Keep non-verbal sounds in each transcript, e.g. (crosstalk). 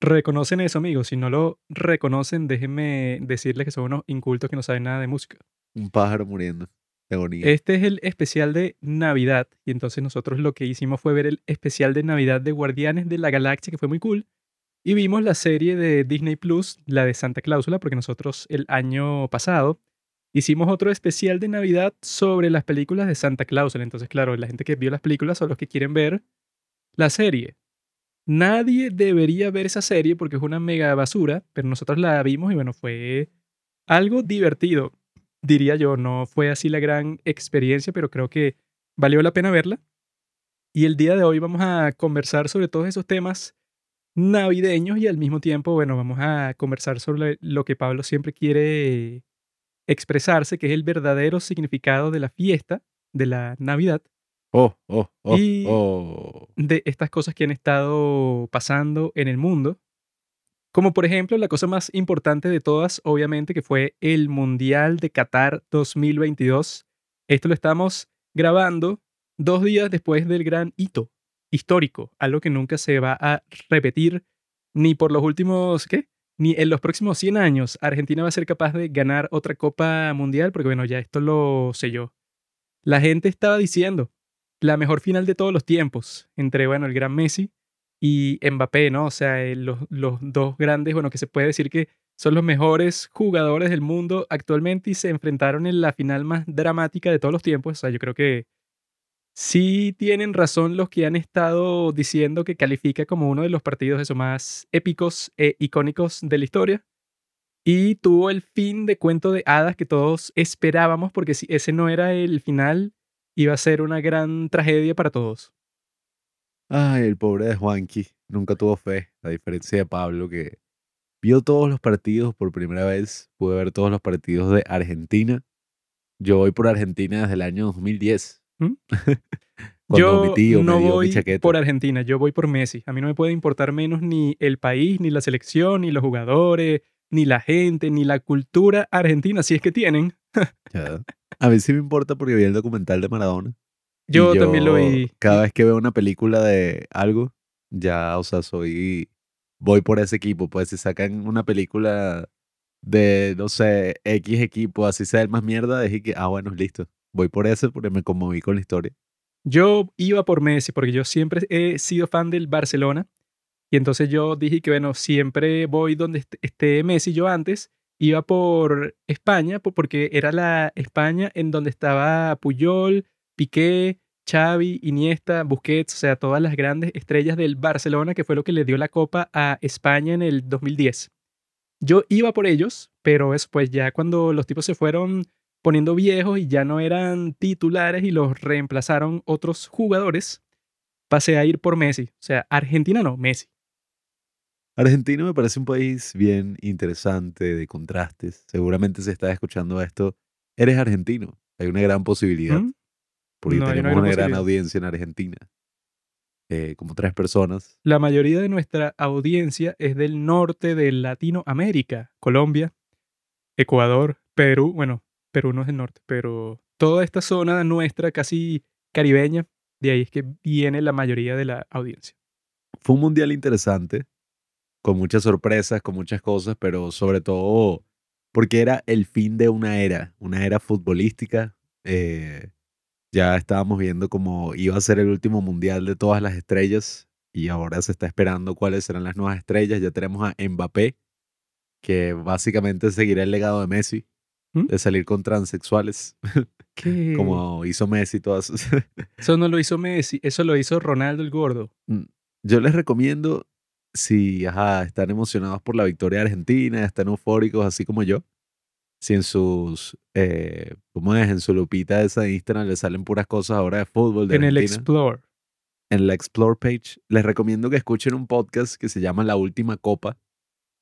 Reconocen eso, amigos. Si no lo reconocen, déjenme decirles que son unos incultos que no saben nada de música. Un pájaro muriendo. Este es el especial de Navidad. Y entonces nosotros lo que hicimos fue ver el especial de Navidad de Guardianes de la Galaxia, que fue muy cool. Y vimos la serie de Disney Plus, la de Santa Cláusula, porque nosotros el año pasado hicimos otro especial de Navidad sobre las películas de Santa Cláusula. Entonces, claro, la gente que vio las películas son los que quieren ver la serie. Nadie debería ver esa serie porque es una mega basura, pero nosotros la vimos y bueno, fue algo divertido, diría yo. No fue así la gran experiencia, pero creo que valió la pena verla. Y el día de hoy vamos a conversar sobre todos esos temas navideños y al mismo tiempo, bueno, vamos a conversar sobre lo que Pablo siempre quiere expresarse, que es el verdadero significado de la fiesta, de la Navidad. Oh, oh, oh, Y- oh. de estas cosas que han estado pasando en el mundo. Como por ejemplo la cosa más importante de todas, obviamente, que fue el Mundial de Qatar 2022. Esto lo estamos grabando dos días después del gran hito histórico, algo que nunca se va a repetir ni por los últimos, ¿qué? Ni en los próximos 100 años Argentina va a ser capaz de ganar otra Copa Mundial, porque bueno, ya esto lo selló. La gente estaba diciendo, la mejor final de todos los tiempos entre, bueno, el gran Messi y Mbappé, ¿no? O sea, eh, los, los dos grandes, bueno, que se puede decir que son los mejores jugadores del mundo actualmente y se enfrentaron en la final más dramática de todos los tiempos. O sea, yo creo que sí tienen razón los que han estado diciendo que califica como uno de los partidos eso más épicos e icónicos de la historia. Y tuvo el fin de cuento de hadas que todos esperábamos, porque si ese no era el final, iba a ser una gran tragedia para todos. Ay, el pobre de Juanqui. Nunca tuvo fe, a diferencia de Pablo, que vio todos los partidos por primera vez. Pude ver todos los partidos de Argentina. Yo voy por Argentina desde el año 2010. ¿Mm? (laughs) Cuando yo mi tío no me dio mi voy chaqueta. por Argentina, yo voy por Messi. A mí no me puede importar menos ni el país, ni la selección, ni los jugadores, ni la gente, ni la cultura argentina, si es que tienen. Ya. A mí sí me importa porque vi el documental de Maradona. y Yo, también lo vi. Cada vez que veo una película de algo, ya, o sea, soy. Voy por ese equipo. Pues si sacan una película de, no sé, X equipo, así sea el más mierda, dije que, ah, bueno, listo. Voy por ese porque me conmoví con la historia. Yo iba por Messi porque yo siempre he sido fan del Barcelona. Y entonces yo dije que, bueno, siempre voy donde est- esté Messi. Yo antes iba por España po- porque era la España en donde estaba Puyol, Piqué, Xavi, Iniesta, Busquets, o sea, todas las grandes estrellas del Barcelona, que fue lo que le dio la copa a España en el 2010. Yo iba por ellos, pero después ya cuando los tipos se fueron poniendo viejos y ya no eran titulares y los reemplazaron otros jugadores, pasé a ir por Messi. O sea, Argentina no, Messi. Argentina me parece un país bien interesante, de contrastes. Seguramente si estás escuchando esto, eres argentino. Hay una gran posibilidad. ¿Mm? Porque No, una tenemos gran una gran audiencia en Argentina. Eh, como tres personas. La mayoría de nuestra audiencia es del norte de Latinoamérica, Colombia, Ecuador, Perú. Bueno, Perú no es el norte, pero toda esta zona nuestra casi caribeña, de ahí es que viene la mayoría de la audiencia. Fue un mundial interesante, con muchas sorpresas, con muchas cosas, pero sobre todo porque era el fin de una era, una era futbolística. Eh, ya estábamos viendo cómo iba a ser el último mundial de todas las estrellas y ahora se está esperando cuáles serán las nuevas estrellas. Ya tenemos a Mbappé, que básicamente seguirá el legado de Messi, ¿Mm? de salir con transexuales, (laughs) ¿Qué? como hizo Messi todas. Eso no lo hizo Messi, eso lo hizo Ronaldo el Gordo. Yo les recomiendo, si ajá, están emocionados por la victoria de Argentina, están eufóricos así como yo, si en sus, eh, ¿cómo es? En su lupita esa de Instagram le salen puras cosas ahora de fútbol de En el Explore. en la Explore page, les recomiendo que escuchen un podcast que se llama La Última Copa,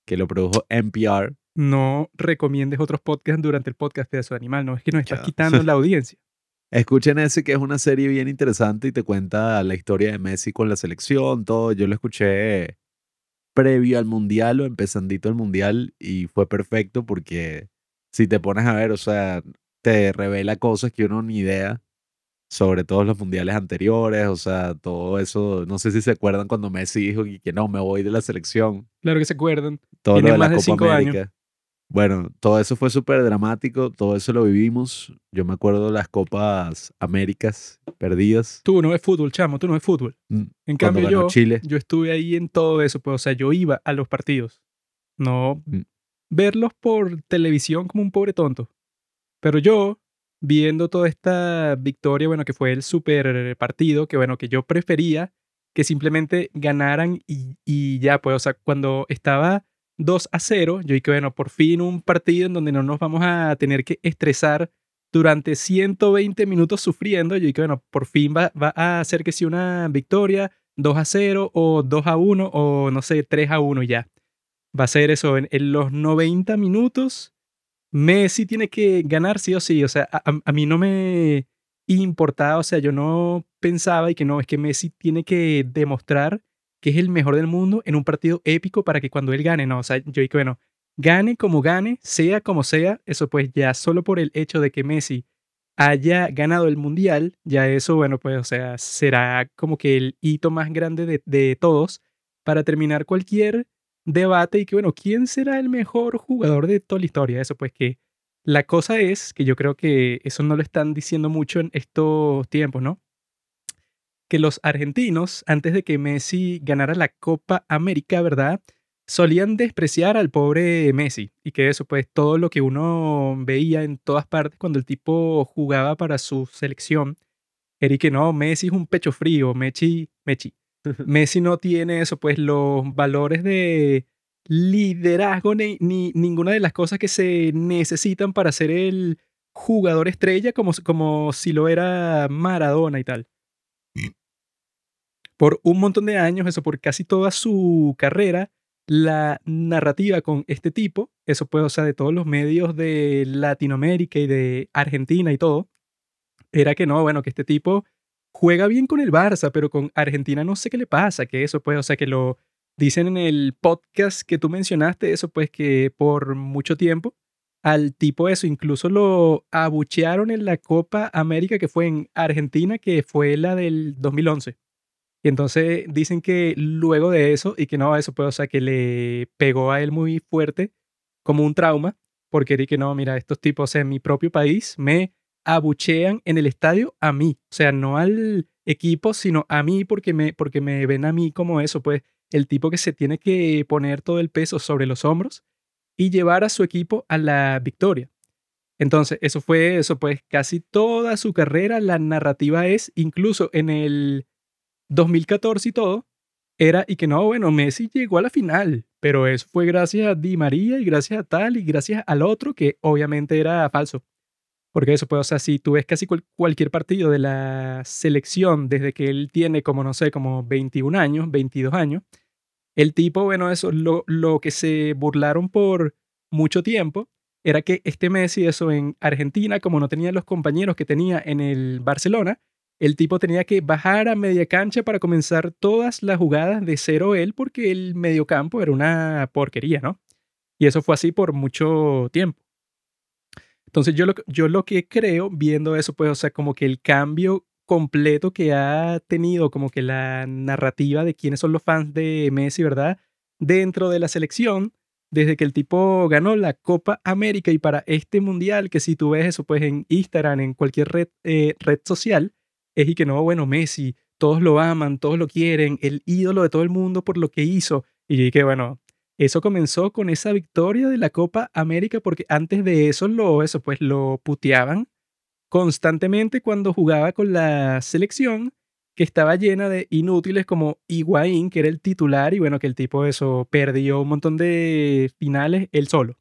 que lo produjo NPR. No recomiendes otros podcasts durante el podcast, de animal. No es que nos estás quitando la audiencia. (laughs) Escuchen ese que es una serie bien interesante y te cuenta la historia de Messi con la selección, todo. Yo lo escuché previo al mundial o empezandito el mundial y fue perfecto porque si te pones a ver, o sea, te revela cosas que uno ni idea sobre todos los mundiales anteriores, o sea, todo eso, no sé si se acuerdan cuando Messi dijo y que no, me voy de la selección, Claro que se acuerdan. todo lo de la más de Copa cinco años. Bueno, todo eso fue súper dramático, todo eso lo vivimos. Yo me acuerdo las Copas Américas perdidas. Tú no ves fútbol, chamo, tú no ves fútbol. mm, En Cuando cambio yo, Chile. yo estuve ahí en todo eso, pues, o sea, yo iba a los partidos. No Mm. verlos por televisión como un pobre tonto. Pero yo, viendo toda esta victoria, bueno, que fue el super partido, que bueno, que yo prefería que simplemente ganaran y, y ya, pues, o sea, cuando estaba 2 a 0, yo dije, bueno, por fin un partido en donde no nos vamos a tener que estresar durante 120 minutos sufriendo. Yo dije, bueno, por fin va, va a hacer que sea una victoria 2 a 0 o 2 a 1 o no sé, 3 a 1 y ya. Va a ser eso, en, en los 90 minutos, Messi tiene que ganar sí o sí. O sea, a- a mí no me importaba, o sea, yo no pensaba y que no, es que Messi tiene que demostrar que es el mejor del mundo en un partido épico para que cuando él gane, no, o sea, yo dije, bueno, gane como gane, sea como sea, eso pues ya solo por el hecho de que Messi haya ganado el mundial, ya eso, bueno, pues, o sea, será como que el hito más grande de, de todos para terminar cualquier debate y que, bueno, ¿quién será el mejor jugador de toda la historia? Eso pues que la cosa es que yo creo que eso no lo están diciendo mucho en estos tiempos, ¿no? Que los argentinos, antes de que Messi ganara la Copa América, ¿verdad? Solían despreciar al pobre Messi y que eso, pues todo lo que uno veía en todas partes cuando el tipo jugaba para su selección, era y que no, Messi es un pecho frío, Messi, Messi, (laughs) Messi no tiene eso, pues los valores de liderazgo ni, ni ninguna de las cosas que se necesitan para ser el jugador estrella como, como si lo era Maradona y tal. Por un montón de años, eso por casi toda su carrera, la narrativa con este tipo, eso puede, o sea, de todos los medios de Latinoamérica y de Argentina y todo, era que no, bueno, que este tipo juega bien con el Barça, pero con Argentina no sé qué le pasa, que eso pues, o sea, que lo dicen en el podcast que tú mencionaste, eso pues que por mucho tiempo al tipo eso, incluso lo abuchearon en la Copa América que fue en Argentina, que fue la del 2011. Y entonces dicen que luego de eso, y que no, eso pues, o sea, que le pegó a él muy fuerte, como un trauma, porque di que no, mira, estos tipos en mi propio país me abuchean en el estadio a mí, o sea, no al equipo, sino a mí porque me, porque me ven a mí como eso, pues el tipo que se tiene que poner todo el peso sobre los hombros y llevar a su equipo a la victoria. Entonces, eso fue eso, pues casi toda su carrera, la narrativa es, incluso en el 2014 y todo, era y que no, bueno, Messi llegó a la final, pero eso fue gracias a Di María y gracias a tal y gracias al otro que obviamente era falso. Porque eso, pues, o sea, si tú ves casi cual- cualquier partido de la selección desde que él tiene como, no sé, como 21 años, 22 años, el tipo, bueno, eso, lo, lo que se burlaron por mucho tiempo era que este Messi, eso en Argentina, como no tenía los compañeros que tenía en el Barcelona, el tipo tenía que bajar a media cancha para comenzar todas las jugadas de cero él porque el mediocampo era una porquería, ¿no? Y eso fue así por mucho tiempo. Entonces yo lo, yo lo que creo viendo eso, pues, o sea, como que el cambio completo que ha tenido, como que la narrativa de quiénes son los fans de Messi, ¿verdad? Dentro de la selección, desde que el tipo ganó la Copa América y para este mundial, que si tú ves eso, pues en Instagram, en cualquier red, eh, red social, es y que no, bueno, Messi, todos lo aman, todos lo quieren, el ídolo de todo el mundo por lo que hizo. Y yo dije, bueno, eso comenzó con esa victoria de la Copa América, porque antes de eso, lo, eso pues lo puteaban constantemente cuando jugaba con la selección, que estaba llena de inútiles como Higuaín, que era el titular, y bueno, que el tipo eso perdió un montón de finales él solo.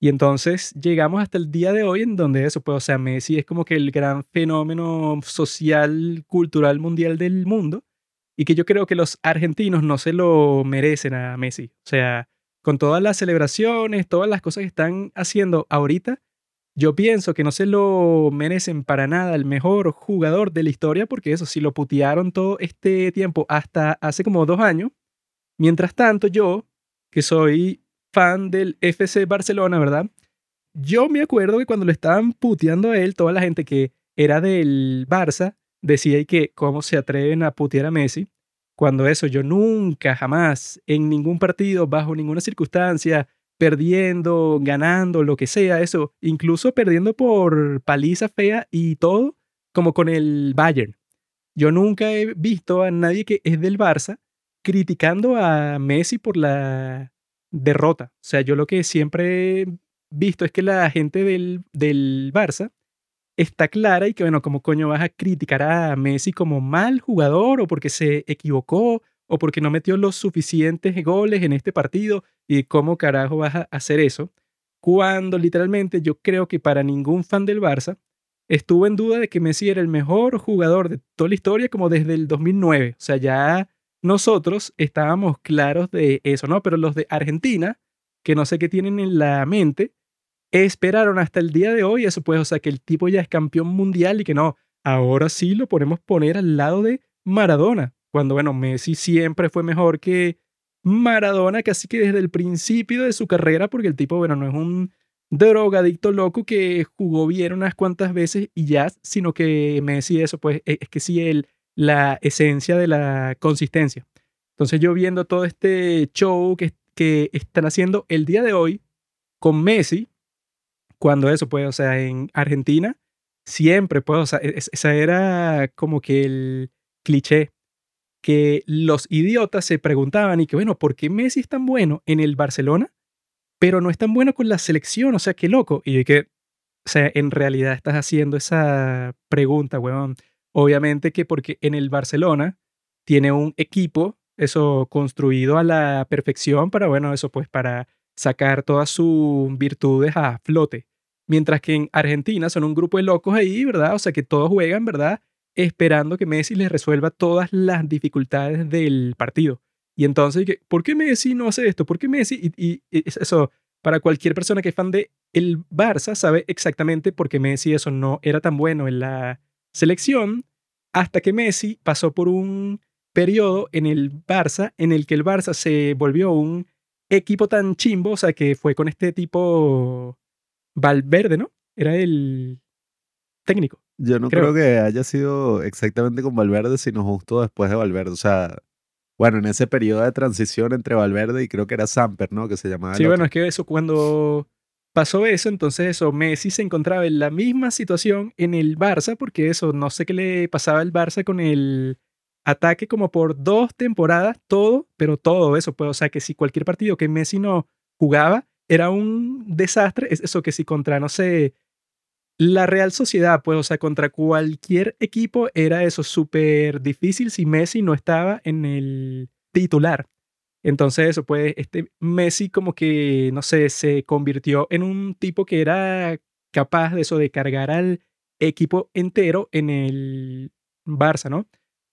Y entonces llegamos hasta el día de hoy en donde eso, pues, o sea, Messi es como que el gran fenómeno social, cultural, mundial del mundo. Y que yo creo que los argentinos no se lo merecen a Messi. O sea, con todas las celebraciones, todas las cosas que están haciendo ahorita, yo pienso que no se lo merecen para nada el mejor jugador de la historia, porque eso sí lo putearon todo este tiempo, hasta hace como dos años. Mientras tanto, yo, que soy fan del FC Barcelona, ¿verdad? Yo me acuerdo que cuando lo estaban puteando a él, toda la gente que era del Barça, decía y que cómo se atreven a putear a Messi, cuando eso yo nunca, jamás, en ningún partido, bajo ninguna circunstancia, perdiendo, ganando, lo que sea, eso, incluso perdiendo por paliza fea y todo, como con el Bayern. Yo nunca he visto a nadie que es del Barça criticando a Messi por la derrota. O sea, yo lo que siempre he visto es que la gente del, del Barça está clara y que, bueno, como coño vas a criticar a Messi como mal jugador o porque se equivocó o porque no metió los suficientes goles en este partido y cómo carajo vas a hacer eso, cuando literalmente yo creo que para ningún fan del Barça estuvo en duda de que Messi era el mejor jugador de toda la historia como desde el 2009. O sea, ya nosotros estábamos claros de eso, ¿no? Pero los de Argentina, que no sé qué tienen en la mente, esperaron hasta el día de hoy eso pues, o sea, que el tipo ya es campeón mundial y que no, ahora sí lo podemos poner al lado de Maradona, cuando bueno, Messi siempre fue mejor que Maradona casi que desde el principio de su carrera, porque el tipo, bueno, no es un drogadicto loco que jugó bien unas cuantas veces y ya, sino que Messi eso, pues e, es que sí, el, la esencia de la consistencia. Entonces yo viendo todo este show que, que están haciendo el día de hoy con Messi, cuando eso, pues, o sea, en Argentina, siempre, pues, o sea, e, esa era como que el cliché que los idiotas se preguntaban y que, bueno, ¿por qué Messi es tan bueno en el Barcelona, pero no es tan bueno con la selección? O sea, qué loco. Y que, o sea, en realidad estás haciendo esa pregunta, weón. Obviamente que porque en el Barcelona tiene un equipo, eso construido a la perfección para, bueno, eso pues para sacar todas sus virtudes a flote. Mientras que en Argentina son un grupo de locos ahí, ¿verdad? O sea, que todos juegan, ¿verdad? Esperando que Messi les resuelva todas las dificultades del partido. Y entonces, ¿por qué Messi no hace esto? ¿Por qué Messi? Y, eso, para cualquier persona que es fan de el Barça, sabe exactamente por qué Messi eso no era tan bueno en la selección, hasta que Messi pasó por un periodo en el Barça en el que el Barça se volvió un equipo tan chimbo, o sea, que fue con este tipo Valverde, ¿no? Era el técnico. Yo no creo. que haya sido exactamente con Valverde, sino justo después de Valverde. O sea, bueno, en ese periodo de transición entre Valverde y creo que era Samper, ¿no? Que se llamaba. Sí, bueno, es que eso, cuando pasó eso, entonces eso, Messi se encontraba en la misma situación en el Barça, porque eso, no sé qué le pasaba al Barça con el ataque como por dos temporadas, todo, pero todo eso, pues, o sea, que si cualquier partido que Messi no jugaba, era un desastre, es eso que si contra, no sé, la Real Sociedad, pues, o sea, contra cualquier equipo era eso súper difícil si Messi no estaba en el titular. Entonces, eso, pues, este Messi como que, no sé, se convirtió en un tipo que era capaz de eso, de cargar al equipo entero en el Barça, ¿no?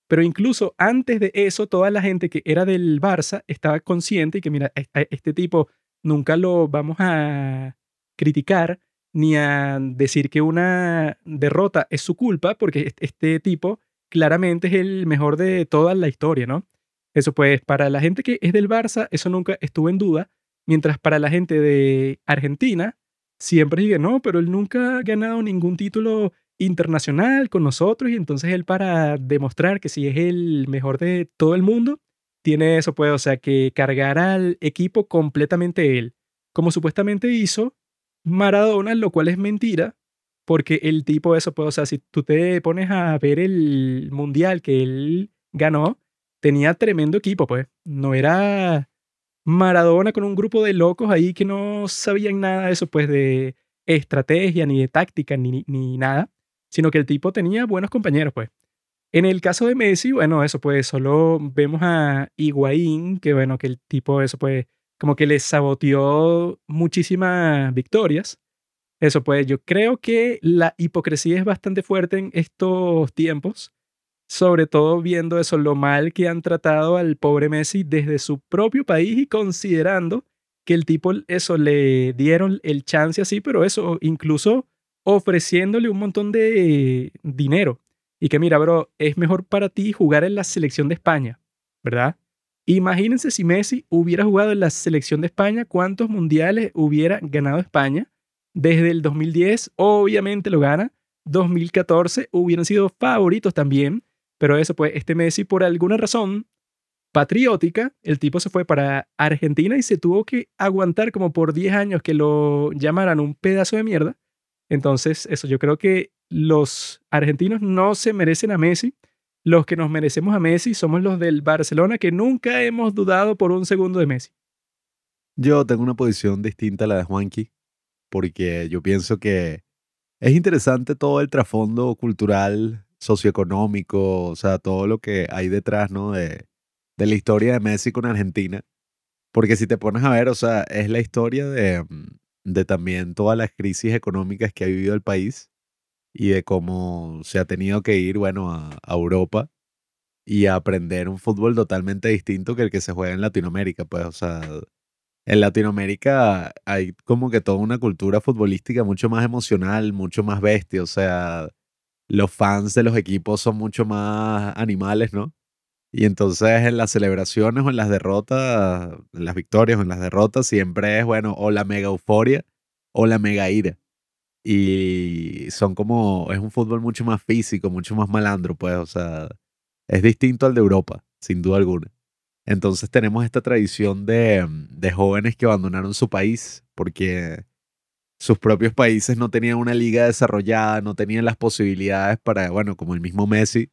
Pero incluso antes de eso, toda la gente que era del Barça estaba consciente y que, mira, este tipo nunca lo vamos a criticar ni a decir que una derrota es su culpa, porque este tipo claramente es el mejor de toda la historia, ¿no? Eso pues, para la gente que es del Barça, eso nunca estuvo en duda, mientras para la gente de Argentina, siempre dice, no, pero él nunca ha ganado ningún título internacional con nosotros y entonces él para demostrar que sí es el mejor de todo el mundo, tiene eso, pues, o sea, que cargar al equipo completamente él, como supuestamente hizo Maradona, lo cual es mentira, porque el tipo eso, pues, o sea, si tú te pones a ver el mundial que él ganó, tenía tremendo equipo, pues, no era Maradona con un grupo de locos ahí que no sabían nada de eso, pues, de estrategia, ni de táctica, ni, ni nada, sino que el tipo tenía buenos compañeros, pues. En el caso de Messi, bueno, eso pues solo vemos a Higuaín, que bueno, que el tipo eso pues como que le saboteó muchísimas victorias. Eso pues yo creo que la hipocresía es bastante fuerte en estos tiempos, sobre todo viendo eso, lo mal que han tratado al pobre Messi desde su propio país y considerando que el tipo eso le dieron el chance así, pero eso incluso ofreciéndole un montón de dinero y que mira, bro, es mejor para ti jugar en la selección de España, ¿verdad? Imagínense si Messi hubiera jugado en la selección de España, cuántos mundiales hubiera ganado España. Desde el 2010, obviamente lo gana, 2014 hubieran sido favoritos también, pero eso pues este Messi por alguna razón patriótica, el tipo se fue para Argentina y se tuvo que aguantar como por 10 años que lo llamaran un pedazo de mierda. Entonces, eso yo creo que los argentinos no se merecen a Messi. Los que nos merecemos a Messi somos los del Barcelona que nunca hemos dudado por un segundo de Messi. Yo tengo una posición distinta a la de Juanqui, porque yo pienso que es interesante todo el trasfondo cultural, socioeconómico, o sea, todo lo que hay detrás, ¿no? De, de la historia de Messi con Argentina. Porque si te pones a ver, o sea, es la historia de, mm, de también todas las crisis económicas que ha vivido el país y de cómo se ha tenido que ir, bueno, a, a Europa y a aprender un fútbol totalmente distinto que el que se juega en Latinoamérica. Pues, o sea, en Latinoamérica hay como que toda una cultura futbolística mucho más emocional, mucho más bestia. O sea, los fans de los equipos son mucho más animales, ¿no? Y entonces en las celebraciones o en las derrotas, en las victorias o en las derrotas, siempre es, bueno, o la mega euforia o la mega ira. Y son como, es un fútbol mucho más físico, mucho más malandro, pues, o sea, es distinto al de Europa, sin duda alguna. Entonces tenemos esta tradición de, de jóvenes que abandonaron su país porque sus propios países no tenían una liga desarrollada, no tenían las posibilidades para, bueno, como el mismo Messi,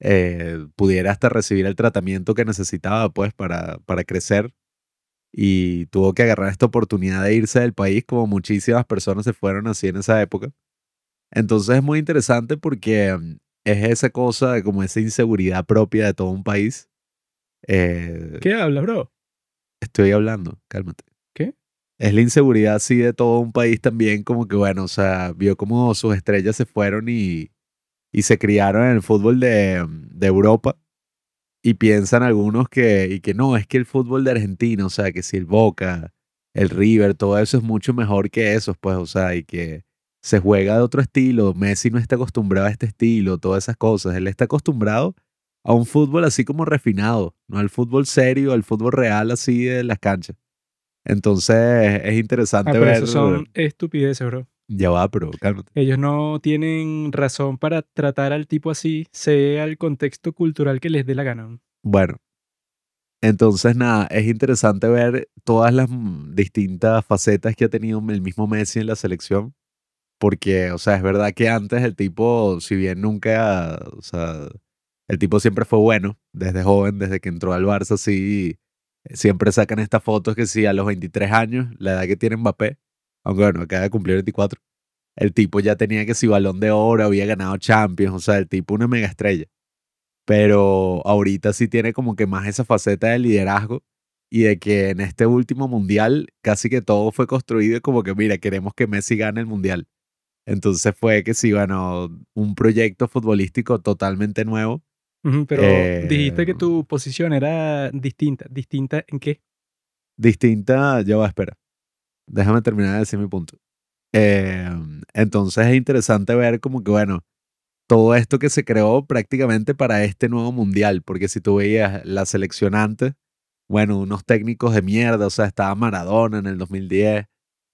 eh, pudiera hasta recibir el tratamiento que necesitaba, pues, para, para crecer. Y tuvo que agarrar esta oportunidad de irse del país, como muchísimas personas se fueron así en esa época. Entonces es muy interesante porque mm, es esa cosa, como esa inseguridad propia de todo un país. Eh, ¿Qué hablas, bro? Estoy hablando, cálmate. Es la inseguridad así de todo un país también, como que bueno, o sea, vio como sus estrellas se fueron y, y se criaron en el fútbol de, de Europa y piensan algunos que, y que no, es que el fútbol de Argentina, o sea, que si el Boca, el River, todo eso es mucho mejor que esos, pues, o sea, y que se juega de otro estilo, Messi no está acostumbrado a este estilo, todas esas cosas, él está acostumbrado a un fútbol así como refinado, no al fútbol serio, al fútbol real así de las canchas. Entonces es interesante Ah, pero ver. eso son estupideces, bro. Ya va, pero cálmate. Ellos no tienen razón para tratar al tipo así, sea el contexto cultural que les dé la gana. Bueno, entonces nada, es interesante ver todas las mm, distintas facetas que ha tenido el mismo Messi en la selección. Porque, o sea, es verdad que antes el tipo, si bien nunca, o sea, el tipo siempre fue bueno, desde joven, desde que entró al Barça, sí, siempre sacan estas fotos que sí, a los 23 años, la edad que tiene Mbappé, aunque bueno, acaba de cumplir 24, el tipo ya tenía que si balón de oro, había ganado Champions, o sea, el tipo una mega estrella. Pero ahorita sí tiene como que más esa faceta de liderazgo y de que en este último mundial casi que todo fue construido como que, mira, queremos que Messi gane el mundial. Entonces fue que sí, bueno, un proyecto futbolístico totalmente nuevo. Pero Eh, dijiste que tu posición era distinta. ¿Distinta en qué? distinta, ya va, espera. Déjame terminar de decir mi punto. Eh, entonces es interesante ver como que, bueno, todo esto que se creó prácticamente para este nuevo mundial, porque si tú veías la selección antes, bueno, unos técnicos de mierda, o sea, estaba Maradona en el 2010,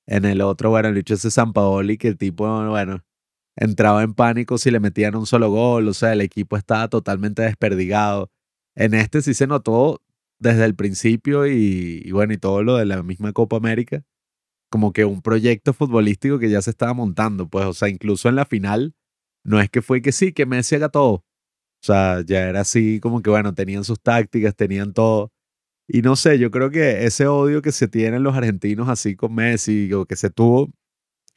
en el otro, bueno, el dicho ese San Paoli, que el tipo, bueno, entraba en pánico si le metían un solo gol, o sea, el equipo estaba totalmente desperdigado. En este sí se notó desde el principio y, bueno, y todo lo de la misma Copa América, como que un proyecto futbolístico que ya se estaba montando, pues, o sea, incluso en la final, no es que fue que sí, que Messi haga todo. O sea, ya era así como que, bueno, tenían sus tácticas, tenían todo. Y no sé, yo creo que ese odio que se tienen los argentinos así con Messi o que se tuvo,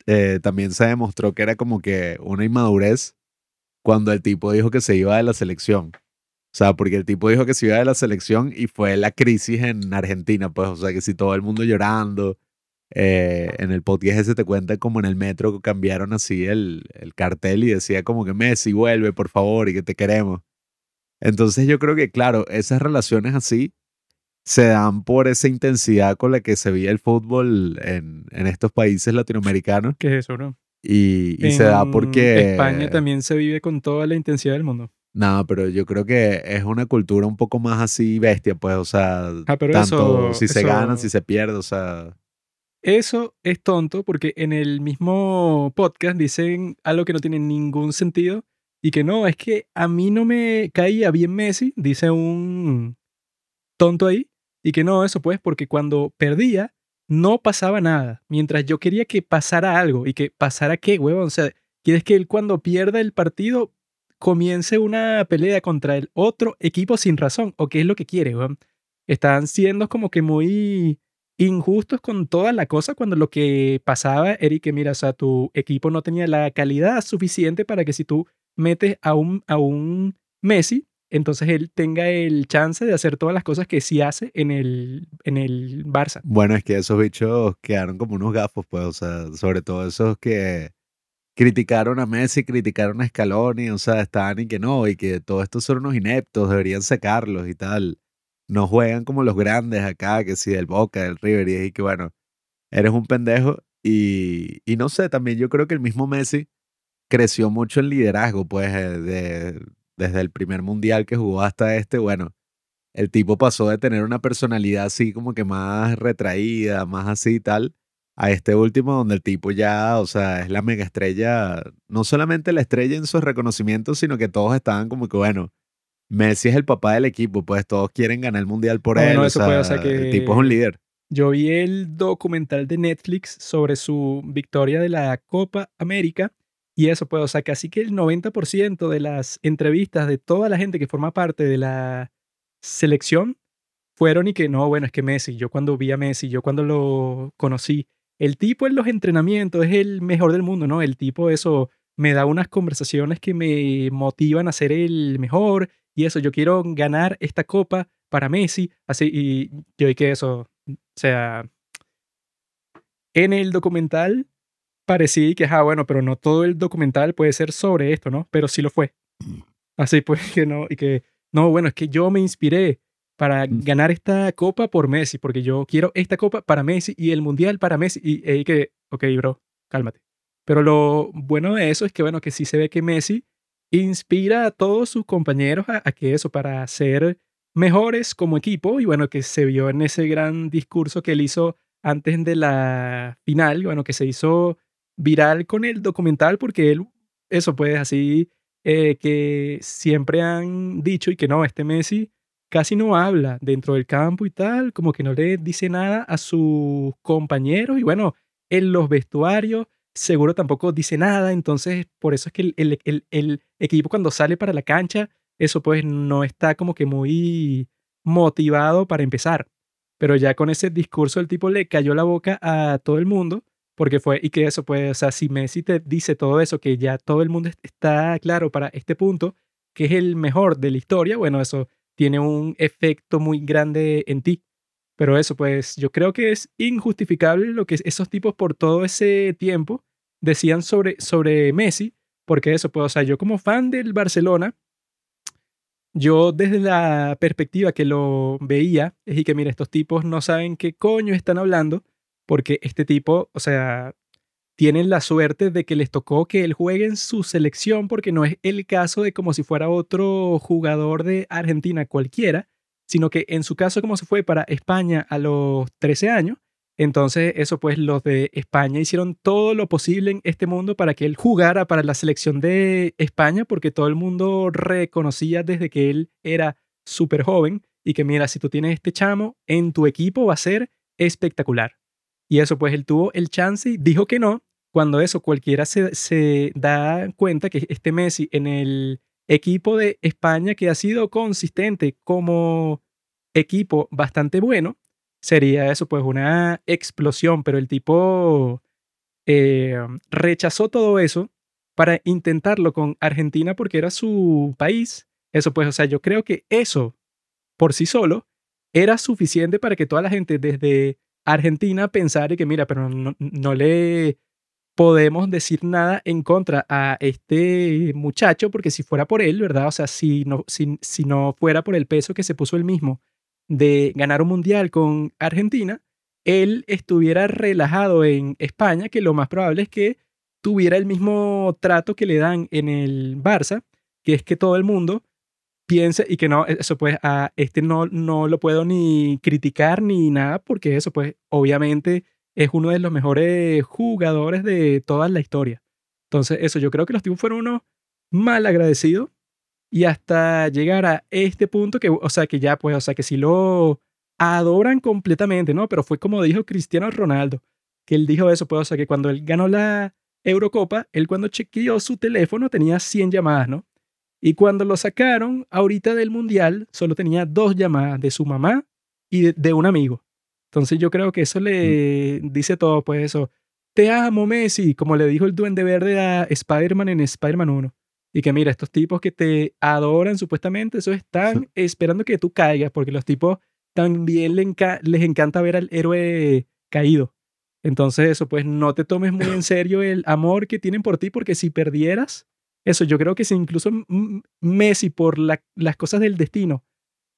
eh, también se demostró que era como que una inmadurez cuando el tipo dijo que se iba de la selección. O sea, porque el tipo dijo que se iba de la selección y fue la crisis en Argentina, pues, o sea, que si todo el mundo llorando, eh, en el podcast ese te cuenta como en el metro cambiaron así el, el cartel y decía como que Messi vuelve, por favor, y que te queremos. Entonces yo creo que, claro, esas relaciones así se dan por esa intensidad con la que se veía el fútbol en, en estos países latinoamericanos ¿Qué es eso, bro? y, y se da porque... España también se vive con toda la intensidad del mundo. No, pero yo creo que es una cultura un poco más así bestia, pues, o sea, Ah, pero tanto eso- si se eso- gana, si se pierde, o sea, eso es tonto porque en el mismo podcast dicen algo que no tiene ningún sentido y que no, es que a mí no me caía bien Messi, dice un tonto ahí, y que no, eso pues porque cuando perdía no pasaba nada, mientras yo quería que pasara algo y que pasara qué, huevón, o sea, quieres que él cuando pierda el partido comience una pelea contra el otro equipo sin razón, o qué es lo que quiere, huevón. Están siendo como que muy injustos con toda la cosa cuando lo que pasaba era que, mira, o sea, tu equipo no tenía la calidad suficiente para que si tú metes a un, a un Messi, entonces él tenga el chance de hacer todas las cosas que sí hace en el, en el Barça. Bueno, es que esos bichos quedaron como unos gafos, pues, o sea, sobre todo esos que criticaron a Messi, criticaron a Scaloni, o sea, estaban y que no, y que todos estos son unos ineptos, deberían sacarlos y tal. No juegan como los grandes acá, que sí, del Boca, del River, y que bueno, eres un pendejo. Y, y no sé, también yo creo que el mismo Messi creció mucho en liderazgo, pues, eh, de, desde el primer mundial que jugó hasta este, bueno, el tipo pasó de tener una personalidad así como que más retraída, más así y tal, a este último donde el tipo ya, o sea, es la mega estrella, no solamente la estrella en sus reconocimientos, sino que todos estaban como que, bueno, Messi es el papá del equipo, pues todos quieren ganar el mundial por él, o, sea, que el tipo es un líder. Yo vi el documental de Netflix sobre su victoria de la Copa América y eso, pues, o casi que el 90% de las entrevistas de toda la gente que forma parte de la selección fueron y que no, bueno, es que Messi, yo cuando vi a Messi, yo cuando lo conocí, el tipo en los entrenamientos es el mejor del mundo, ¿no? El tipo eso me da unas conversaciones que me motivan a ser el mejor y eso, yo quiero ganar esta copa para Messi, así, y yo y que eso, o sea, en el documental parecía que, ah, bueno, pero no todo el documental puede ser sobre esto, ¿no? Pero sí lo fue. Mm. Así pues (laughs) que no, y que, no, bueno, es que yo me inspiré para mm. ganar esta copa por Messi, porque yo quiero esta copa para Messi y el mundial para Messi. Y, y que, ok, bro, cálmate. Pero lo bueno de eso es que, bueno, que sí se ve que Messi inspira a todos sus compañeros a, a que eso, para ser mejores como equipo, y bueno, que se vio en ese gran discurso que él hizo antes de la final, bueno, que se hizo viral con el documental porque él, eso pues así, eh, que siempre han dicho y que no, este Messi casi no habla dentro del campo y tal, como que no le dice nada a sus compañeros y bueno, en los vestuarios seguro tampoco dice nada, entonces por eso es que el, el, el, equipo cuando sale para la cancha, eso pues no está como que muy motivado para empezar. Pero ya con ese discurso el tipo le cayó la boca a todo el mundo porque fue, y que eso, pues, o sea, si Messi te dice todo eso, que ya todo el mundo está claro para este punto, que es el mejor de la historia, bueno, eso tiene un efecto muy grande en ti. Pero eso, pues, yo creo que es injustificable lo que esos tipos por todo ese tiempo decían sobre, sobre Messi, porque eso, pues, o sea, yo como fan del Barcelona, yo desde la perspectiva que lo veía, es y que, mira, estos tipos no saben qué coño están hablando, porque este tipo, o sea, tienen la suerte de que les tocó que él juegue en su selección, porque no es el caso de como si fuera otro jugador de Argentina cualquiera, sino que en su caso como se fue para España a los 13 años, entonces eso pues los de España hicieron todo lo posible en este mundo para que él jugara para la selección de España, porque todo el mundo reconocía desde que él era súper joven y que mira, si tú tienes este chamo en tu equipo va a ser espectacular. Y eso, pues él tuvo el chance y dijo que no. Cuando eso, cualquiera se, se da cuenta que este Messi en el equipo de España, que ha sido consistente como equipo bastante bueno, sería eso, pues una explosión. Pero el tipo eh, rechazó todo eso para intentarlo con Argentina porque era su país. Eso, pues, o sea, yo creo que eso por sí solo era suficiente para que toda la gente desde Argentina pensar que, mira, pero no, le podemos decir nada en contra a este muchacho, porque si fuera por él, ¿verdad? O sea, si no, si, si no fuera por el peso que se puso él mismo de ganar un mundial con Argentina, él estuviera relajado en España, que lo más probable es que tuviera el mismo trato que le dan en el Barça, que es que todo el mundo piense y que no, eso pues a este no, no lo puedo ni criticar ni nada porque eso pues obviamente es uno de los mejores jugadores de toda la historia. Entonces, eso, yo creo que los tipos fueron unos mal agradecidos y hasta llegar a este punto que, o sea, que ya, pues, o sea, que si lo adoran completamente, ¿no? Pero fue como dijo Cristiano Ronaldo, que él dijo eso, pues, o sea, que cuando él ganó la Eurocopa, él cuando chequeó su teléfono tenía 100 llamadas, ¿no? Y cuando lo sacaron ahorita del Mundial, solo tenía dos llamadas de su mamá y de, un amigo. Entonces yo creo que eso le mm. dice todo, pues eso. Te amo, Messi, como le dijo el duende verde a Spider-Man en Spider-Man 1. Y que mira, estos tipos que te adoran supuestamente, eso están esperando que tú caigas, porque los tipos también les encanta ver al héroe caído. Entonces eso, pues no te tomes muy en (laughs) serio el amor que tienen por ti, porque si perdieras, eso yo creo que si incluso Messi por las cosas del destino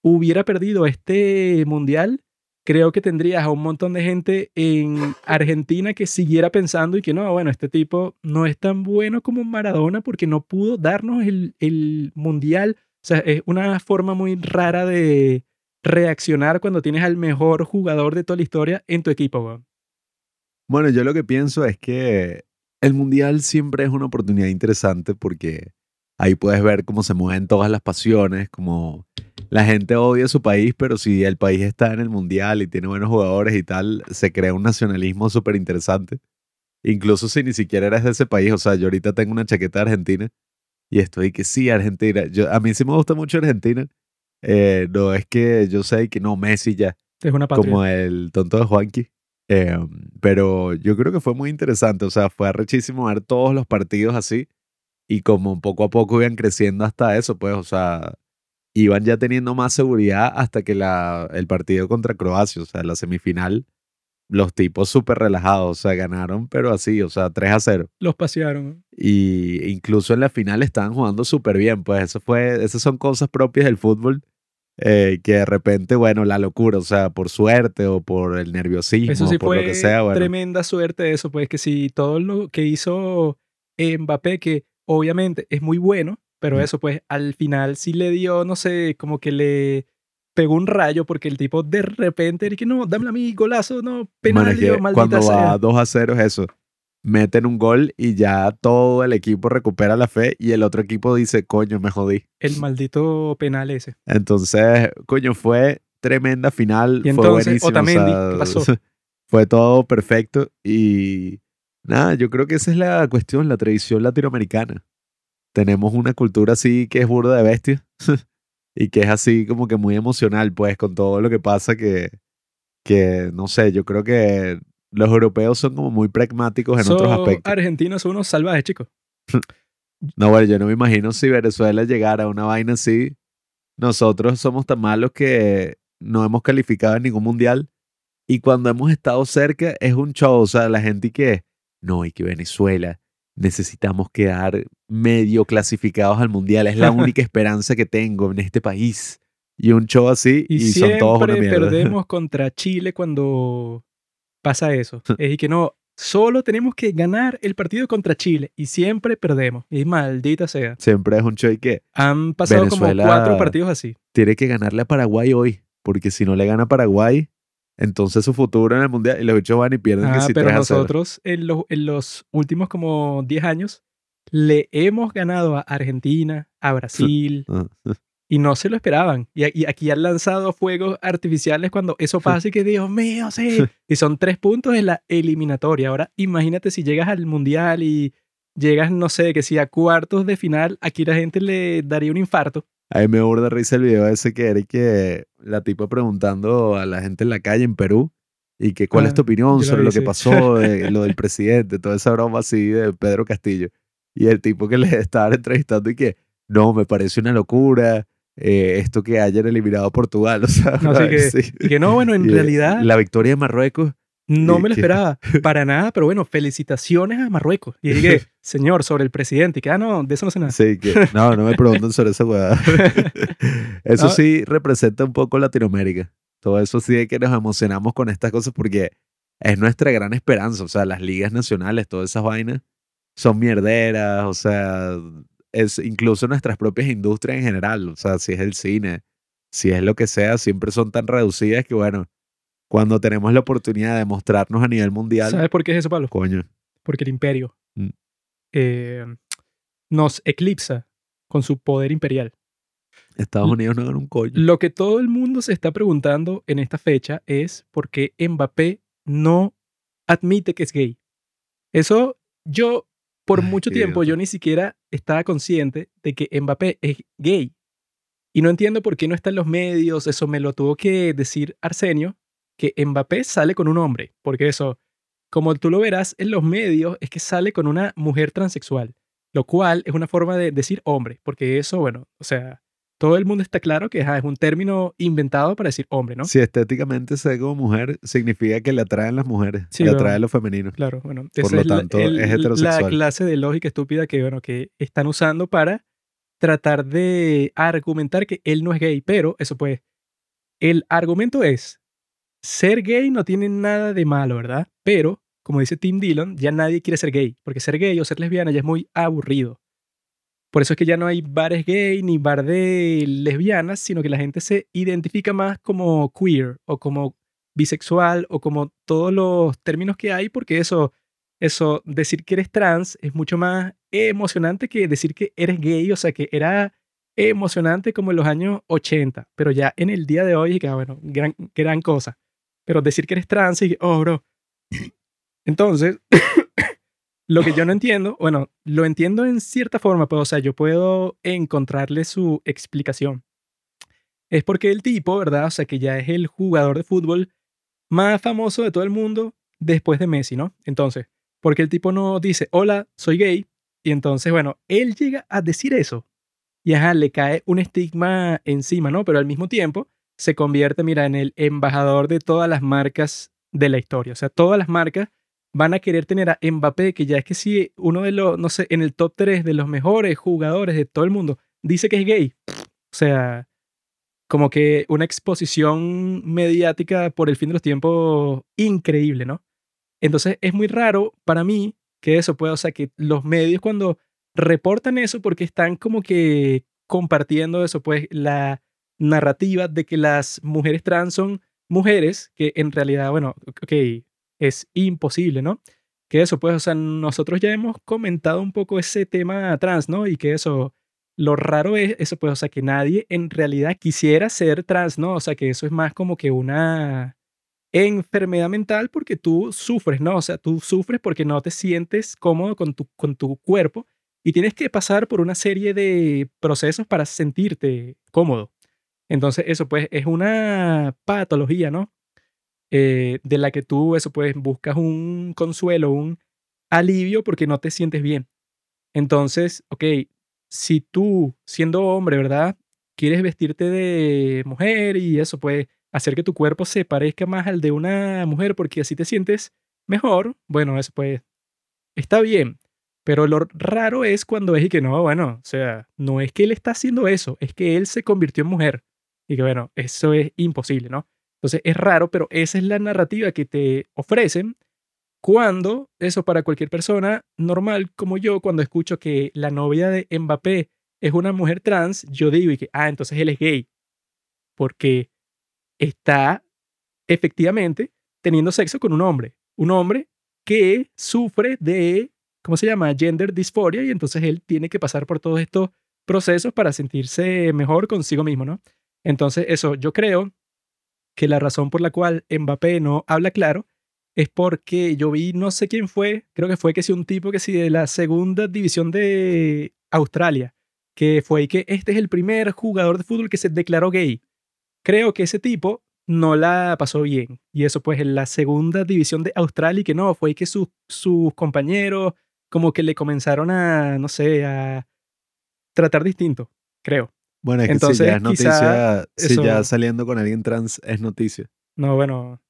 hubiera perdido este mundial, creo que tendrías a un montón de gente en Argentina que siguiera pensando y que no, bueno, este tipo no es tan bueno como Maradona porque no pudo darnos el, el mundial. O sea, es una forma muy rara de reaccionar cuando tienes al mejor jugador de toda la historia en tu equipo. Bueno, yo lo que pienso es que el mundial siempre es una oportunidad interesante porque ahí puedes ver cómo se mueven todas las pasiones, como la gente odia su país, pero si el país está en el mundial y tiene buenos jugadores y tal, se crea un nacionalismo súper interesante. Incluso si ni siquiera eres de ese país, o sea, yo ahorita tengo una chaqueta argentina y estoy que sí, Argentina. Yo, a mí sí me gusta mucho Argentina. Eh, no es que yo sé que no, Messi ya. Es una Como el tonto de Juanqui. Em, pero yo creo que fue muy interesante, o sea, fue arrechísimo ver todos los partidos así y como poco a poco iban creciendo hasta eso, pues, o sea, iban ya teniendo más seguridad hasta que la, el partido contra Croacia, o sea, la semifinal, los tipos súper relajados, o sea, ganaron, pero así, o sea, 3 a 0. Los pasearon. Y incluso en la final estaban jugando súper bien, pues eso fue, esas son cosas propias del fútbol. Eh, que de repente, bueno, la locura, o sea, por suerte o por el nerviosismo, eso sí por lo que sea. Bueno. Tremenda suerte eso, pues que si todo lo que hizo Mbappé, que obviamente es muy bueno, pero eso, pues al final sí le dio, no sé, como que le pegó un rayo porque el tipo de repente que no, dame a mí golazo, no, penal, maldita Cuando va 2 a 0 es eso. Meten un gol y ya todo el equipo recupera la fe y el otro equipo dice, coño, me jodí. El maldito penal ese. Entonces, coño, fue tremenda final. Y fue buenísimo. Otamendi, ¿qué pasó? (laughs) Fue todo perfecto y nada, yo creo que esa es la cuestión, la tradición latinoamericana tenemos una cultura así que es burda de bestia (laughs) y que es así como que muy emocional, pues, con todo lo que pasa que, que no sé, yo creo que los europeos son como muy pragmáticos en otros aspectos. Argentinos son unos salvajes, chicos. (laughs) no, bueno, yo no me imagino si Venezuela llegara a una vaina así. Nosotros somos tan malos que no hemos calificado en ningún mundial. Y cuando hemos estado cerca es un show. O sea, la gente que, no, y que Venezuela necesitamos quedar medio clasificados al mundial. Es la única (laughs) esperanza que tengo en este país. Y un show así y, son todos una mierda. perdemos (laughs) contra Chile cuando pasa eso. (laughs) es que no, solo tenemos que ganar el partido contra Chile y siempre perdemos. Y maldita sea. Siempre es un show y que han pasado como cuatro partidos así. Tiene que ganarle a Paraguay hoy, porque si no le gana a Paraguay, entonces su futuro en el mundial y los bichos van y pierden ah, pero nosotros en los, en los últimos como 10 años le hemos ganado a Argentina, a Brasil ah. (laughs) y no se lo esperaban. Y, aquí han lanzado fuegos artificiales cuando eso pasa y que Dios mío, sí. Y son tres puntos en la eliminatoria. Ahora imagínate si llegas al mundial y llegas, no sé, que si a cuartos de final, aquí la gente le daría un infarto. A mí me burda risa el video ese que era que la tipa preguntando a la gente en la calle en Perú y que cuál es tu ah, opinión sobre lo que pasó, (laughs) lo del presidente, toda esa broma así de Pedro Castillo. Y el tipo que le (laughs) estaba entrevistando y que, no, me parece una locura, eh, esto que hayan eliminado a Portugal. (laughs) O sea, y que no, bueno, en realidad... La victoria de Marruecos no me lo esperaba (laughs) para nada, pero bueno, felicitaciones a Marruecos. Y dije, (laughs) señor, sobre el presidente, y que, ah, no, de eso no sé nada. Sí, que, no, no me pregunten sobre esa hueá. Eso sí representa un poco Latinoamérica. Todo eso sí de que nos emocionamos con estas cosas porque es nuestra gran esperanza. O sea, las ligas nacionales, todas esas vainas son mierderas. O sea, es incluso nuestras propias industrias en general. O sea, si es el cine, si es lo que sea, siempre son tan reducidas que, bueno, Cuando tenemos la oportunidad de mostrarnos a nivel mundial, ¿Sabes por qué es eso, Pablo? coño. Porque el imperio Mm. eh, nos eclipsa con su poder imperial. Estados Unidos no gana un coño. Lo que todo el mundo se está preguntando en esta fecha es por qué Mbappé no admite que es gay. Eso yo, por Ay, (laughs) mucho tiempo, yo ni siquiera estaba consciente de que Mbappé es gay. Y no entiendo por qué no está en los medios. Eso me lo tuvo que decir Arsenio, que Mbappé sale con un hombre. Porque eso, como tú lo verás en los medios, es que sale con una mujer transexual. Lo cual es una forma de decir hombre. Porque eso, bueno, o sea, todo el mundo está claro que ajá, es un término inventado para decir hombre, ¿no? Si estéticamente se ve como mujer, significa que le atraen las mujeres, Sí, le pero- atrae lo femenino. Claro, bueno, Por lo es la- tanto, es la clase de lógica estúpida que, bueno, que están usando para tratar de argumentar que él no es gay, pero eso pues, el argumento es, ser gay no tiene nada de malo, ¿verdad? Pero, como dice Tim Dillon, ya nadie quiere ser gay, porque ser gay o ser lesbiana ya es muy aburrido. Por eso es que ya no hay bares gay ni bar de lesbianas, sino que la gente se identifica más como queer o como bisexual o como todos los términos que hay, porque eso, eso, decir que eres trans es mucho más emocionante que decir que eres gay, o sea, que era emocionante como en los años 80, pero ya en el día de hoy, que, ah, bueno, gran, gran cosa. Pero decir que eres trans y, oh, bro. Entonces, lo que yo no entiendo, bueno, lo entiendo en cierta forma, pero, o sea, yo puedo encontrarle su explicación. Es porque el tipo, ¿verdad? O sea, que ya es el jugador de fútbol más famoso de todo el mundo después de Messi, ¿no? Entonces, porque el tipo no dice, hola, soy gay, y entonces, bueno, él llega a decir eso, y ajá, le cae un estigma encima, ¿no? Pero al mismo tiempo se convierte, mira, en el embajador de todas las marcas de la historia. O sea, todas las marcas van a querer tener a Mbappé, que ya es que sí, uno de los, no sé, en el top 3 de los mejores jugadores de todo el mundo, dice que es gay. O sea, como que una exposición mediática por el fin de los tiempos increíble, ¿no? Entonces es muy raro para mí que eso pueda, o sea, que los medios cuando reportan eso porque están como que compartiendo eso, pues la narrativa de que las mujeres trans son mujeres, que en realidad, bueno, ok, es imposible, ¿no? Que eso, pues, o sea, nosotros ya hemos comentado un poco ese tema trans, ¿no? Y que eso, lo raro es eso, pues, o sea, que nadie en realidad quisiera ser trans, ¿no? O sea, que eso es más como que una enfermedad mental porque tú sufres, ¿no? O sea, tú sufres porque no te sientes cómodo con tu, con tu cuerpo y tienes que pasar por una serie de procesos para sentirte cómodo. Entonces, eso pues es una patología, ¿no? Eh, de la que tú, eso pues, buscas un consuelo, un alivio porque no te sientes bien. Entonces, ok, si tú, siendo hombre, ¿verdad? Quieres vestirte de mujer y eso, pues, hacer que tu cuerpo se parezca más al de una mujer porque así te sientes mejor, bueno, eso pues, está bien. Pero lo raro es cuando es y que no, bueno, o sea, no es que él está haciendo eso, es que él se convirtió en mujer. Y que bueno, eso es imposible, ¿no? Entonces es raro, pero esa es la narrativa que te ofrecen cuando, eso para cualquier persona normal como yo, cuando escucho que la novia de Mbappé es una mujer trans, yo digo y que, ah, entonces él es gay. Porque está efectivamente teniendo sexo con un hombre. Un hombre que sufre de, ¿cómo se llama? Gender dysphoria y entonces él tiene que pasar por todos estos procesos para sentirse mejor consigo mismo, ¿no? Entonces, eso, yo creo que la razón por la cual Mbappé no habla claro es porque yo vi, no sé quién fue, creo que fue que sí un tipo que sí de la segunda división de Australia, que fue y que este es el primer jugador de fútbol que se declaró gay. Creo que ese tipo no la pasó bien. Y eso pues en la segunda división de Australia y que no, fue que sus, sus compañeros como que le comenzaron a, no sé, a tratar distinto, creo. Bueno, es que Entonces, si ya es noticia, si ya saliendo con alguien trans es noticia. No, bueno,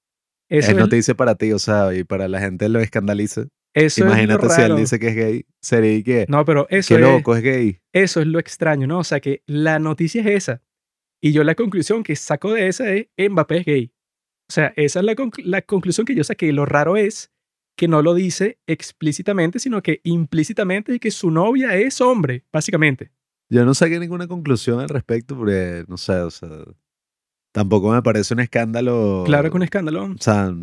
eso es es, noticia para ti, o sea, y para la gente lo escandaliza. eso es lo Imagínate si él dice que es gay, sería que, No, pero eso qué es, loco, es gay. eso es lo extraño, ¿no? O sea, que la noticia es esa. Y yo la conclusión que saco de esa es Mbappé es gay. O sea, esa es la, conc- la conclusión que yo saqué. Lo raro es que no lo dice explícitamente, sino que implícitamente y que su novia es hombre, básicamente. Yo no saqué ninguna conclusión al respecto porque, no sé, o sea, Tampoco me parece un escándalo. Claro que un escándalo. O sea,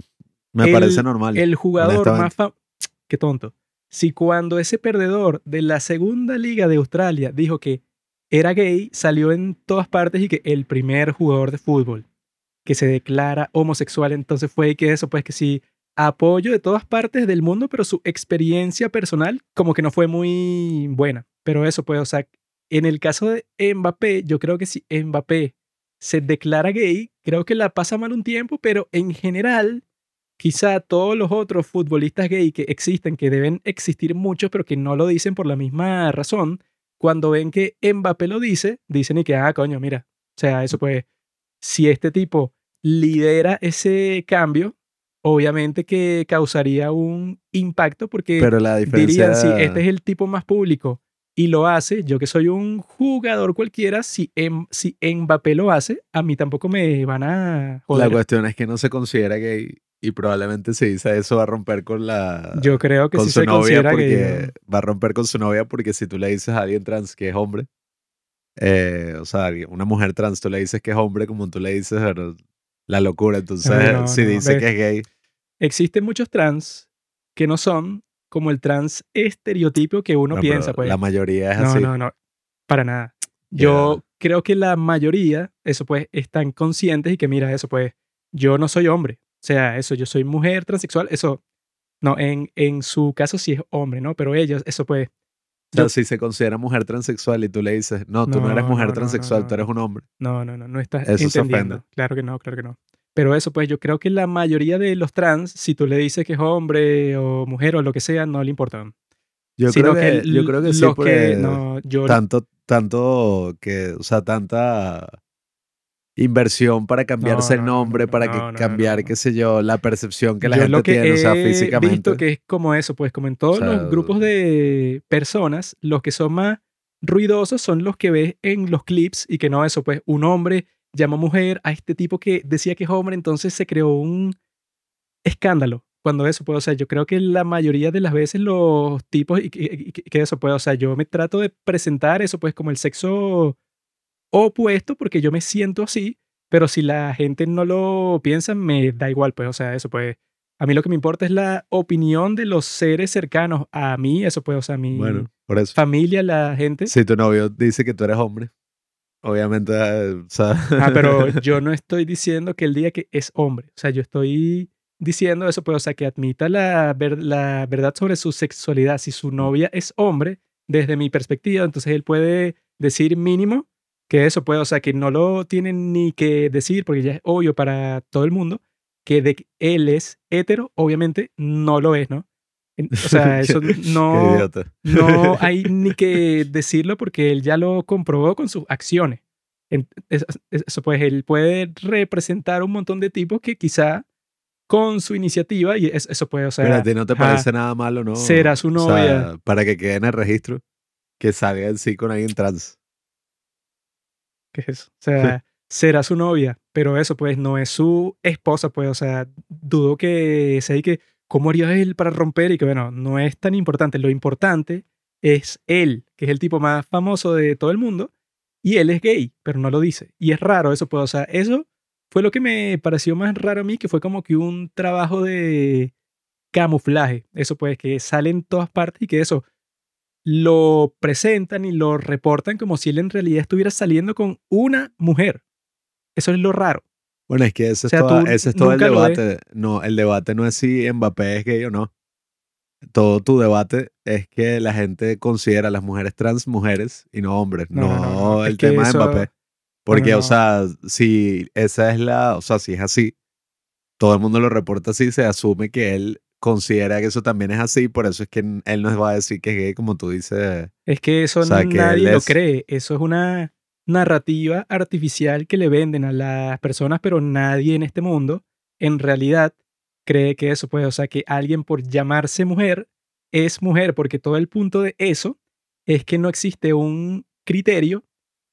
me parece normal. El jugador más famoso... Qué tonto. Si cuando ese perdedor de la segunda liga de Australia dijo que era gay, salió en todas partes y que el primer jugador de fútbol que se declara homosexual, entonces fue y que eso, pues que sí, apoyo de todas partes del mundo, pero su experiencia personal como que no fue muy buena. Pero eso, pues, o sea, en el caso de Mbappé, yo creo que si Mbappé se declara gay, creo que la pasa mal un tiempo, pero en general, quizá todos los otros futbolistas gay que existen, que deben existir muchos, pero que no lo dicen por la misma razón, cuando ven que Mbappé lo dice, dicen y que, ah, coño, mira, o sea, eso pues, si este tipo lidera ese cambio, obviamente que causaría un impacto porque Pero la diferencia. dirían, si este es el tipo más público y lo hace, yo que soy un jugador cualquiera, si, em- si Mbappé lo hace, a mí tampoco me van a La joder. cuestión es que no se considera gay y probablemente si dice eso va a romper con la. Yo creo que con sí su se novia porque que... va a romper con su novia porque si tú le dices a alguien trans que es hombre, eh, o sea, una mujer trans, tú le dices que es hombre como tú le dices pero la locura. Entonces, no, si no, dice ves. que es gay, Existen muchos trans que no son como el trans estereotipo que uno piensa, pues. la mayoría es No, así. no, no, para nada. Yo creo que la mayoría, eso pues, están conscientes y que mira, eso pues, yo no soy hombre. O sea, eso, yo soy mujer transexual, eso, no, en, en su caso sí es hombre, ¿no? Pero ellos, eso pues, O sea, yo- si se considera mujer transexual y tú le dices, no, tú no, No, eres mujer no, no, transexual, no, tú eres no. un hombre. no, no, no, no estás Eso se entendiendo. ofende. Claro que no, claro que no. Pero eso pues, yo creo que la mayoría de los trans, si tú le dices que es hombre o mujer o lo que sea, no le importan. Yo creo que, yo l- creo que sí, que, no, yo, tanto, tanto que, o sea, tanta inversión para cambiarse No, el no, no, nombre, no, para que cambiar, qué sé yo, la percepción que la yo gente lo que tiene, o sea, he físicamente. visto que es como eso, pues como en todos sea, los grupos de personas, los que son más ruidosos son los que ves en los clips y que no eso, pues un hombre llama mujer a este tipo que decía que es hombre, entonces se creó un escándalo. Cuando eso puede, o sea, yo creo que la mayoría de las veces los tipos, y y que- que eso puede, o sea, yo me trato de presentar eso pues como el sexo opuesto porque yo me siento así, pero si la gente no lo piensa, me da igual, pues, o sea, eso pues, a mí lo que me importa es la opinión de los seres cercanos a mí, eso pues, o sea, a mi Bueno, por eso. familia, la gente. Si tu novio dice que tú eres hombre, obviamente, eh, o sea, Ah, pero (laughs) yo no estoy diciendo que él diga que es hombre, o sea, yo estoy diciendo eso, pues, o sea, que admita la, ver- la verdad sobre su sexualidad. Si su novia es hombre, desde mi perspectiva, entonces él puede decir mínimo que eso puede, o sea, que no lo tienen ni que decir, porque ya es obvio para todo el mundo, que de que él es hetero, obviamente no lo es, ¿no? O sea, (laughs) eso no, no hay (laughs) ni que decirlo porque él ya lo comprobó con sus acciones. Eso pues él puede representar un montón de tipos que quizá con su iniciativa, y es- eso puede, o sea, ti no te parece nada malo, ¿no? será su O sea, novia. para que quede en el registro, que salga en sí con alguien trans. ¿qué es eso? O sea, (laughs) será su novia, pero eso pues no es su esposa, pues, o sea, dudo que sea y que, ¿cómo haría él para romper? Y que bueno, no es tan importante. Lo importante es él, que es el tipo más famoso de todo el mundo, y él es gay, pero no lo dice. Y es raro eso, pues, o sea, eso fue lo que me pareció más raro a mí, que fue como que un trabajo de camuflaje. Eso pues, que sale en todas partes y que eso lo presentan y lo reportan como si él en realidad estuviera saliendo con una mujer. Eso es lo raro. Bueno, es que ese, O sea, es, toda- ese es todo el debate. No, el debate no es si Mbappé es gay o no. Todo tu debate es que la gente considera a las mujeres trans mujeres y no hombres, No, no, es el que tema de eso- Mbappé. Porque, o sea, si esa es la, o sea, si es así, todo el mundo lo reporta así, se asume que él considera que eso también es así, por eso es que él nos va a decir que es gay, como tú dices. Es que eso O sea, que nadie él lo es- cree. Eso es una narrativa artificial que le venden a las personas, pero nadie en este mundo en realidad cree que eso puede, o sea, que alguien por llamarse mujer es mujer, porque todo el punto de eso es que no existe un criterio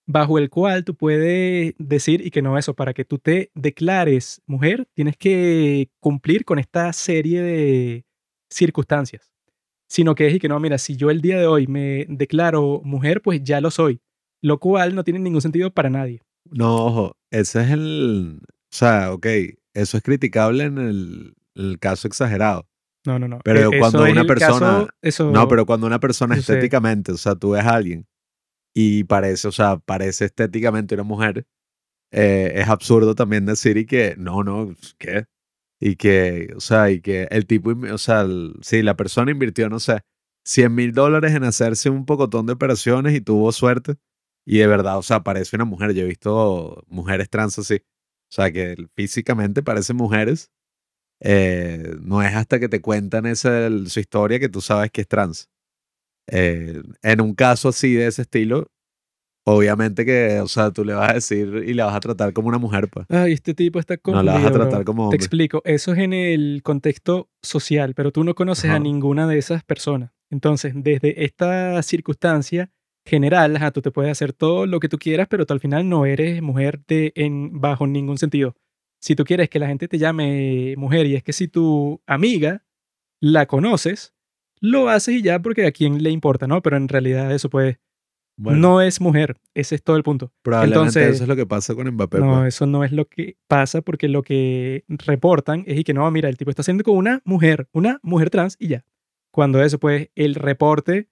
bajo el cual tú puedes decir y que no eso, para que tú te declares mujer, tienes que cumplir con esta serie de circunstancias. Sino que es y que no, mira, si yo el día de hoy me declaro mujer, pues ya lo soy, lo cual no tiene ningún sentido para nadie. No, ojo, ese es el. O sea, ok, eso es criticable en el, el caso exagerado. No, no, no. Pero E- cuando una persona- caso- eso, No, pero cuando una persona sé. estéticamente, o sea, tú ves a alguien y parece, o sea, parece estéticamente una mujer, eh, es absurdo también decir y que, no, no, ¿qué? Y que, o sea, y que el tipo, o sea, el- sí, la persona invirtió, no sé, 100 mil dólares en hacerse un pocotón de operaciones y tuvo suerte. Y de verdad, o sea, parece una mujer. Yo he visto mujeres trans así. O sea, que físicamente parecen mujeres. Eh, no es hasta que te cuentan esa, el- su historia que tú sabes que es trans. Eh, en un caso así de ese estilo, obviamente que, o sea, tú le vas a decir y la vas a tratar como una mujer, pues. Ay, este tipo está No confundido. la vas a bro. tratar como Te hombre. explico, eso es en el contexto social, pero tú no conoces a ninguna de esas personas. Entonces, desde esta circunstancia general, ajá, tú te puedes hacer todo lo que tú quieras, pero tú al final no eres mujer de, en, bajo ningún sentido. Si tú quieres que la gente te llame mujer y es que si tu amiga la conoces, lo haces y ya porque a quién le importa, ¿no? Pero en realidad eso pues Bueno, no es mujer, ese es todo el punto. probablemente entonces- eso es lo que pasa con Mbappé. No, pues. eso no es lo que pasa porque lo que reportan es y que no, mira, el tipo está haciendo con una mujer, una mujer trans y ya. Cuando eso, pues, el reporte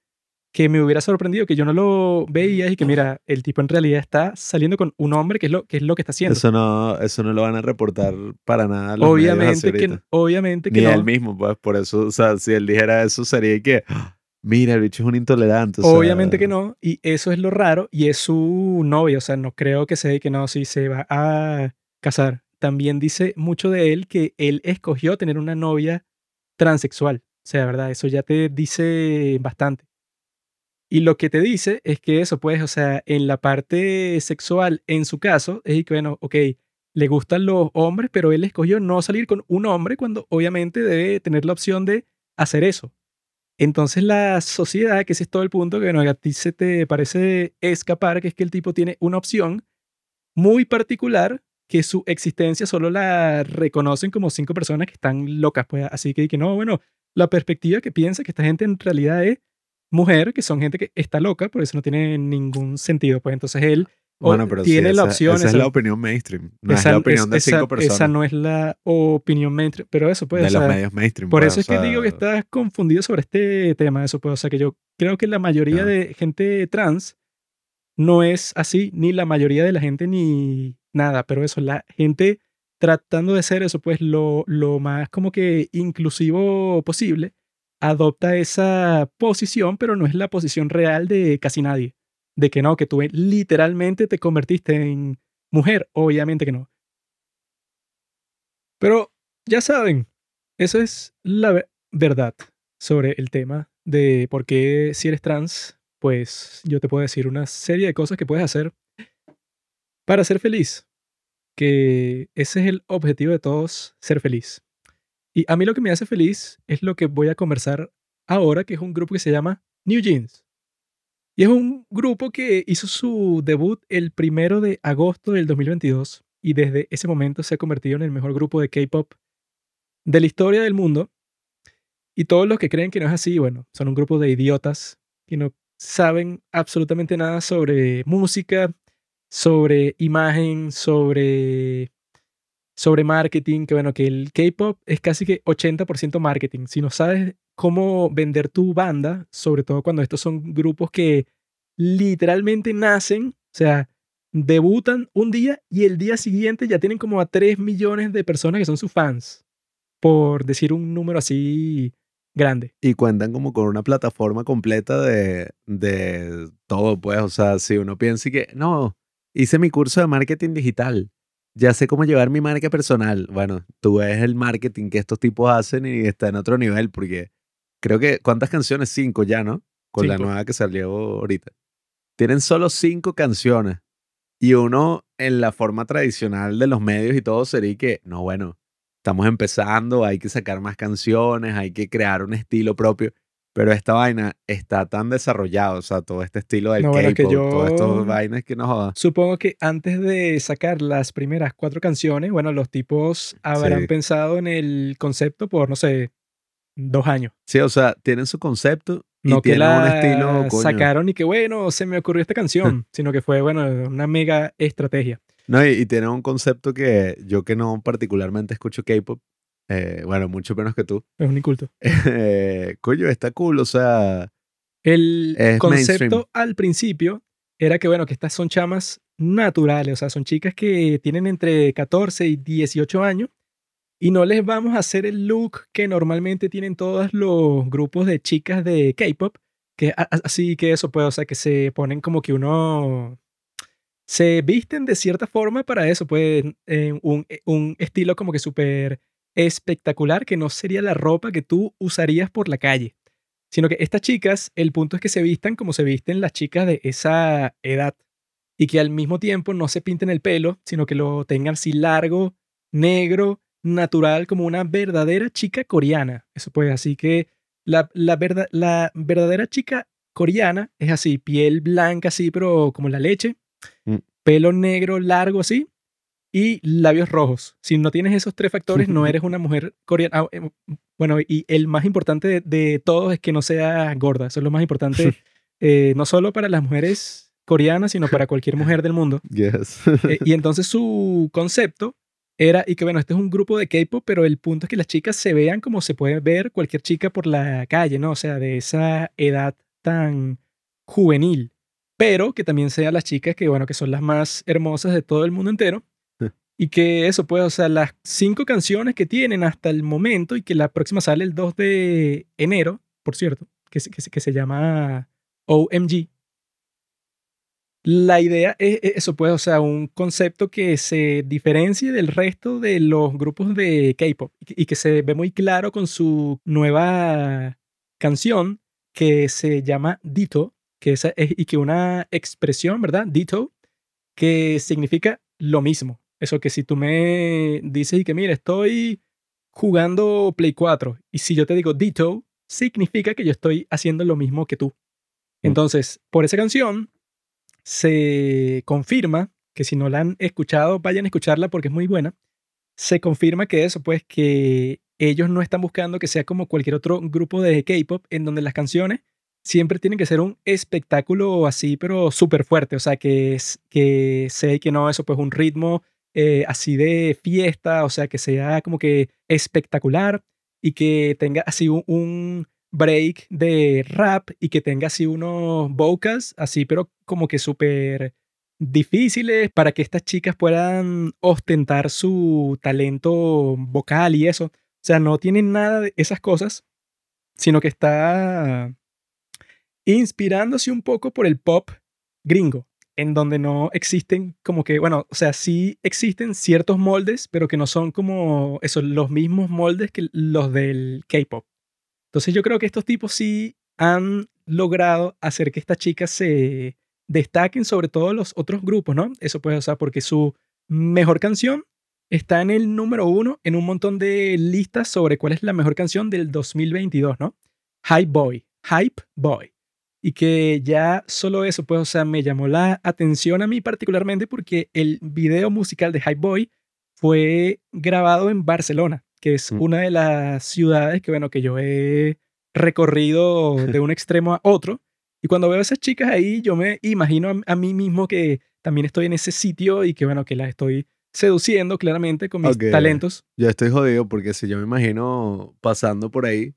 que me hubiera sorprendido, que yo no lo veía y que mira, el tipo en realidad está saliendo con un hombre, que es lo que, es lo que está haciendo. Eso no, eso no lo van a reportar para nada. los obviamente que, obviamente que Ni no. él mismo, pues, por eso, o sea, si él dijera eso sería que, "Ah, mira, el bicho es un intolerante. o sea, Obviamente que no, y eso es lo raro, y es su novia, o sea, no creo que sea que no, si se va a casar. También dice mucho de él que él escogió tener una novia transexual. O sea, ¿verdad? Eso ya te dice bastante. Y lo que te dice es que eso, pues, o sea, en la parte sexual, en su caso, es que, bueno, ok, le gustan los hombres, pero él escogió no salir con un hombre cuando obviamente debe tener la opción de hacer eso. Entonces la sociedad, que ese es todo el punto, que bueno, a ti se te parece escapar, que es que el tipo tiene una opción muy particular que su existencia solo la reconocen como cinco personas que están locas, pues así que, que no, bueno, la perspectiva que piensa que esta gente en realidad es mujer, que son gente que está loca, por eso no tiene ningún sentido, pues entonces él Bueno, pero sí, tiene la esa- opción, Esa es esa- la opinión mainstream. No esa, es la opinión es- de cinco personas. esa no es la opinión mainstream, pero eso pues, de o los sea, medios mainstream. por pues, eso es o que digo que sea, estás confundido sobre este tema, eso pues, o sea que yo creo que la mayoría de gente trans no es así, ni la mayoría de la gente ni nada, pero eso, la gente tratando de ser eso, pues lo, lo más como que inclusivo posible, adopta esa posición, pero no es la posición real de casi nadie. De que no, que tú literalmente te convertiste en mujer, obviamente que no. Pero ya saben, esa es la ve- verdad sobre el tema de por qué si eres trans, pues yo te puedo decir una serie de cosas que puedes hacer para ser feliz. Que ese es el objetivo de todos, ser feliz. Y a mí lo que me hace feliz es lo que voy a conversar ahora, que es un grupo que se llama New Jeans. Y es un grupo que hizo su debut el primero de agosto del 2022 y desde ese momento se ha convertido en el mejor grupo de K-pop de la historia del mundo. Y todos los que creen que no es así, bueno, son un grupo de idiotas que no saben absolutamente nada sobre música, sobre imagen, sobre, sobre marketing, que bueno, que el K-pop es casi que 80% marketing. Si no sabes cómo vender tu banda, sobre todo cuando estos son grupos que literalmente nacen, o sea, debutan un día y el día siguiente ya tienen como a 3 millones de personas que son sus fans, por decir un número así grande. Y cuentan como con una plataforma completa de, de todo, pues. O sea, si uno piensa que, no, hice mi curso de marketing digital. Ya sé cómo llevar mi marca personal. Bueno, tú ves el marketing que estos tipos hacen y está en otro nivel, porque creo que, ¿cuántas canciones? Cinco ya, ¿no? Con la nueva que salió ahorita. Tienen solo cinco canciones. Y uno, en la forma tradicional de los medios y todo, sería que, no, bueno, estamos empezando, hay que sacar más canciones, hay que crear un estilo propio. Pero esta vaina está tan desarrollado, o sea, todo este estilo del No, bueno, que K-pop, todas estas vainas que no. Supongo que antes de sacar las primeras cuatro canciones, bueno, los tipos habrán Sí. pensado en el concepto por, no sé, dos años. Sí, o sea, tienen su concepto y No que tienen un la estilo, coño. sacaron y que, bueno, se me ocurrió esta canción, (laughs) sino que fue, bueno, una mega estrategia. No, y, y tiene un concepto que yo que no particularmente escucho K-pop, eh, bueno, mucho menos que tú, Es un inculto. (laughs) eh, coño, está cool, o sea, El concepto mainstream. al principio era que, bueno, que estas son chamas naturales, o sea, son chicas que tienen entre 14 y 18 años y no les vamos a hacer el look que normalmente tienen todos los grupos de chicas de K-pop, que así que eso puede, o sea, que se ponen como que uno se visten de cierta forma para eso, pues en un, un estilo como que súper espectacular que no sería la ropa que tú usarías por la calle sino que estas chicas, el punto es que se vistan como se visten las chicas de esa edad y que al mismo tiempo no se pinten el pelo, sino que lo tengan así largo, negro, natural, como una verdadera chica coreana. Eso pues, así que la, la, verda- la verdadera chica coreana es así, piel blanca así, pero como la leche, Mm. pelo negro largo así y labios rojos. Si no tienes esos tres factores, no eres una mujer coreana. Ah, eh, Bueno, y el más importante de, de todos es que no sea gorda. Eso es lo más importante, (laughs) eh, no solo para las mujeres coreanas, sino para cualquier mujer del mundo. yes. Eh, y entonces su concepto era, y que bueno, este es un grupo de K-pop, pero el punto es que las chicas se vean como se puede ver cualquier chica por la calle, ¿no? O sea, de esa edad tan juvenil, pero que también sean las chicas que, bueno, que son las más hermosas de todo el mundo entero. Y que eso, pues, o sea, las cinco canciones que tienen hasta el momento y que la próxima sale el 2 de enero, por cierto, que, se- que, que se llama OMG. La idea es es eso, pues, o sea, un concepto que se diferencie del resto de los grupos de K-pop y que- se ve muy claro con su nueva canción que se llama Ditto, que esa es, y que una expresión, ¿verdad? Ditto, que significa lo mismo. Eso que si tú me dices y que, mira, estoy jugando Play 4 y si yo te digo Ditto, significa que yo estoy haciendo lo mismo que tú. Entonces, por esa canción se confirma que si no la han escuchado, vayan a escucharla porque es muy buena. Se confirma que eso, pues que ellos no están buscando que sea como cualquier otro grupo de K-pop en donde las canciones siempre tienen que ser un espectáculo así, pero súper fuerte. O sea, que, es, que sea y que no, eso pues un ritmo eh, así de fiesta, o sea, que sea como que espectacular y que tenga así un, un break de rap y que tenga así unos vocals así, pero como que súper difíciles para que estas chicas puedan ostentar su talento vocal y eso. O sea, no tienen nada de esas cosas, sino que está inspirándose un poco por el pop gringo, en donde no existen como que, bueno, o sea, sí existen ciertos moldes, pero que no son como eso, los mismos moldes que los del K-pop. Entonces yo creo que estos tipos sí han logrado hacer que estas chicas se destaquen sobre todos los otros grupos, ¿no? Eso puede, o sea, porque su mejor canción está en el número uno en un montón de listas sobre cuál es la mejor canción del 2022, ¿no? Hype Boy, Hype Boy. Y que ya solo eso, pues, o sea, me llamó la atención a mí particularmente porque el video musical de Hype Boy fue grabado en Barcelona, que es Mm. una de las ciudades que, bueno, que yo he recorrido de (laughs) un extremo a otro. Y cuando veo a esas chicas ahí, yo me imagino a, a mí mismo que también estoy en ese sitio y que, bueno, que las estoy seduciendo claramente con mis talentos. Yo estoy jodido porque si yo me imagino pasando por ahí,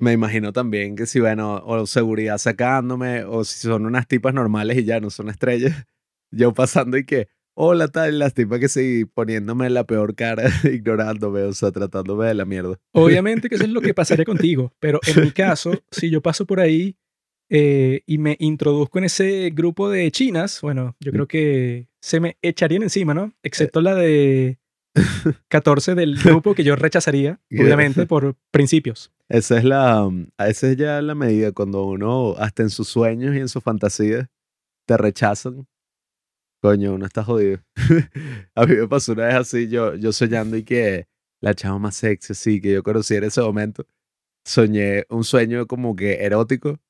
me imagino también que si, bueno, o seguridad sacándome, o si son unas tipas normales y ya no son estrellas, (laughs) yo pasando y que, hola tal, las tipas que sí, poniéndome la peor cara, (laughs) ignorándome, o sea, tratándome de la mierda. Obviamente que eso es lo que (laughs) pasaría contigo, pero en mi caso, si yo paso por ahí eh, y me introduzco en ese grupo de chinas, bueno, yo creo que se me echarían encima, ¿no? Excepto la de 14 del grupo que yo rechazaría, obviamente, por principios. Esa es la, mm, esa es ya la medida cuando uno, hasta en sus sueños y en sus fantasías, te rechazan. Coño, uno está jodido. (laughs) A mí me pasó una vez así, yo, yo soñando y que la chava más sexy, así, que yo conocí en ese momento, soñé un sueño como que erótico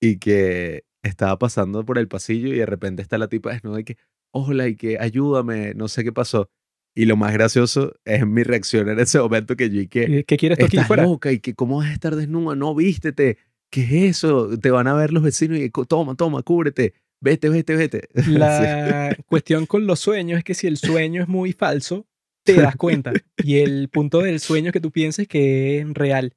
y que estaba pasando por el pasillo y de repente está la tipa desnuda y que, hola, y que ayúdame, no sé qué pasó. Y lo más gracioso es mi reacción en ese momento que yo y que, ¿Qué, quieres tú aquí Estás fuera? loca y que cómo vas a estar desnuda, no vístete, ¿qué es eso? Te van a ver los vecinos y toma, toma, cúbrete. vete, vete, vete. (laughs) La cuestión con los sueños es que si el sueño es muy falso, te das cuenta. (laughs) Y el punto del sueño que tú pienses que es real.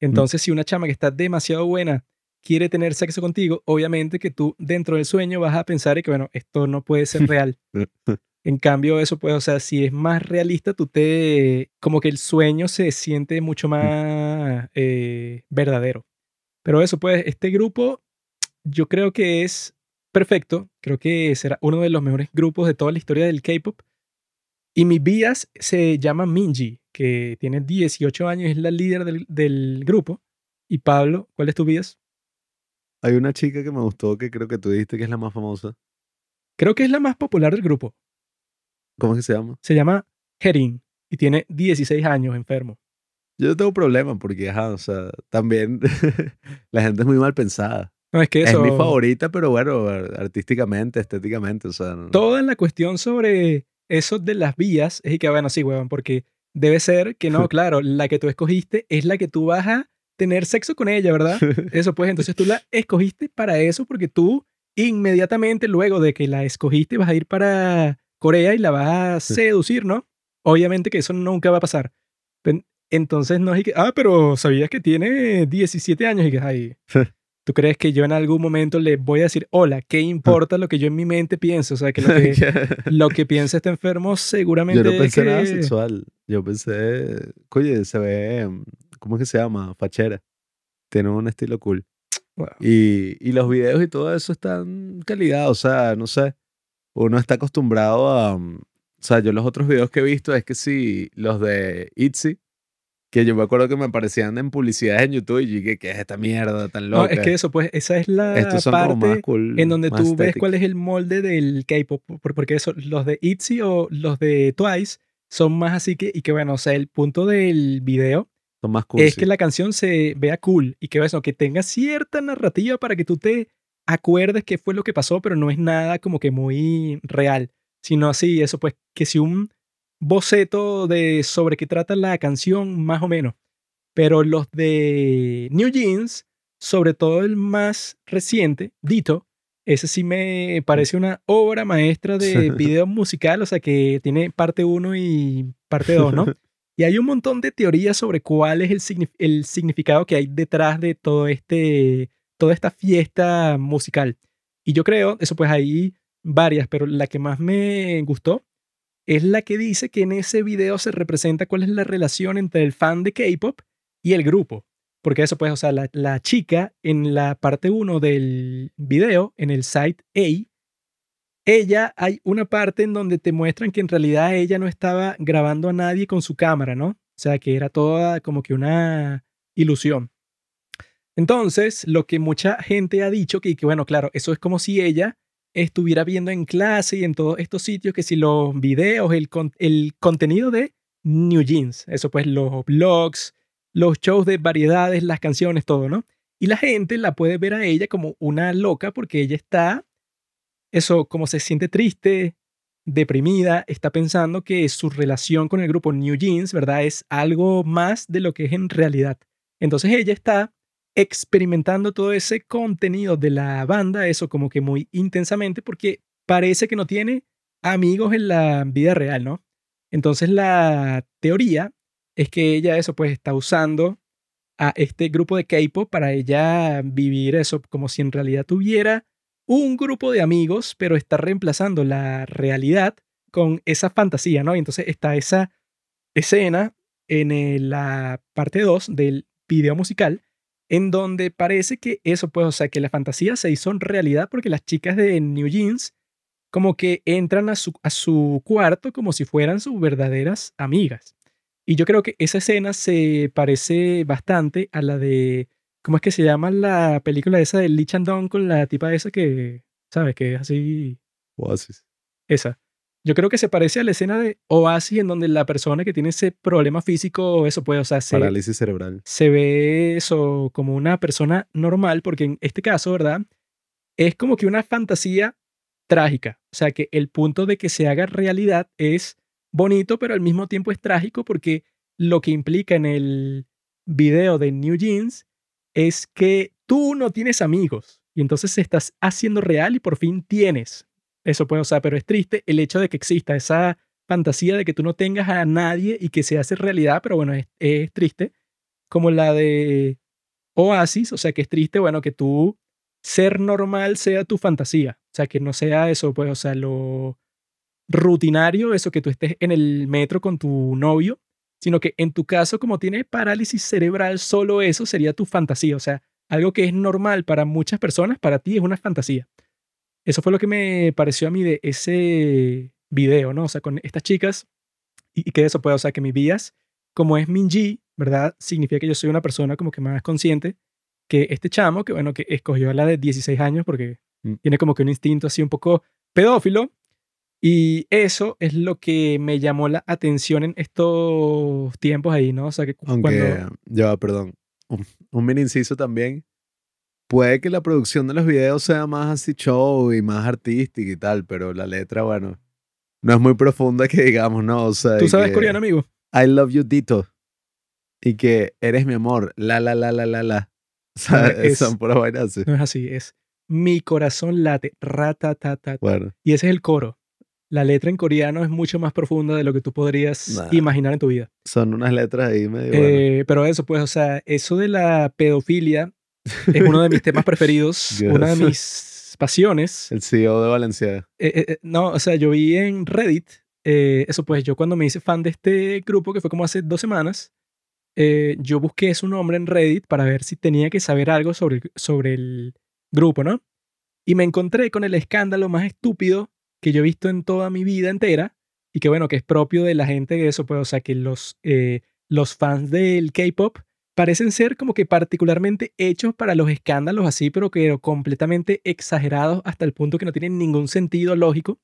Entonces, si una chama que está demasiado buena quiere tener sexo contigo, obviamente que tú dentro del sueño vas a pensar que, bueno, esto no puede ser (laughs) real. En cambio, eso puede, o sea, si es más realista, tú te, como que el sueño se siente mucho más eh, verdadero. Pero eso, pues, este grupo yo creo que es perfecto. Creo que será uno de los mejores grupos de toda la historia del K-pop. Y mi bias se llama Minji, que tiene 18 años, es la líder del, del grupo. Y Pablo, ¿cuál es tu bias? Hay una chica que me gustó que creo que tú dijiste que es la más famosa. Creo que es la más popular del grupo. ¿Cómo es que se llama? Se llama Herin y tiene 16 años enfermo. Yo no tengo problema porque, ajá, o sea, también (laughs) la gente es muy mal pensada. No, es que Es eso. mi favorita, pero bueno, artísticamente, estéticamente, o sea. no- Toda la cuestión sobre eso de las vías es que, bueno, sí, huevón, porque debe ser que no, (laughs) claro, la que tú escogiste es la que tú vas a tener sexo con ella, ¿verdad? (laughs) Eso pues, entonces tú la escogiste para eso porque tú inmediatamente luego de que la escogiste vas a ir para Corea y la vas a seducir, ¿no? Obviamente que eso nunca va a pasar. Entonces no es que, ah, pero sabías que tiene 17 años y que, ay, ¿tú crees que yo en algún momento le voy a decir, hola, ¿qué importa lo que yo en mi mente pienso? O sea, que lo (laughs) que, lo que piensa este enfermo seguramente Yo no es pensé nada sexual. Yo pensé, oye, se ve, mm, ¿cómo es que se llama? Fachera. Tiene un estilo cool. Wow. Y, y los videos y todo eso están calidad, o sea, no sé. Uno está acostumbrado a. mm, O sea, yo los otros videos que he visto es que sí, los de Itzy, que yo me acuerdo que me aparecían en publicidades en YouTube y dije, ¿qué es esta mierda tan No, loca? es que eso, pues, esa es la Estos son como más parte cool. en donde tú ves cuál es el molde del K-pop, por- porque eso, los de ITZY o los de Twice son más así que, y que bueno, o sea, el punto del video Son más cool. es que la canción se vea cool y que eso, que tenga cierta narrativa para que tú te acuerdes qué fue lo que pasó, pero no es nada como que muy real, sino así, eso pues, que si un boceto de sobre qué trata la canción, más o menos. Pero los de New Jeans, sobre todo el más reciente, Dito, ese sí me parece una obra maestra de video musical, o sea que tiene parte 1 y parte 2, ¿no? (laughs) Y hay un montón de teorías sobre cuál es el, signif- el significado que hay detrás de todo este, toda esta fiesta musical. Y yo creo, eso pues hay varias, pero la que más me gustó es la que dice que en ese video se representa cuál es la relación entre el fan de K-pop y el grupo. Porque eso pues, o sea, la, la chica en la parte 1 del video, en el site A, ella hay una parte en donde te muestran que en realidad ella no estaba grabando a nadie con su cámara, ¿no? O sea, que era toda como que una ilusión. Entonces, lo que mucha gente ha dicho, que, bueno, claro, eso es como si ella estuviera viendo en clase y en todos estos sitios que si los videos, el, con- el contenido de New Jeans, eso pues los blogs, los shows de variedades, las canciones, todo, ¿no? Y la gente la puede ver a ella como una loca porque ella está, eso, como se siente triste, deprimida, está pensando que su relación con el grupo New Jeans, ¿verdad? Es algo más de lo que es en realidad. Entonces ella está experimentando todo ese contenido de la banda, eso como que muy intensamente, porque parece que no tiene amigos en la vida real, ¿no? Entonces la teoría es que ella eso pues está usando a este grupo de K-pop para ella vivir eso como si en realidad tuviera un grupo de amigos, pero está reemplazando la realidad con esa fantasía, ¿no? Y entonces está esa escena en la parte 2 del video musical en donde parece que eso, pues, o sea, que la fantasía se hizo en realidad porque las chicas de New Jeans como que entran a su, a su cuarto como si fueran sus verdaderas amigas. Y yo creo que esa escena se parece bastante a la de, ¿cómo es que se llama la película esa de Lee Chandong con la tipa esa que, ¿sabes? Que es así, Oasis. esa. Yo creo que se parece a la escena de Oasis en donde la persona que tiene ese problema físico, eso puede, o sea, se, Parálisis cerebral. se ve eso como una persona normal, porque en este caso, ¿verdad? Es como que una fantasía trágica. O sea, que el punto de que se haga realidad es bonito, pero al mismo tiempo es trágico porque lo que implica en el video de New Jeans es que tú no tienes amigos. Y entonces estás haciendo real y por fin tienes. Eso puede, o pero es triste el hecho de que exista esa fantasía de que tú no tengas a nadie y que se hace realidad, pero bueno, es, es triste. Como la de Oasis, o sea, que es triste, bueno, que tú ser normal sea tu fantasía. O sea, que no sea eso, pues, o sea, lo rutinario, eso que tú estés en el metro con tu novio, sino que en tu caso, como tienes parálisis cerebral, solo eso sería tu fantasía. O sea, algo que es normal para muchas personas, para ti es una fantasía. Eso fue lo que me pareció a mí de ese video, ¿no? O sea, con estas chicas, y, que eso puede, o sea, que mi vías, como es Minji, ¿verdad? Significa que yo soy una persona como que más consciente que este chamo, que bueno, que escogió a la de 16 años porque mm. tiene como que un instinto así un poco pedófilo. Y eso es lo que me llamó la atención en estos tiempos ahí, ¿no? O sea, que Aunque, ya, perdón, un, un mini inciso también. Puede que la producción de los videos sea más así show y más artística y tal, pero la letra, bueno, no es muy profunda que digamos, ¿no? O sea, ¿Tú sabes coreano, amigo? I love you, Dito. Y que eres mi amor, la, la, la, la, la, la. (laughs) O sea, es, son puras vainas No es así, es mi corazón late, ratatata. Bueno. Y ese es el coro. La letra en coreano es mucho más profunda de lo que tú podrías imaginar en tu vida. Son unas letras ahí medio. Eh, pero eso, pues, o sea, eso de la pedofilia es uno de mis temas preferidos, (laughs) una de mis pasiones. El CEO de Valencia. Eh, eh, no, o sea, yo vi en Reddit, eso pues, yo cuando me hice fan de este grupo, que fue como hace dos semanas, yo busqué su nombre en Reddit para ver si tenía que saber algo sobre, sobre el grupo, ¿no? Y me encontré con el escándalo más estúpido que yo he visto en toda mi vida entera y que bueno, que es propio de la gente de eso, pues, o sea, que los, eh, los fans del K-Pop parecen ser como que particularmente hechos para los escándalos así, pero que completamente exagerados hasta el punto que no tienen ningún sentido lógico.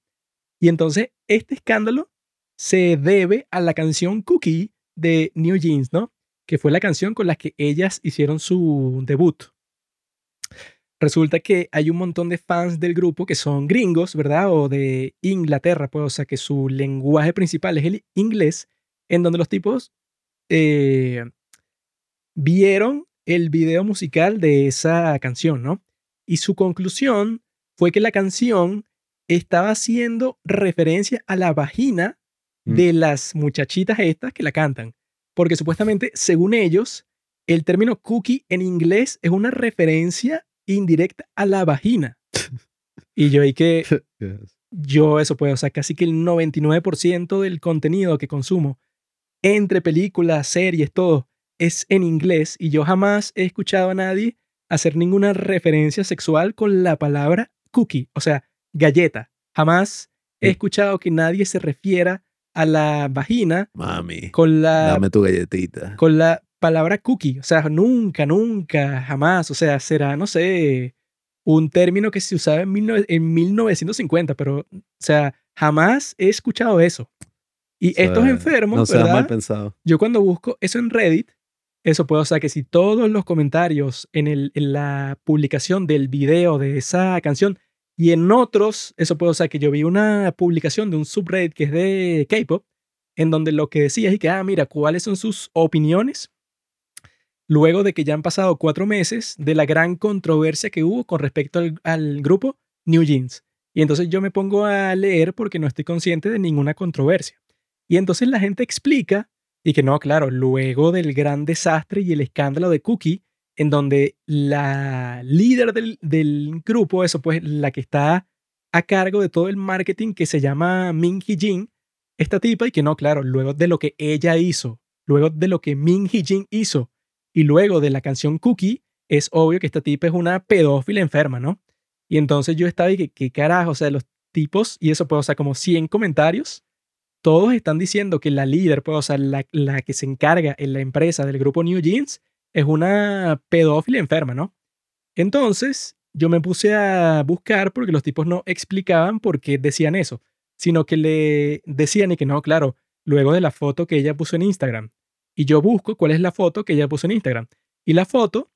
Y entonces, este escándalo se debe a la canción Cookie de New Jeans, ¿no? Que fue la canción con la que ellas hicieron su debut. Resulta que hay un montón de fans del grupo que son gringos, ¿verdad? O de Inglaterra, pues, o sea, que su lenguaje principal es el inglés, en donde los tipos eh, vieron el video musical de esa canción, ¿no? Y su conclusión fue que la canción estaba haciendo referencia a la vagina mm. de las muchachitas estas que la cantan. Porque supuestamente, según ellos, el término cookie en inglés es una referencia indirecta a la vagina. (laughs) Y yo ahí que yo eso puedo, o sea, casi que el 99% del contenido que consumo entre películas, series, todo, es en inglés y yo jamás he escuchado a nadie hacer ninguna referencia sexual con la palabra cookie, o sea, galleta. Jamás he escuchado que nadie se refiera a la vagina Mami, con la dame tu galletita. Con la palabra cookie. O sea, nunca, nunca, jamás. O sea, será, no sé, un término que se usaba en, 1950, pero, o sea, jamás he escuchado eso. Y estos enfermos, no mal pensado. Yo cuando busco eso en Reddit, eso puedo, o que si todos los comentarios en la publicación del video de esa canción y en otros, eso puedo, o sea, que yo vi una publicación de un subreddit que es de K-pop, en donde lo que decía es que, ah, mira, ¿cuáles son sus opiniones luego de que ya han pasado cuatro meses de la gran controversia que hubo con respecto al, grupo New Jeans. Y entonces yo me pongo a leer porque no estoy consciente de ninguna controversia. Y entonces la gente explica, y que no, claro, luego del gran desastre y el escándalo de Cookie, en donde la líder del, del grupo, eso pues la que está a cargo de todo el marketing que se llama Min Hee Jin, esta tipa, y que no, claro, luego de lo que ella hizo, luego de lo que Min Hee Jin hizo y luego de la canción Cookie, es obvio que esta tipa es una pedófila enferma, ¿no? Y entonces yo estaba y que, ¿qué carajo? O sea, los tipos, y eso puede, o sea, como 100 comentarios, todos están diciendo que la líder, pues, o sea, la, la que se encarga en la empresa del grupo New Jeans, es una pedófila enferma, ¿no? Entonces, yo me puse a buscar porque los tipos no explicaban por qué decían eso, sino que le decían y que no, claro, luego de la foto que ella puso en Instagram, y yo busco cuál es la foto que ella puso en Instagram. Y la foto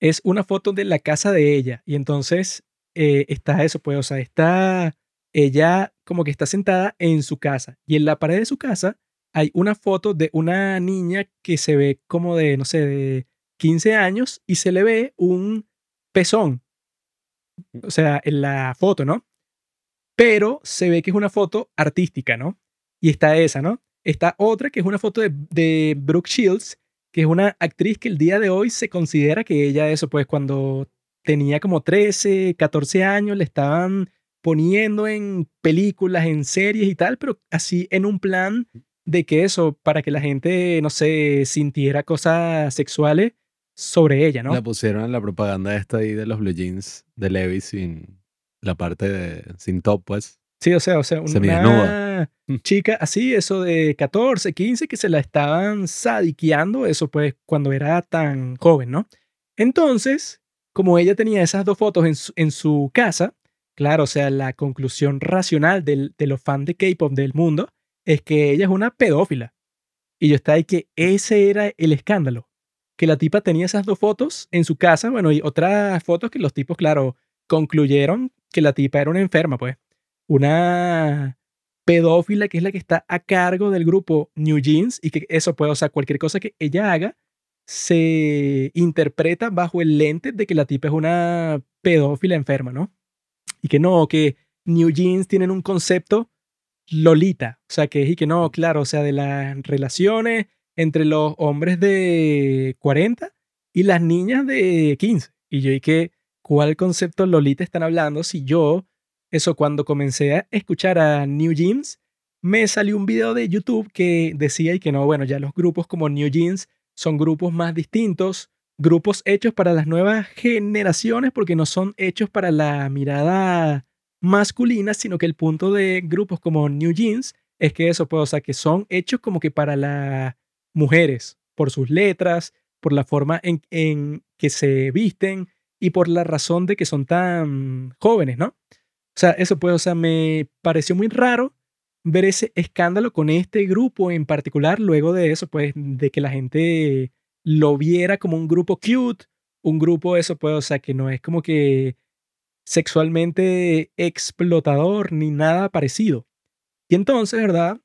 es una foto de la casa de ella. Y entonces eh, está eso, pues, o sea, está ella como que está sentada en su casa. Y en la pared de su casa hay una foto de una niña que se ve como de, no sé, de 15 años y se le ve un pezón. o sea, en la foto, ¿no? Pero se ve que es una foto artística, ¿no? Y está esa, ¿no? Está otra que es una foto de, Brooke Shields, que es una actriz que el día de hoy se considera que ella, eso, pues cuando tenía como 13, 14 años, le estaban poniendo en películas, en series y tal, pero así en un plan de que eso, para que la gente, no sé, sintiera cosas sexuales sobre ella, ¿no? La pusieron en la propaganda esta ahí de los blue jeans de Levi sin la parte de, sin top, pues. Sí, o sea, o sea, una chica así, eso de 14, 15, que se la estaban sadiqueando, eso pues cuando era tan joven, ¿no? Entonces, como ella tenía esas dos fotos en su, en su casa, claro, o sea, la conclusión racional de los fans de K-pop del mundo es que ella es una pedófila. Y yo estaba ahí que ese era el escándalo. Que la tipa tenía esas dos fotos en su casa, bueno, y otras fotos que los tipos, claro, concluyeron que la tipa era una enferma, pues. Una pedófila que es la que está a cargo del grupo New Jeans y que eso puede, o sea, cualquier cosa que ella haga se interpreta bajo el lente de que la tipa es una pedófila enferma, ¿no? Y que no, que New Jeans tienen un concepto Lolita, o sea, que es y que no, claro, o sea, de las relaciones entre los hombres de 40 y las niñas de 15. Y yo, ¿y que cuál concepto Lolita están hablando si yo, eso cuando comencé a escuchar a New Jeans, me salió un video de YouTube que decía y que no, bueno, ya los grupos como New Jeans son grupos más distintos, grupos hechos para las nuevas generaciones porque no son hechos para la mirada masculina, sino que el punto de grupos como New Jeans es que eso, pues, o sea, que son hechos como que para las mujeres, por sus letras, por la forma en, en que se visten y por la razón de que son tan jóvenes, ¿no? O sea, eso pues, o sea, me pareció muy raro ver ese escándalo con este grupo en particular, luego de eso, pues, de que la gente lo viera como un grupo cute, un grupo, eso pues, o sea, que no es como que sexualmente explotador ni nada parecido. Y entonces, ¿verdad?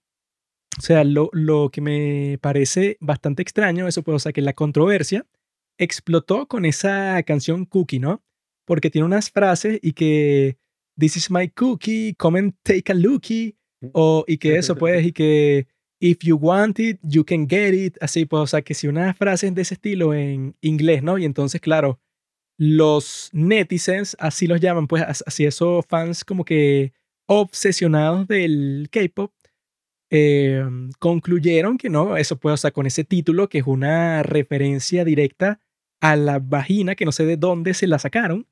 O sea, lo, lo que me parece bastante extraño, eso puede, o sea, que la controversia explotó con esa canción Cookie, ¿no? Porque tiene unas frases y que This is my cookie, come and take a lookie, o y que eso pues, y que If you want it, you can get it, así pues, o sea, que si unas frases de ese estilo en inglés, ¿no? Y entonces, claro, los netizens, así los llaman, pues así esos fans como que obsesionados del K-pop, em, concluyeron que no, eso puede, o sea, con ese título que es una referencia directa a la vagina, que no sé de dónde se la sacaron,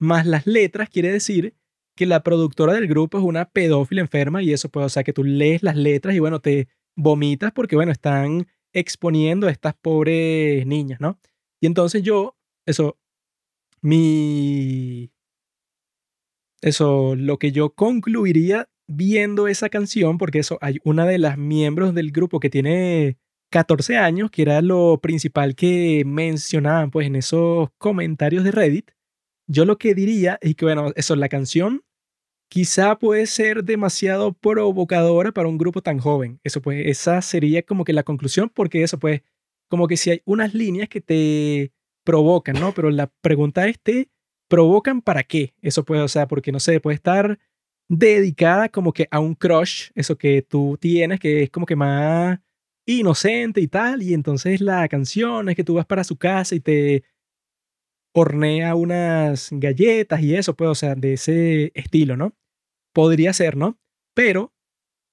más las letras, quiere decir que la productora del grupo es una pedófila enferma y eso puede, o sea, que tú lees las letras y bueno, te vomitas porque bueno, están exponiendo a estas pobres niñas, ¿no? Y entonces yo, eso, mi... Eso, lo que yo concluiría viendo esa canción, porque eso, hay una de las miembros del grupo que tiene 14 años, que era lo principal que mencionaban pues en esos comentarios de Reddit. Yo lo que diría es que, bueno, eso, la canción quizá puede ser demasiado provocadora para un grupo tan joven. Eso pues, esa sería como que la conclusión, porque eso pues, como que si hay unas líneas que te provocan, ¿no? Pero la pregunta es, ¿te provocan para qué? Eso puede, o sea, porque no sé, puede estar dedicada como que a un crush, eso que tú tienes, que es como que más inocente y tal, y entonces la canción es que tú vas para su casa y te hornea unas galletas y eso, pues, o sea, de ese estilo, ¿no? Podría ser, ¿no? Pero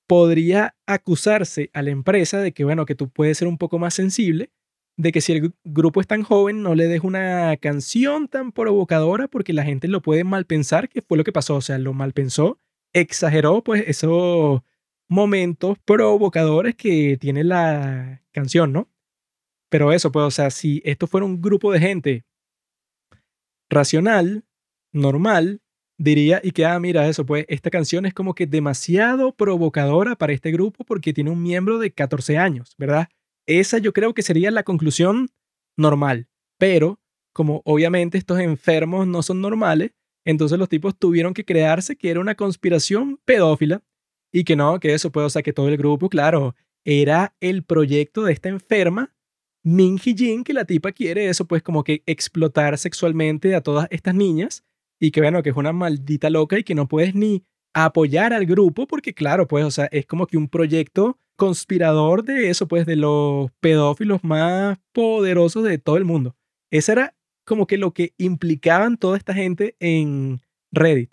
podría acusarse a la empresa de que, bueno, que tú puedes ser un poco más sensible de que si el grupo es tan joven, no le des una canción tan provocadora porque la gente lo puede mal pensar, que fue lo que pasó, o sea, lo mal pensó, exageró pues esos momentos provocadores que tiene la canción, ¿no? Pero eso, pues, o sea, si esto fuera un grupo de gente racional, normal, diría y que, ah, mira, eso, pues, esta canción es como que demasiado provocadora para este grupo porque tiene un miembro de 14 años, ¿verdad? Esa yo creo que sería la conclusión normal. Pero, como obviamente estos enfermos no son normales, entonces los tipos tuvieron que crearse que era una conspiración pedófila y que no, que eso puede, o sea, que todo el grupo, claro, era el proyecto de esta enferma, Min Jin, que la tipa quiere eso, pues como que explotar sexualmente a todas estas niñas y que bueno, que es una maldita loca y que no puedes ni apoyar al grupo porque claro, pues, o sea, es como que un proyecto conspirador de eso, pues, de los pedófilos más poderosos de todo el mundo. Esa era como que lo que implicaban toda esta gente en Reddit.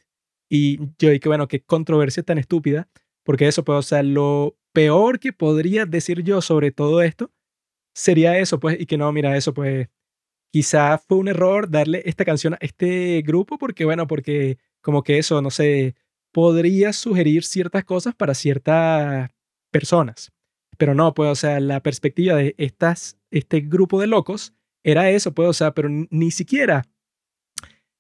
Y yo dije, bueno, qué controversia tan estúpida, porque eso, pues, o sea, lo peor que podría decir yo sobre todo esto sería eso, pues, y que no, mira, eso, pues, quizá fue un error darle esta canción a este grupo, porque, bueno, porque como que eso, no sé, podría sugerir ciertas cosas para ciertas personas. Pero no, pues, o sea, la perspectiva de estas, este grupo de locos era eso, pues, o sea, pero ni siquiera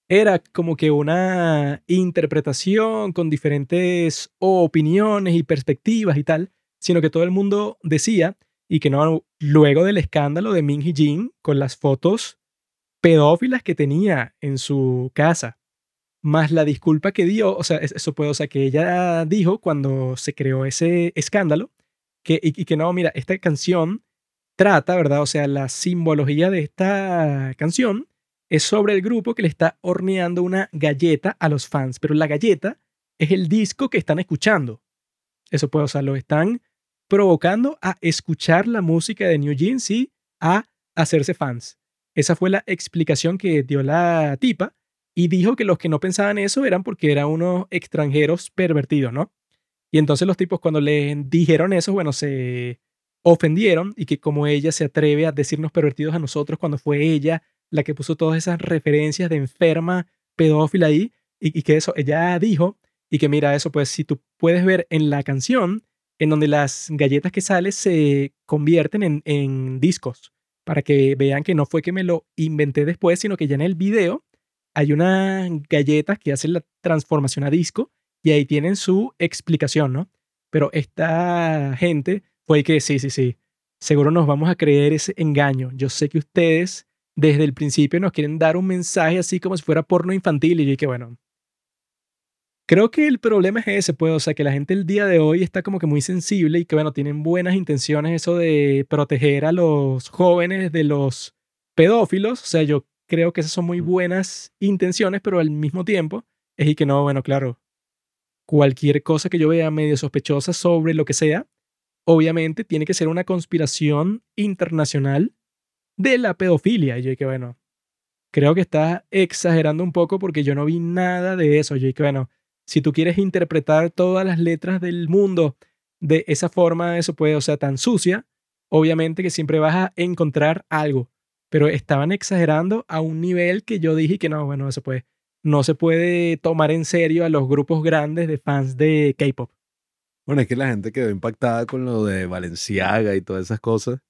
era como que una interpretación con diferentes opiniones y perspectivas y tal, sino que todo el mundo decía y que no, luego del escándalo de Min Hee Jin con las fotos pedófilas que tenía en su casa, más la disculpa que dio, o sea, eso puede, o sea, que ella dijo cuando se creó ese escándalo, que, y, y que no, mira, esta canción trata, ¿verdad? O sea, la simbología de esta canción es sobre el grupo que le está horneando una galleta a los fans, pero la galleta es el disco que están escuchando. Eso puede, o sea, lo están provocando a escuchar la música de New Jeans y a hacerse fans. Esa fue la explicación que dio la tipa y dijo que los que no pensaban eso eran porque eran unos extranjeros pervertidos, ¿no? Y entonces los tipos cuando le dijeron eso, bueno, se ofendieron y que como ella se atreve a decirnos pervertidos a nosotros cuando fue ella la que puso todas esas referencias de enferma pedófila ahí y, y que eso, ella dijo y que mira eso, pues si tú puedes ver en la canción, en donde las galletas que salen se convierten en, discos, para que vean que no fue que me lo inventé después, sino que ya en el video hay unas galletas que hacen la transformación a disco y ahí tienen su explicación, ¿no? Pero esta gente fue que sí, sí, sí, seguro nos vamos a creer ese engaño. Yo sé que ustedes desde el principio nos quieren dar un mensaje así como si fuera porno infantil y yo dije, bueno, Creo que el problema es ese, pues, o sea, que la gente el día de hoy está como que muy sensible y que, bueno, tienen buenas intenciones eso de proteger a los jóvenes de los pedófilos. O sea, yo creo que esas son muy buenas intenciones, pero al mismo tiempo es y que no, bueno, claro, cualquier cosa que yo vea medio sospechosa sobre lo que sea, obviamente tiene que ser una conspiración internacional de la pedofilia. Y yo que, bueno, creo que está exagerando un poco porque yo no vi nada de eso. Yo que, bueno, si tú quieres interpretar todas las letras del mundo de esa forma, eso puede, o sea, tan sucia, obviamente que siempre vas a encontrar algo. Pero estaban exagerando a un nivel que yo dije que no, bueno, eso pues no se puede tomar en serio a los grupos grandes de fans de K-pop. Bueno, es que la gente quedó impactada con lo de Valenciaga y todas esas cosas.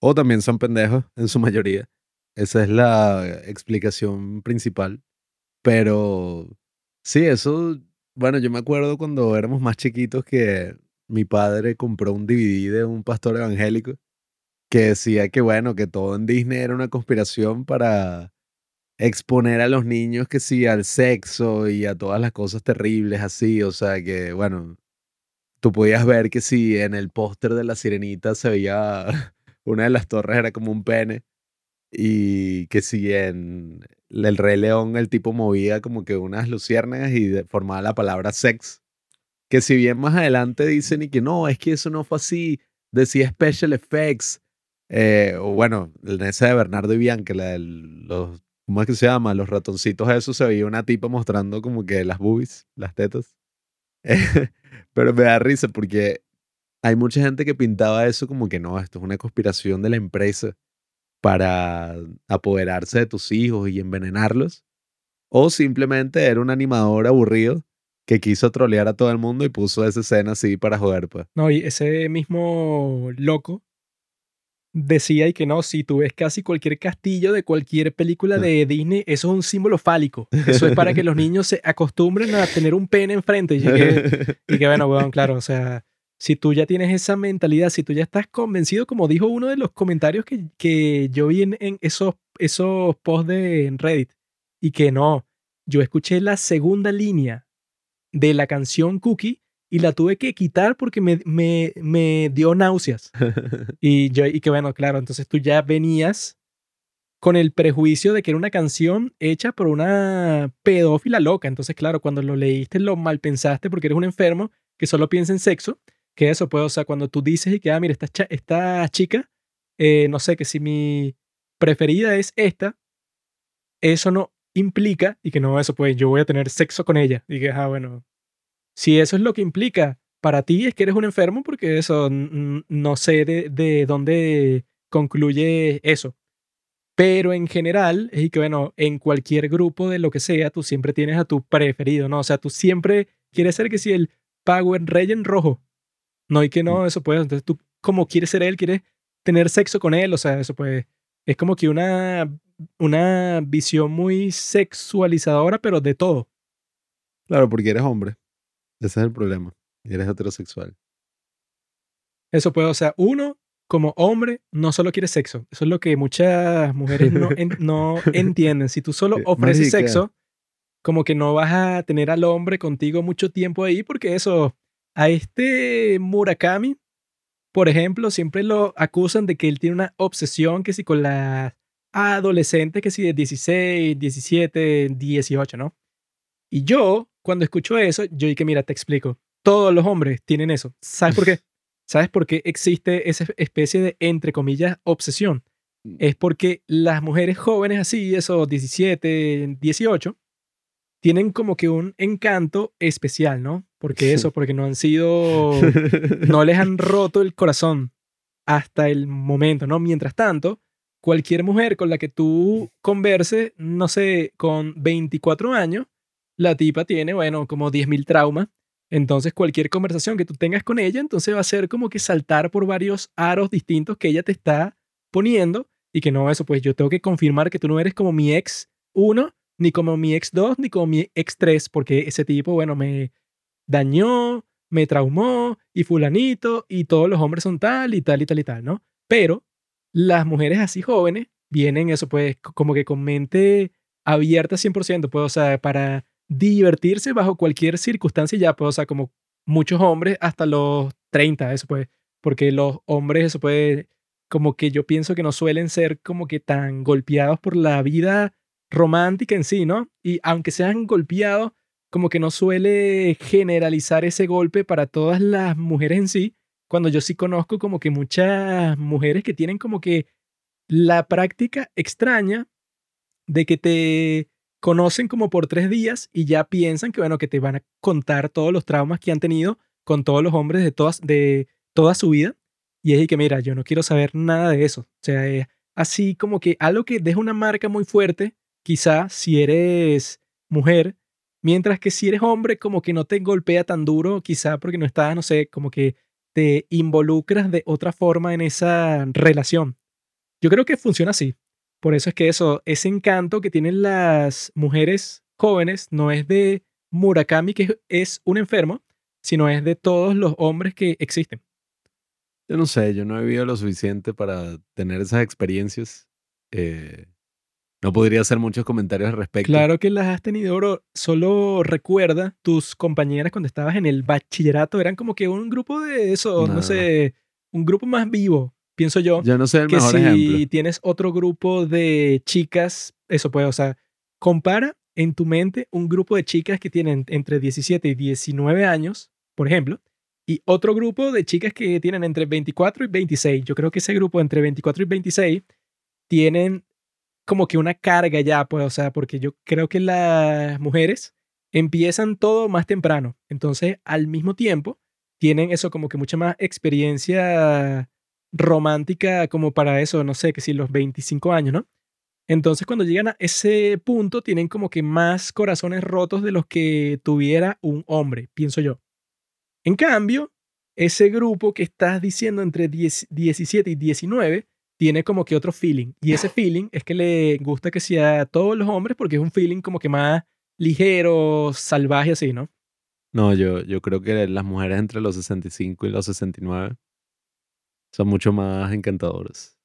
O también son pendejos, en su mayoría. Esa es la explicación principal. Pero Sí, eso, bueno, yo me acuerdo cuando éramos más chiquitos que mi padre compró un DVD de un pastor evangélico que decía que, bueno, que todo en Disney era una conspiración para exponer a los niños que sí, al sexo y a todas las cosas terribles así, o sea, que, bueno, tú podías ver que si en el póster de la sirenita se veía (laughs) una de las torres era como un pene y que si en el Rey León el tipo movía como que unas luciérnagas y formaba la palabra sex. Que si bien más adelante dicen y que no, es que eso no fue así, decía special effects. Eh, o bueno, en esa de Bernardo y Bianca, la los, ¿cómo es que se llama? Los ratoncitos, eso se veía una tipa mostrando como que las boobies, las tetas. (laughs) Pero me da risa porque hay mucha gente que pintaba eso como que no, esto es una conspiración de la empresa para apoderarse de tus hijos y envenenarlos, o simplemente era un animador aburrido que quiso trolear a todo el mundo y puso esa escena así para joder, pues. No, y ese mismo loco decía y que no, si tú ves casi cualquier castillo de cualquier película de Disney, eso es un símbolo fálico. Eso es para que los (laughs) niños se acostumbren a tener un pene enfrente. Y que, (laughs) y que bueno, bueno, claro, o sea, si tú ya tienes esa mentalidad, si tú ya estás convencido, como dijo uno de los comentarios que, que yo vi en, esos, esos posts de Reddit, y que no, yo escuché la segunda línea de la canción Cookie y la tuve que quitar porque me, me, me dio náuseas. (laughs) y, yo, y que bueno, claro, entonces tú ya venías con el prejuicio de que era una canción hecha por una pedófila loca. Entonces, claro, cuando lo leíste lo mal pensaste porque eres un enfermo que solo piensa en sexo, que eso puede, o sea, cuando tú dices y que, ah, mira, esta, esta chica, eh, no sé, que si mi preferida es esta, eso no implica, y que no, eso pues yo voy a tener sexo con ella. Y que, ah, bueno, si eso es lo que implica para ti, es que eres un enfermo porque eso, no sé de, de dónde concluye eso. Pero en general, es que bueno, en cualquier grupo de lo que sea, tú siempre tienes a tu preferido, ¿no? O sea, tú siempre quieres ser que si el Power Ranger rojo. No, hay que no, eso puede. Entonces tú, como quieres ser él, quieres tener sexo con él, o sea, eso puede. Es como que una, una visión muy sexualizadora, pero de todo. Claro, porque eres hombre. Ese es el problema. Eres heterosexual. Eso puede, o sea, uno como hombre no solo quiere sexo. Eso es lo que muchas mujeres no, no (laughs) entienden. Si tú solo ofreces sexo, como que no vas a tener al hombre contigo mucho tiempo ahí porque eso, a este Murakami, por ejemplo, siempre lo acusan de que él tiene una obsesión que si con las adolescentes, que si de 16, 17, 18, ¿no? Y yo, cuando escucho eso, yo dije, mira, te explico. Todos los hombres tienen eso. ¿Sabes por qué? (laughs) ¿Sabes por qué existe esa especie de, entre comillas, obsesión? Mm. Es porque las mujeres jóvenes así, esos 17, 18, tienen como que un encanto especial, ¿no? Porque eso, porque no han sido, (laughs) no les han roto el corazón hasta el momento, ¿no? Mientras tanto, cualquier mujer con la que tú converses, no sé, con 24 años, la tipa tiene, bueno, como 10.000 traumas entonces, cualquier conversación que tú tengas con ella, entonces va a ser como que saltar por varios aros distintos que ella te está poniendo y que no, eso, pues yo tengo que confirmar que tú no eres como mi ex 1, ni como mi ex 2, ni como mi ex 3, porque ese tipo, bueno, me dañó, me traumó y fulanito y todos los hombres son tal y tal y tal y tal, ¿no? Pero las mujeres así jóvenes vienen eso, pues como que con mente abierta 100%, pues, o sea, para divertirse bajo cualquier circunstancia ya, pues, o sea, como muchos hombres hasta los 30, eso puede, porque los hombres, eso puede, como que yo pienso que no suelen ser como que tan golpeados por la vida romántica en sí, ¿no? Y aunque sean golpeados, como que no suele generalizar ese golpe para todas las mujeres en sí, cuando yo sí conozco como que muchas mujeres que tienen como que la práctica extraña de que te conocen como por tres días y ya piensan que, bueno, que te van a contar todos los traumas que han tenido con todos los hombres de, todas, de toda su vida. Y es que, mira, yo no quiero saber nada de eso. O sea, es así como que algo que deja una marca muy fuerte, quizá si eres mujer, mientras que si eres hombre, como que no te golpea tan duro, quizá porque no estás, no sé, como que te involucras de otra forma en esa relación. Yo creo que funciona así. Por eso es que eso, ese encanto que tienen las mujeres jóvenes no es de Murakami, que es un enfermo, sino es de todos los hombres que existen. Yo no sé, yo no he vivido lo suficiente para tener esas experiencias. Eh, no podría hacer muchos comentarios al respecto. Claro que las has tenido, bro. Solo recuerda tus compañeras cuando estabas en el bachillerato. Eran como que un grupo de eso, no sé, un grupo más vivo pienso yo. Yo no sé el que mejor si tienes otro grupo de chicas, eso puede, o sea, compara en tu mente un grupo de chicas que tienen entre 17 y 19 años, por ejemplo, y otro grupo de chicas que tienen entre 24 y 26. Yo creo que ese grupo entre 24 y 26 tienen como que una carga ya, pues, o sea, porque yo creo que las mujeres empiezan todo más temprano. Entonces, al mismo tiempo, tienen eso como que mucha más experiencia romántica como para eso, no sé, que si los 25 años, ¿no? Entonces cuando llegan a ese punto tienen como que más corazones rotos de los que tuviera un hombre, pienso yo. En cambio, ese grupo que estás diciendo entre 17 y 19 tiene como que otro feeling. Y ese (laughs) feeling es que le gusta que sea a todos los hombres porque es un feeling como que más ligero, salvaje así, ¿no? No, yo, yo creo que las mujeres entre los 65 y los 69 son mucho más encantadores.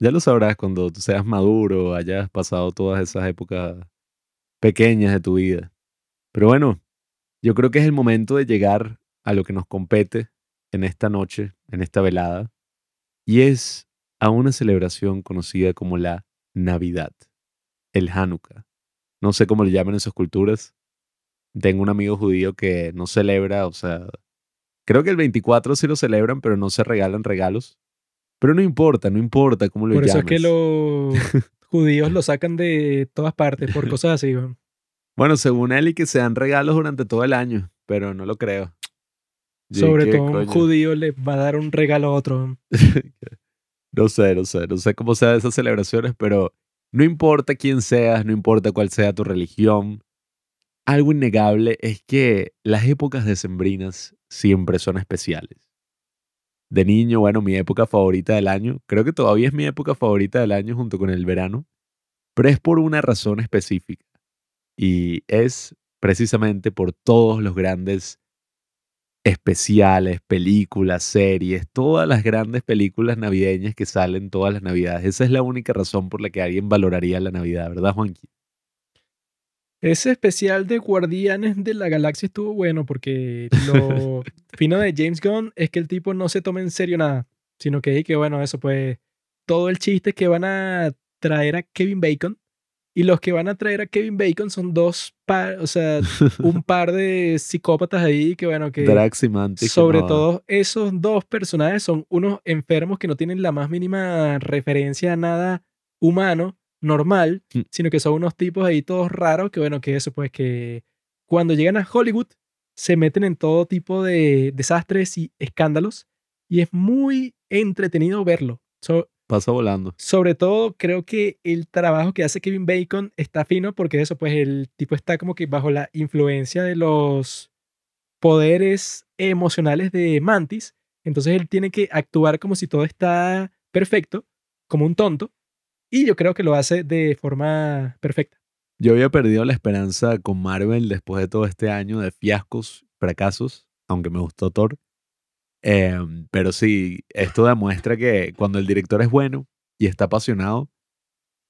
Ya lo sabrás cuando tú seas maduro, hayas pasado todas esas épocas pequeñas de tu vida. Pero bueno, yo creo que es el momento de llegar a lo que nos compete en esta noche, en esta velada, y es a una celebración conocida como la Navidad, el Hanukkah. No sé cómo le llaman en sus culturas. Tengo un amigo judío que no celebra, o sea, creo que el 24 sí lo celebran, pero no se regalan regalos. Pero no importa, no importa cómo lo Por eso llames. es que los (laughs) judíos lo sacan de todas partes por cosas así. weón. Bueno, según él y que se dan regalos durante todo el año, pero no lo creo. Sobre todo un judío le va a dar un regalo a otro. (laughs) No sé, no sé, no sé cómo sean esas celebraciones, pero no importa quién seas, no importa cuál sea tu religión, algo innegable es que las épocas decembrinas siempre son especiales. De niño, bueno, mi época favorita del año, creo que todavía es mi época favorita del año junto con el verano, pero es por una razón específica. Y es precisamente por todos los grandes especiales, películas, series, todas las grandes películas navideñas que salen todas las navidades. Esa es la única razón por la que alguien valoraría la Navidad, ¿verdad, Juanqui? Ese especial de Guardianes de la Galaxia estuvo bueno porque lo (laughs) fino de James Gunn es que el tipo no se toma en serio nada, sino que, que bueno, eso pues, todo el chiste que van a traer a Kevin Bacon y los que van a traer a Kevin Bacon son dos par, o sea, un (laughs) par de psicópatas ahí que bueno, que sobre no- todo esos dos personajes son unos enfermos que no tienen la más mínima referencia a nada humano, normal, Mm. sino que son unos tipos ahí todos raros que bueno, que eso pues que cuando llegan a Hollywood se meten en todo tipo de desastres y escándalos y es muy entretenido verlo. So- Pasa volando. sobre todo creo que el trabajo que hace Kevin Bacon está fino porque eso, pues el tipo está como que bajo la influencia de los poderes emocionales de Mantis. Entonces él tiene que actuar como si todo está perfecto, como un tonto. Y yo creo que lo hace de forma perfecta. Yo había perdido la esperanza con Marvel después de todo este año de fiascos, fracasos, aunque me gustó Thor. Em, pero sí, esto demuestra que cuando el director es bueno y está apasionado,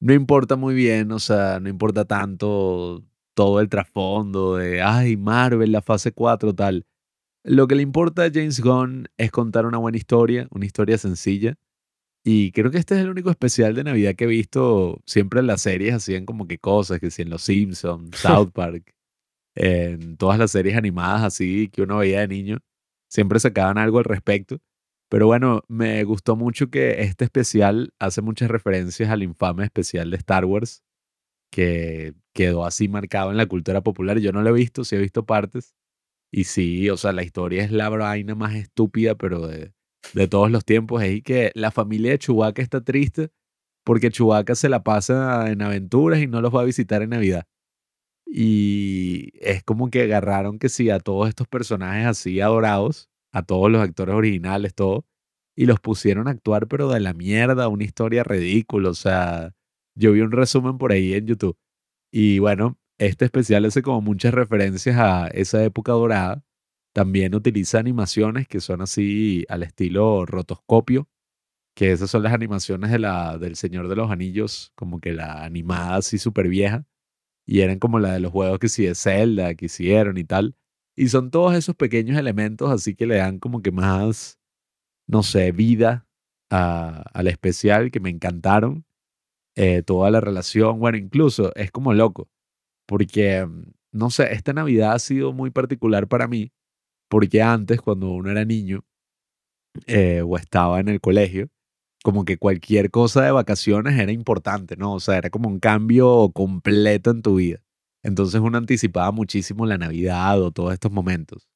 no importa muy bien, o sea, no importa tanto todo el trasfondo de, ay, Marvel, la fase 4, tal. Lo que le importa a James Gunn es contar una buena historia, una historia sencilla. Y creo que este es el único especial de Navidad que he visto. Siempre en las series hacían como que cosas, que si en Los Simpsons, (laughs) South Park, en todas las series animadas así que uno veía de niño, siempre sacaban algo al respecto. Pero bueno, me gustó mucho que este especial hace muchas referencias al infame especial de Star Wars, que quedó así marcado en la cultura popular. Yo no lo he visto, sí he visto partes. Y sí, o sea, la historia es la vaina más estúpida, pero de, todos los tiempos. Es que la familia de Chewbacca está triste porque Chewbacca se la pasa en aventuras y no los va a visitar en Navidad. Y es como que agarraron que sí a todos estos personajes así adorados, a todos los actores originales, todo, y los pusieron a actuar, pero de la mierda, una historia ridícula. O sea, yo vi un resumen por ahí en YouTube. Y bueno, este especial hace como muchas referencias a esa época dorada. También utiliza animaciones que son así al estilo rotoscopio, que esas son las animaciones de la, del Señor de los Anillos, como que la animada así súper vieja. Y eran como la de los juegos que sí de Zelda, que hicieron y tal. Y son todos esos pequeños elementos así que le dan como que más, no sé, vida a- al especial que me encantaron. Eh, toda la relación, bueno, incluso es como loco, porque, mm, no sé, esta Navidad ha sido muy particular para mí, porque antes, cuando uno era niño eh, o estaba en el colegio, como que cualquier cosa de vacaciones era importante, ¿no? O sea, era como un cambio completo en tu vida. Entonces uno anticipaba muchísimo la Navidad o todos estos momentos.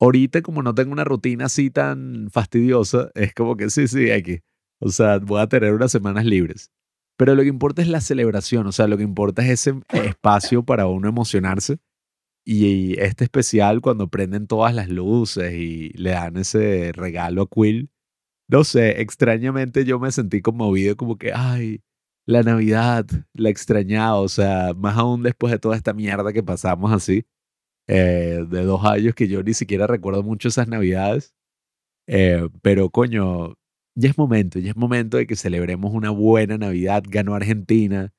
Ahorita, como no tengo una rutina así tan fastidiosa, es como que sí, sí, aquí. O sea, voy a tener unas semanas libres. Pero lo que importa es la celebración, o sea, lo que importa es ese espacio para uno emocionarse. Y este especial, cuando prenden todas las luces y le dan ese regalo a Quill, no sé, extrañamente yo me sentí conmovido, como que, ay, la Navidad, la extrañaba, o sea, más aún después de toda esta mierda que pasamos así, eh, de dos años que yo ni siquiera recuerdo mucho esas Navidades. Eh, pero coño, ya es momento, ya es momento de que celebremos una buena Navidad. Ganó Argentina.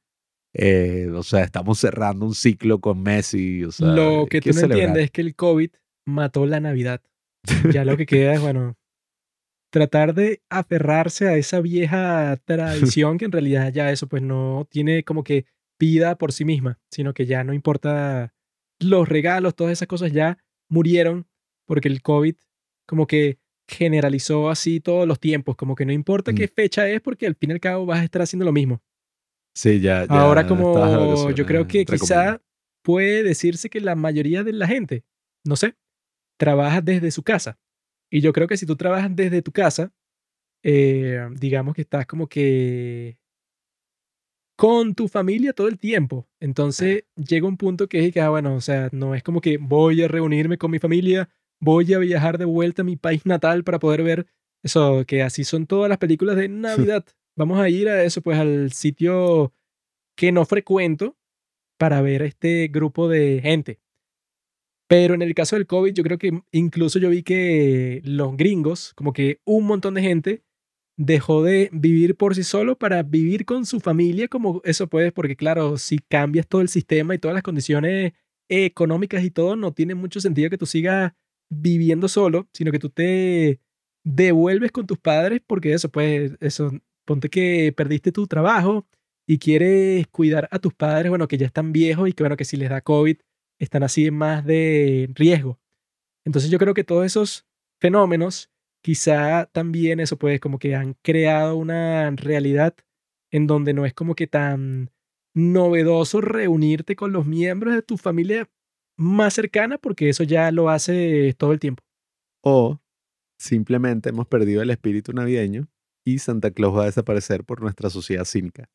eh, o sea, estamos cerrando un ciclo con Messi. O sea, lo que tú no celebrar. entiendes es que el COVID mató la Navidad. Ya lo que queda es, bueno, tratar de aferrarse a esa vieja (laughs) tradición que en realidad ya eso pues no tiene como que vida por sí misma, sino que ya no importa los regalos, todas esas cosas ya murieron porque el COVID como que generalizó así todos los tiempos, como que no importa qué Mm. fecha es porque al fin y al cabo vas a estar haciendo lo mismo. Sí, ya, Ahora ya como estas yo creo que quizá puede decirse que la mayoría de la gente, no sé, trabaja desde su casa. Y yo creo que si tú trabajas desde tu casa, eh, digamos que estás como que con tu familia todo el tiempo. Entonces llega un punto que es que, ah, bueno, o sea, no es como que voy a reunirme con mi familia, voy a viajar de vuelta a mi país natal para poder ver eso, que así son todas las películas de (laughs) Navidad. Vamos a ir a eso, pues al sitio que no frecuento para ver este grupo de gente. Pero en el caso del COVID, yo creo que incluso yo vi que los gringos, como que un montón de gente dejó de vivir por sí solo para vivir con su familia, como eso puedes, porque claro, si cambias todo el sistema y todas las condiciones económicas y todo, no tiene mucho sentido que tú sigas viviendo solo, sino que tú te devuelves con tus padres, porque eso, pues, eso, ponte que perdiste tu trabajo y quieres cuidar a tus padres, bueno, que ya están viejos y que, bueno, que si les da COVID, están así más de riesgo. Entonces yo creo que todos esos fenómenos quizá también eso pues como que han creado una realidad en donde no es como que tan novedoso reunirte con los miembros de tu familia más cercana porque eso ya lo hace todo el tiempo. O simplemente hemos perdido el espíritu navideño y Santa Claus va a desaparecer por nuestra sociedad cínica.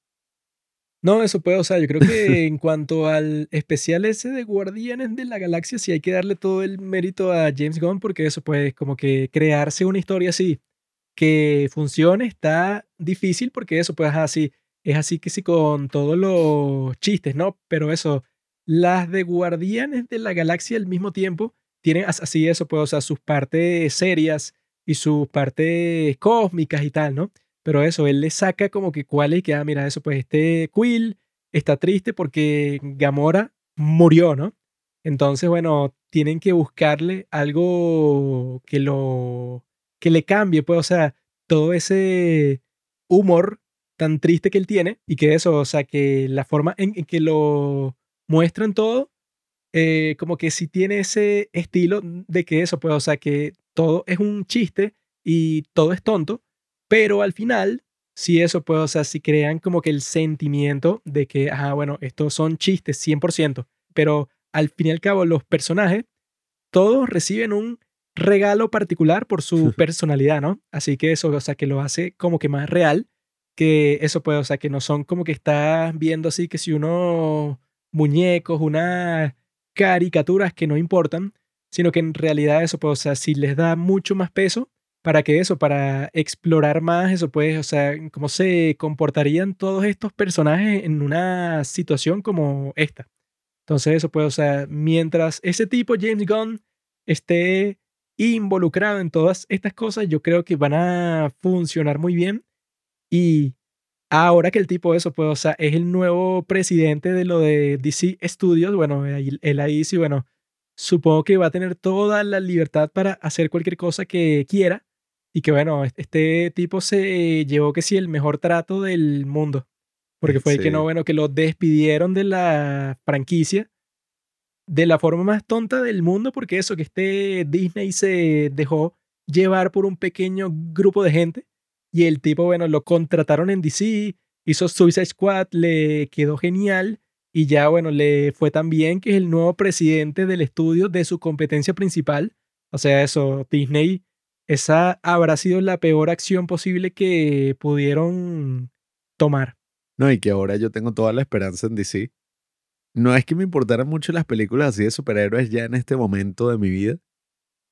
No, eso puede, o sea, yo creo que (laughs) en cuanto al especial ese de Guardianes de la Galaxia, sí hay que darle todo el mérito a James Gunn porque eso puede como que crearse una historia así que funcione está difícil porque eso pues así es así que sí con todos los chistes, ¿no? Pero eso, las de Guardianes de la Galaxia al mismo tiempo tienen as- así eso pues, o sea, sus partes serias y sus partes cósmicas y tal, ¿no? Pero eso, él le saca como que cuál y que, ah, mira, eso, pues este Quill está triste porque Gamora murió, ¿no? Entonces, bueno, tienen que buscarle algo que lo, que le cambie, pues, o sea, todo ese humor tan triste que él tiene y que eso, o sea, que la forma en, que lo muestran todo, eh, como que sí tiene ese estilo de que eso, pues, o sea, que todo es un chiste y todo es tonto, pero al final, sí eso, pues, o sea, si crean como que el sentimiento de que, ah, bueno, estos son chistes 100%, pero al fin y al cabo los personajes, todos reciben un regalo particular por su (laughs) personalidad, ¿no? Así que eso, o sea, que lo hace como que más real, que eso puede, o sea, que no son como que estás viendo así que si unos muñecos, unas caricaturas que no importan, sino que en realidad eso, pues, o sea, si les da mucho más peso, ¿para qué eso? Para explorar más eso, pues, o sea, cómo se comportarían todos estos personajes en una situación como esta. Entonces, eso puede, o sea, mientras ese tipo, James Gunn, esté involucrado en todas estas cosas, yo creo que van a funcionar muy bien. Y ahora que el tipo, eso, pues, o sea, es el nuevo presidente de lo de DC Studios, bueno, él ahí sí, bueno, supongo que va a tener toda la libertad para hacer cualquier cosa que quiera. Y que, bueno, este tipo se llevó que sí el mejor trato del mundo. Porque fue el que no, bueno, que lo despidieron de la franquicia de la forma más tonta del mundo, porque eso, que este Disney se dejó llevar por un pequeño grupo de gente y el tipo, bueno, lo contrataron en DC, hizo Suicide Squad, le quedó genial y ya, bueno, le fue tan bien que es el nuevo presidente del estudio de su competencia principal. O sea, eso, Disney, esa habrá sido la peor acción posible que pudieron tomar. No, y que ahora yo tengo toda la esperanza en DC. No es que me importaran mucho las películas así de superhéroes ya en este momento de mi vida,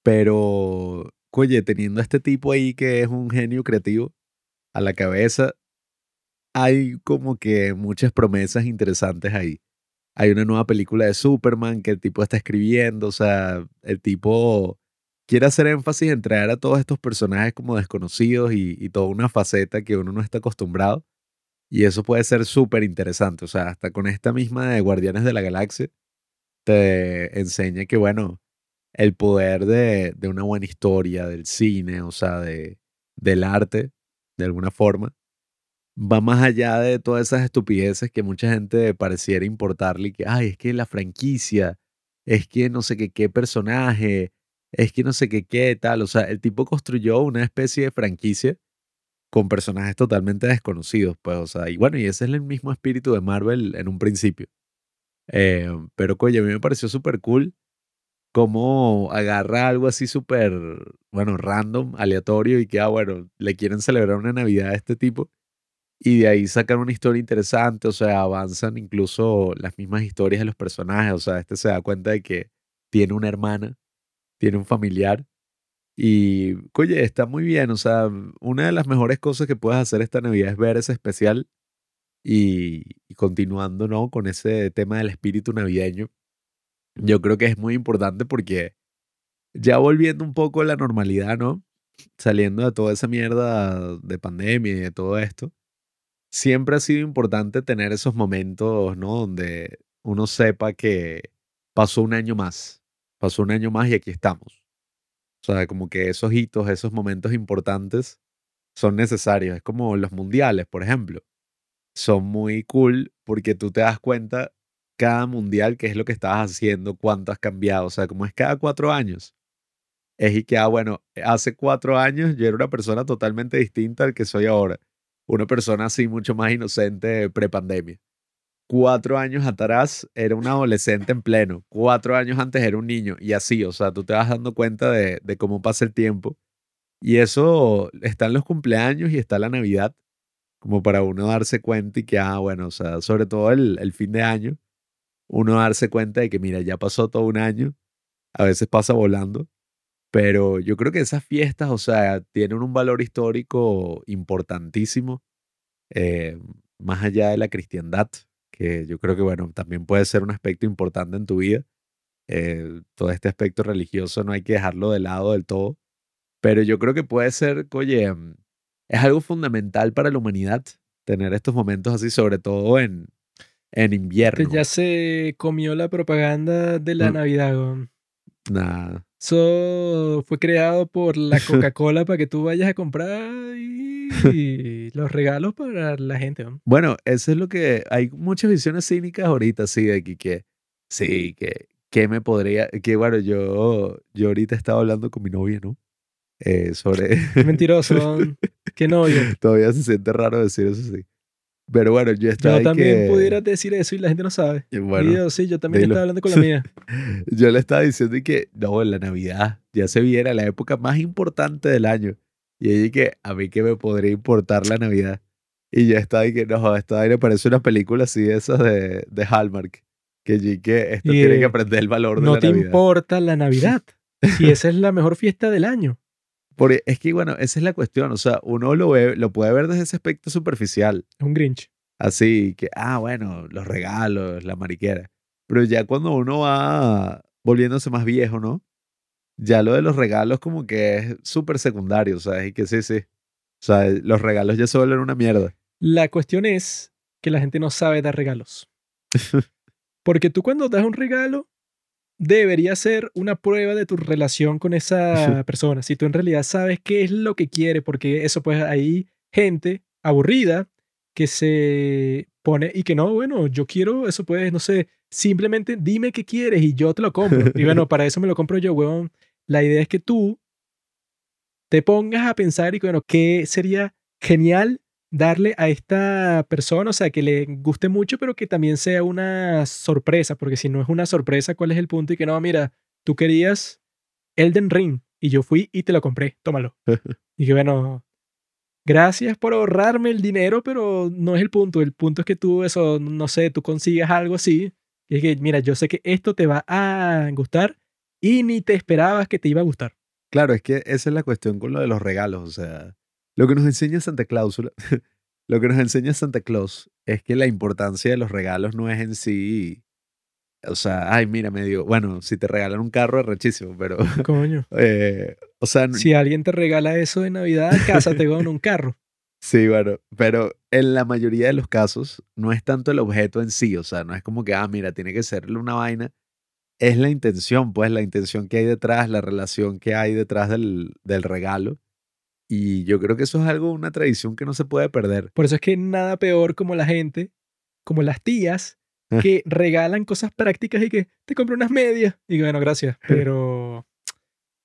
pero, oye, teniendo a este tipo ahí que es un genio creativo a la cabeza, hay como que muchas promesas interesantes ahí. Hay una nueva película de Superman que el tipo está escribiendo, o sea, el tipo quiere hacer énfasis en traer a todos estos personajes como desconocidos y, toda una faceta que uno no está acostumbrado. Y eso puede ser súper interesante. O sea, hasta con esta misma de Guardianes de la Galaxia, te enseña que, bueno, el poder de, de una buena historia, del cine, o sea, de, del arte, de alguna forma, va más allá de todas esas estupideces que mucha gente pareciera importarle, que, ay, es que la franquicia, es que no sé qué personaje, es que no sé qué, qué tal. O sea, el tipo construyó una especie de franquicia con personajes totalmente desconocidos, pues, o sea, y bueno, y ese es el mismo espíritu de Marvel en un principio. Eh, pero, coño, a mí me pareció súper cool cómo agarra algo así súper, bueno, random, aleatorio, y que, ah, bueno, le quieren celebrar una Navidad a este tipo, y de ahí sacan una historia interesante, o sea, avanzan incluso las mismas historias de los personajes, o sea, este se da cuenta de que tiene una hermana, tiene un familiar, y, oye, está muy bien, o sea, una de las mejores cosas que puedes hacer esta Navidad es ver ese especial y, y continuando, ¿no? Con ese tema del espíritu navideño yo creo que es muy importante porque ya volviendo un poco a la normalidad, ¿no? Saliendo de toda esa mierda de pandemia y de todo esto, siempre ha sido importante tener esos momentos, ¿no? Donde uno sepa que pasó un año más, pasó un año más y aquí estamos. O sea, como que esos hitos, esos momentos importantes son necesarios. Es como los mundiales, por ejemplo. Son muy cool porque tú te das cuenta cada mundial, qué es lo que estabas haciendo, cuánto has cambiado. O sea, como es cada cuatro años. Es y que, ah, bueno, hace cuatro años yo era una persona totalmente distinta al que soy ahora. Una persona así mucho más inocente pre-pandemia. Cuatro años atrás era un adolescente en pleno. Cuatro años antes era un niño. Y así, o sea, tú te vas dando cuenta de, cómo pasa el tiempo. Y eso está en los cumpleaños y está la Navidad, como para uno darse cuenta y que, ah, bueno, o sea, sobre todo el, el fin de año, uno darse cuenta de que, mira, ya pasó todo un año, a veces pasa volando, pero yo creo que esas fiestas, o sea, tienen un valor histórico importantísimo, eh, más allá de la cristiandad, que yo creo que, bueno, también puede ser un aspecto importante en tu vida. Eh, todo este aspecto religioso no hay que dejarlo de lado del todo, pero yo creo que puede ser, oye, mm, es algo fundamental para la humanidad tener estos momentos así, sobre todo en, en invierno. ya se comió la propaganda de la Navidad, Nada. Eso fue creado por la (laughs) Coca-Cola para que tú vayas a comprar y, los regalos para la gente. Bueno, eso es lo que hay muchas visiones cínicas ahorita, sí, de que, que sí, que, que me podría, que bueno, yo, yo ahorita estaba hablando con mi novia, ¿no? Eh, sobre... Mentiroso, (laughs) qué novio. Todavía se siente raro decir eso, sí. Pero bueno, yo estaba. Yo también pudiera decir eso y la gente no sabe. bueno, yo, sí, yo también estaba hablando con la (laughs) mía. yo le estaba diciendo que, no, en la Navidad ya se viene la época más importante del año. Y ella que a mí que me podría importar la Navidad. Y ya estaba y que, no, esta me parece una película así de esas de, de Hallmark. Que que esto tiene que aprender el valor de la Navidad. No te importa la Navidad. (laughs) si esa es la mejor fiesta del año. Porque es que, bueno, esa es la cuestión. O sea, uno lo, ve, lo puede ver desde ese aspecto superficial. Un Grinch. Así que, ah, bueno, los regalos, la mariquera. Pero ya cuando uno va volviéndose más viejo, ¿no? Ya lo de los regalos como que es súper secundario, ¿sabes? Y que sí, sí. O sea, los regalos ya se vuelven una mierda. La cuestión es que la gente no sabe dar regalos. (laughs) Porque tú cuando das un regalo, debería ser una prueba de tu relación con esa persona. Si tú en realidad sabes qué es lo que quiere, porque eso pues hay gente aburrida que se pone y que no, bueno, yo quiero eso pues, no sé, simplemente dime qué quieres y yo te lo compro. Y bueno, (laughs) para eso me lo compro yo, weón. La idea es que tú te pongas a pensar y bueno, qué sería genial darle a esta persona, o sea, que le guste mucho, pero que también sea una sorpresa, porque si no es una sorpresa, ¿cuál es el punto? Y que no, mira, tú querías Elden Ring y yo fui y te lo compré, tómalo. (laughs) y que bueno, gracias por ahorrarme el dinero, pero no es el punto. El punto es que tú, eso, no sé, tú consigas algo así. Y es que, mira, yo sé que esto te va a gustar y ni te esperabas que te iba a gustar. Claro, es que esa es la cuestión con lo de los regalos. O sea, lo que nos enseña Santa Claus, lo que nos enseña Santa Claus es que la importancia de los regalos no es en sí. O sea, ay, mira, me digo, bueno, si te regalan un carro es rechísimo, pero. (laughs) Coño. Eh, o sea. Si alguien te regala eso de Navidad, cásate (laughs) con un carro. Sí, bueno, pero en la mayoría de los casos no es tanto el objeto en sí, o sea, no es como que, ah, mira, tiene que serle una vaina. Es la intención, pues, la intención que hay detrás, la relación que hay detrás del, del regalo Y yo creo que eso es algo, una tradición que no se puede perder. Por eso es que nada peor como la gente, como las tías, Ah. que regalan cosas prácticas y que te compro unas medias. Y bueno, gracias. (laughs) Pero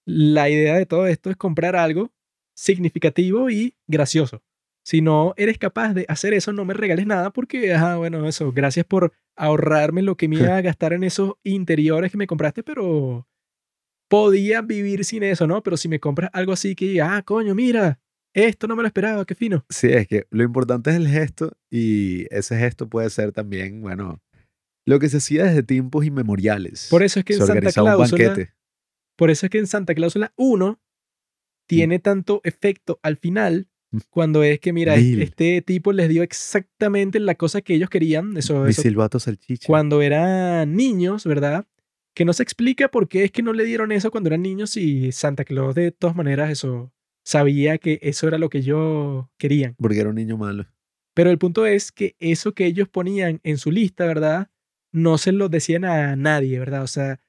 la idea de todo esto es comprar algo significativo y gracioso. Si no eres capaz de hacer eso, no me regales nada porque, ajá, bueno, eso, gracias por ahorrarme lo que me (laughs) iba a gastar en esos interiores que me compraste, pero podía vivir sin eso, ¿no? Pero si me compras algo así que, ah, coño, mira, esto no me lo esperaba, qué fino. Sí, es que lo importante es el gesto y ese gesto puede ser también, bueno, lo que se hacía desde tiempos inmemoriales. Por eso es que en se Santa organizaba un Cláusula, banquete. por eso es que en Santa Cláusula 1 tiene tanto efecto al final Mm. cuando es que, mira, Mil. este tipo les dio exactamente la cosa que ellos querían, eso, Mi eso silbato salchicha. cuando eran niños, ¿verdad? Que no se explica por qué es que no le dieron eso cuando eran niños y Santa Claus de todas maneras eso sabía que eso era lo que ellos querían. Porque era un niño malo. Pero el punto es que eso que ellos ponían en su lista, ¿verdad? No se lo decían a nadie, ¿verdad? O sea,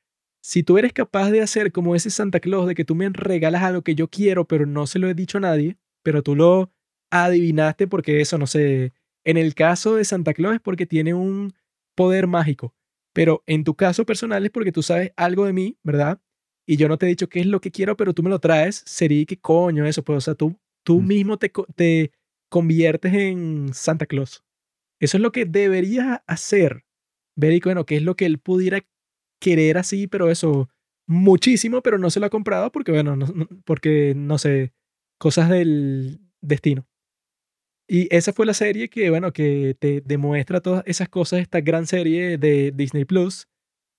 si tú eres capaz de hacer como ese Santa Claus de que tú me regalas algo que yo quiero, pero no se lo he dicho a nadie, pero tú lo adivinaste porque eso, no sé, en el caso de Santa Claus es porque tiene un poder mágico, pero en tu caso personal es porque tú sabes algo de mí, ¿verdad? Y yo no te he dicho qué es lo que quiero, pero tú me lo traes, sería que coño eso, pues, o sea, tú, tú Mm. mismo te, te conviertes en Santa Claus. Eso es lo que deberías hacer. Ver y bueno, qué es lo que él pudiera querer así, pero eso muchísimo, pero no se lo ha comprado porque, bueno, no- no- porque no sé, cosas del destino. Y esa fue la serie que, bueno, que te demuestra todas esas cosas, esta gran serie de Disney Plus,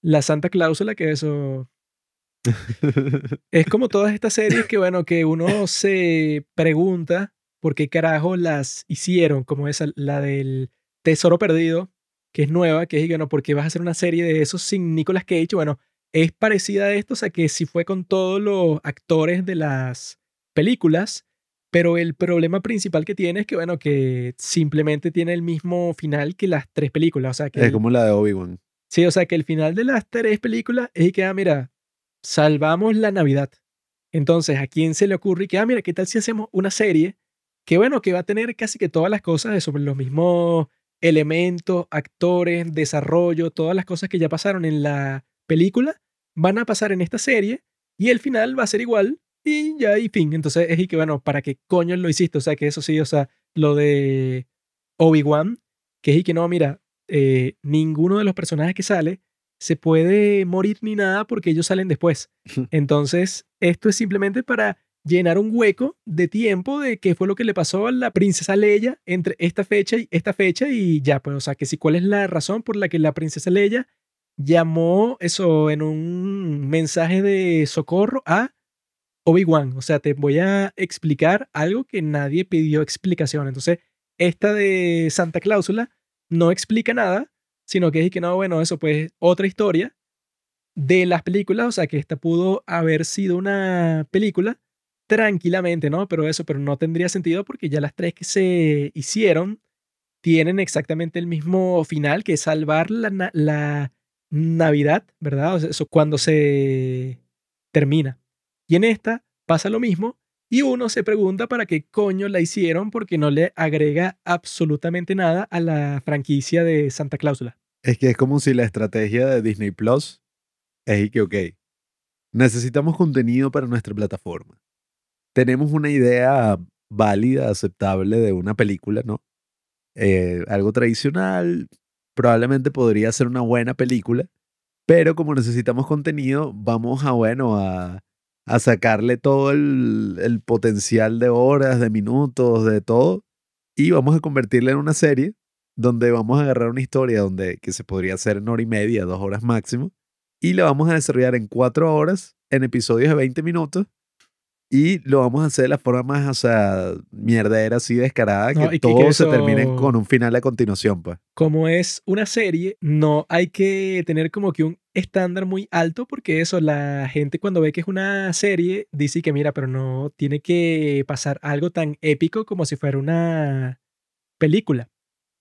la Santa Cláusula, que eso (laughs) es como todas estas series que, bueno, que uno se pregunta por qué carajo las hicieron, como esa, la del Tesoro Perdido, que es nueva, que es, bueno, ¿por qué vas a hacer una serie de eso sin Nicolas Cage? Bueno, es parecida a esto, o sea, que sí fue con todos los actores de las películas, pero el problema principal que tiene es que, bueno, que simplemente tiene el mismo final que las tres películas, o sea, que es el- como la de Obi-Wan. Sí, o sea que el final de las tres películas es que, ah, mira, salvamos la Navidad. Entonces, ¿a quién se le ocurre que, ah, mira, ¿qué tal si hacemos una serie que, bueno, que va a tener casi que todas las cosas de sobre los mismos elementos, actores, desarrollo, todas las cosas que ya pasaron en la película, van a pasar en esta serie y el final va a ser igual y ya y fin. Entonces, es y que, bueno, ¿para qué coño lo hiciste? O sea, que eso sí, o sea, lo de Obi-Wan, que es y que no, mira, eh, ninguno de los personajes que sale se puede morir ni nada porque ellos salen después. (laughs) Entonces, esto es simplemente para llenar un hueco de tiempo de qué fue lo que le pasó a la princesa Leia entre esta fecha y esta fecha y ya, pues, o sea, que si cuál es la razón por la que la princesa Leia llamó eso en un mensaje de socorro a Obi-Wan. O sea, te voy a explicar algo que nadie pidió explicación. Entonces, esta de Santa Cláusula no explica nada, sino que es que no, bueno, eso pues otra historia de las películas, o sea, que esta pudo haber sido una película tranquilamente, ¿no? Pero eso, pero no tendría sentido porque ya las tres que se hicieron tienen exactamente el mismo final, que es salvar la, la Navidad, ¿verdad? O sea, eso cuando se termina. Y en esta pasa lo mismo y uno se pregunta para qué coño la hicieron porque no le agrega absolutamente nada a la franquicia de Santa Cláusula. Es que es como si la estrategia de Disney Plus es que, ok, necesitamos contenido para nuestra plataforma. Tenemos una idea válida, aceptable de una película, ¿no? Eh, algo tradicional, probablemente podría ser una buena película, pero como necesitamos contenido, vamos a, bueno, a, a sacarle todo el, el potencial de horas, de minutos, de todo, y vamos a convertirla en una serie donde vamos a agarrar una historia donde, que se podría hacer en hora y media, dos horas máximo, y la vamos a desarrollar en cuatro horas, en episodios de 20 minutos, y lo vamos a hacer de la forma más, o sea, mierdera, así descarada, No, que que- que todo se termine con un final a continuación, pues. como es una serie, no hay que tener como que un estándar muy alto porque eso, la gente cuando ve que es una serie dice que mira, pero no tiene que pasar algo tan épico como si fuera una película,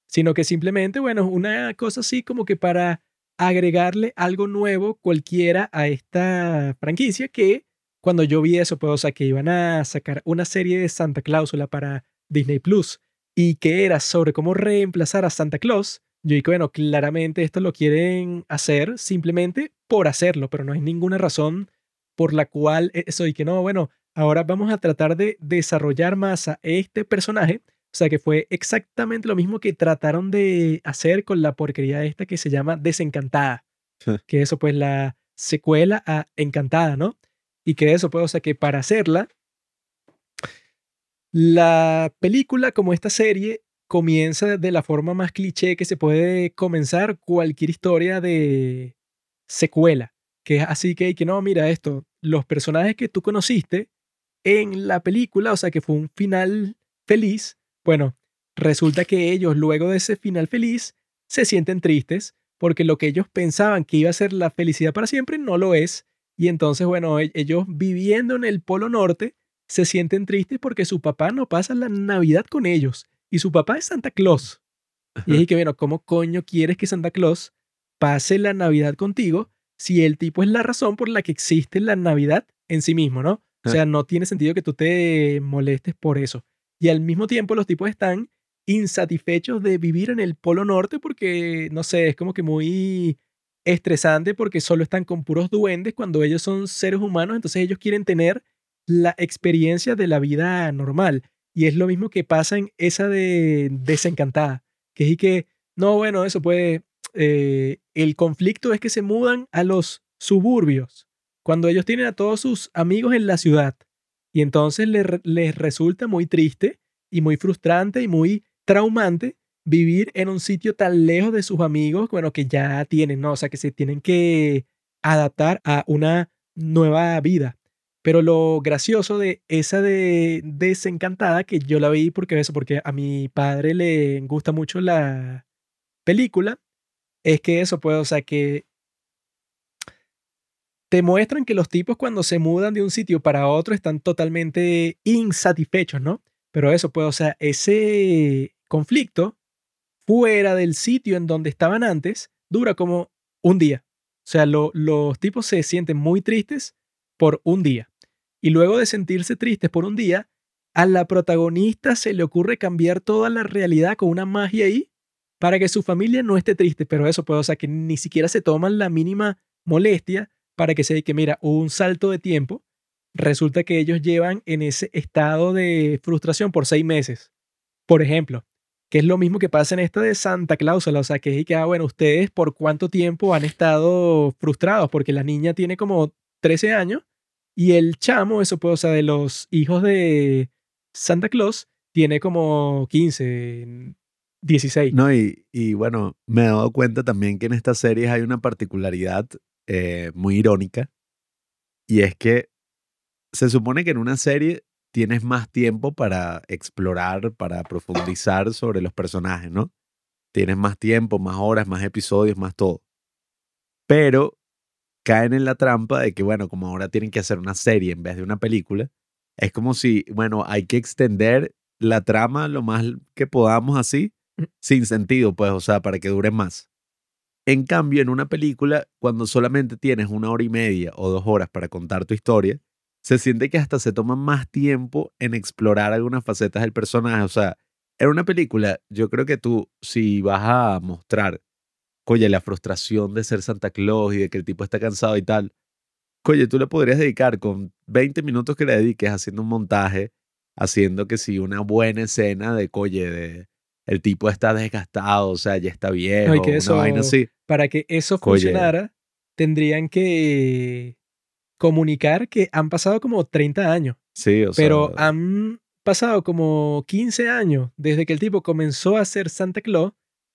sino que simplemente, bueno, una cosa así como que para agregarle algo nuevo cualquiera a esta franquicia que cuando yo vi eso, pues, o sea, que iban a sacar una serie de Santa Cláusula para Disney Plus y que era sobre cómo reemplazar a Santa Claus, yo dije, bueno, claramente esto lo quieren hacer simplemente por hacerlo, pero no hay ninguna razón por la cual e, eso y que no, bueno, ahora vamos a tratar de desarrollar más a este personaje. O sea, que fue exactamente lo mismo que trataron de hacer con la porquería esta que se llama Desencantada. que eso, pues, la secuela a Encantada, ¿no? Y que eso, pues, o sea, que para hacerla, la película, como esta serie, comienza de la forma más cliché que se puede comenzar cualquier historia de secuela. Que es así que, que no, mira esto, los personajes que tú conociste en la película, o sea, que fue un final feliz, bueno, resulta que ellos luego de ese final feliz se sienten tristes porque lo que ellos pensaban que iba a ser la felicidad para siempre no lo es. Y entonces, bueno, e-, ellos viviendo en el Polo Norte se sienten tristes porque su papá no pasa la Navidad con ellos. Y su papá es Santa Claus. Y es que, bueno, ¿cómo coño quieres que Santa Claus pase la Navidad contigo si el tipo es la razón por la que existe la Navidad en sí mismo, ¿no? O sea, no tiene sentido que tú te molestes por eso. Y al mismo tiempo los tipos están insatisfechos de vivir en el Polo Norte porque, no sé, es como que muy estresante porque solo están con puros duendes cuando ellos son seres humanos, entonces ellos quieren tener la experiencia de la vida normal. Y es lo mismo que pasa en esa de desencantada, que es que, no, bueno, eso puede, eh, el conflicto es que se mudan a los suburbios, cuando ellos tienen a todos sus amigos en la ciudad. Y entonces les, les resulta muy triste y muy frustrante y muy traumante vivir en un sitio tan lejos de sus amigos, bueno, que ya tienen, ¿no? O sea, que se tienen que adaptar a una nueva vida. Pero lo gracioso de esa de Desencantada, que yo la vi porque eso, porque a mi padre le gusta mucho la película, es que eso puede, o sea, que te muestran que los tipos cuando se mudan de un sitio para otro están totalmente insatisfechos, ¿no? Pero eso puede, o sea, ese conflicto fuera del sitio en donde estaban antes dura como un día. O sea, los tipos se sienten muy tristes por un día. Y luego de sentirse tristes por un día, a la protagonista se le ocurre cambiar toda la realidad con una magia ahí para que su familia no esté triste. Pero eso puede, o sea, que ni siquiera se toman la mínima molestia para que se diga que, mira, un salto de tiempo. Resulta que ellos llevan en ese estado de frustración por seis meses. Por ejemplo, que es lo mismo que pasa en esta de Santa Cláusula, o sea, que es que, ah, bueno, ustedes por cuánto tiempo han estado frustrados, porque la niña tiene como 13 años y el chamo, eso puede, o sea, de los hijos de Santa Claus, tiene como 15, 16. No, y, y bueno, me he dado cuenta también que en estas series hay una particularidad eh, muy irónica. Y es que se supone que en una serie tienes más tiempo para explorar, para profundizar sobre los personajes, ¿no? Tienes más tiempo, más horas, más episodios, más todo. Pero caen en la trampa de que, bueno, como ahora tienen que hacer una serie en vez de una película, es como si, bueno, hay que extender la trama lo más que podamos así, mm. sin sentido, pues, o sea, para que dure más. En cambio, en una película, cuando solamente tienes una hora y media o dos horas para contar tu historia, se siente que hasta se toma más tiempo en explorar algunas facetas del personaje. O sea, en una película, yo creo que tú, si vas a mostrar Oye, la frustración de ser Santa Claus y de que el tipo está cansado y tal. Oye, tú le podrías dedicar con 20 minutos que le dediques haciendo un montaje, haciendo que si una buena escena de, oye, de, el tipo está desgastado, o sea, ya está viejo, que una vaina así. Para que eso funcionara, tendrían que comunicar que han pasado como 30 años. Sí, o sea. Pero han pasado como 15 años desde que el tipo comenzó a ser Santa Claus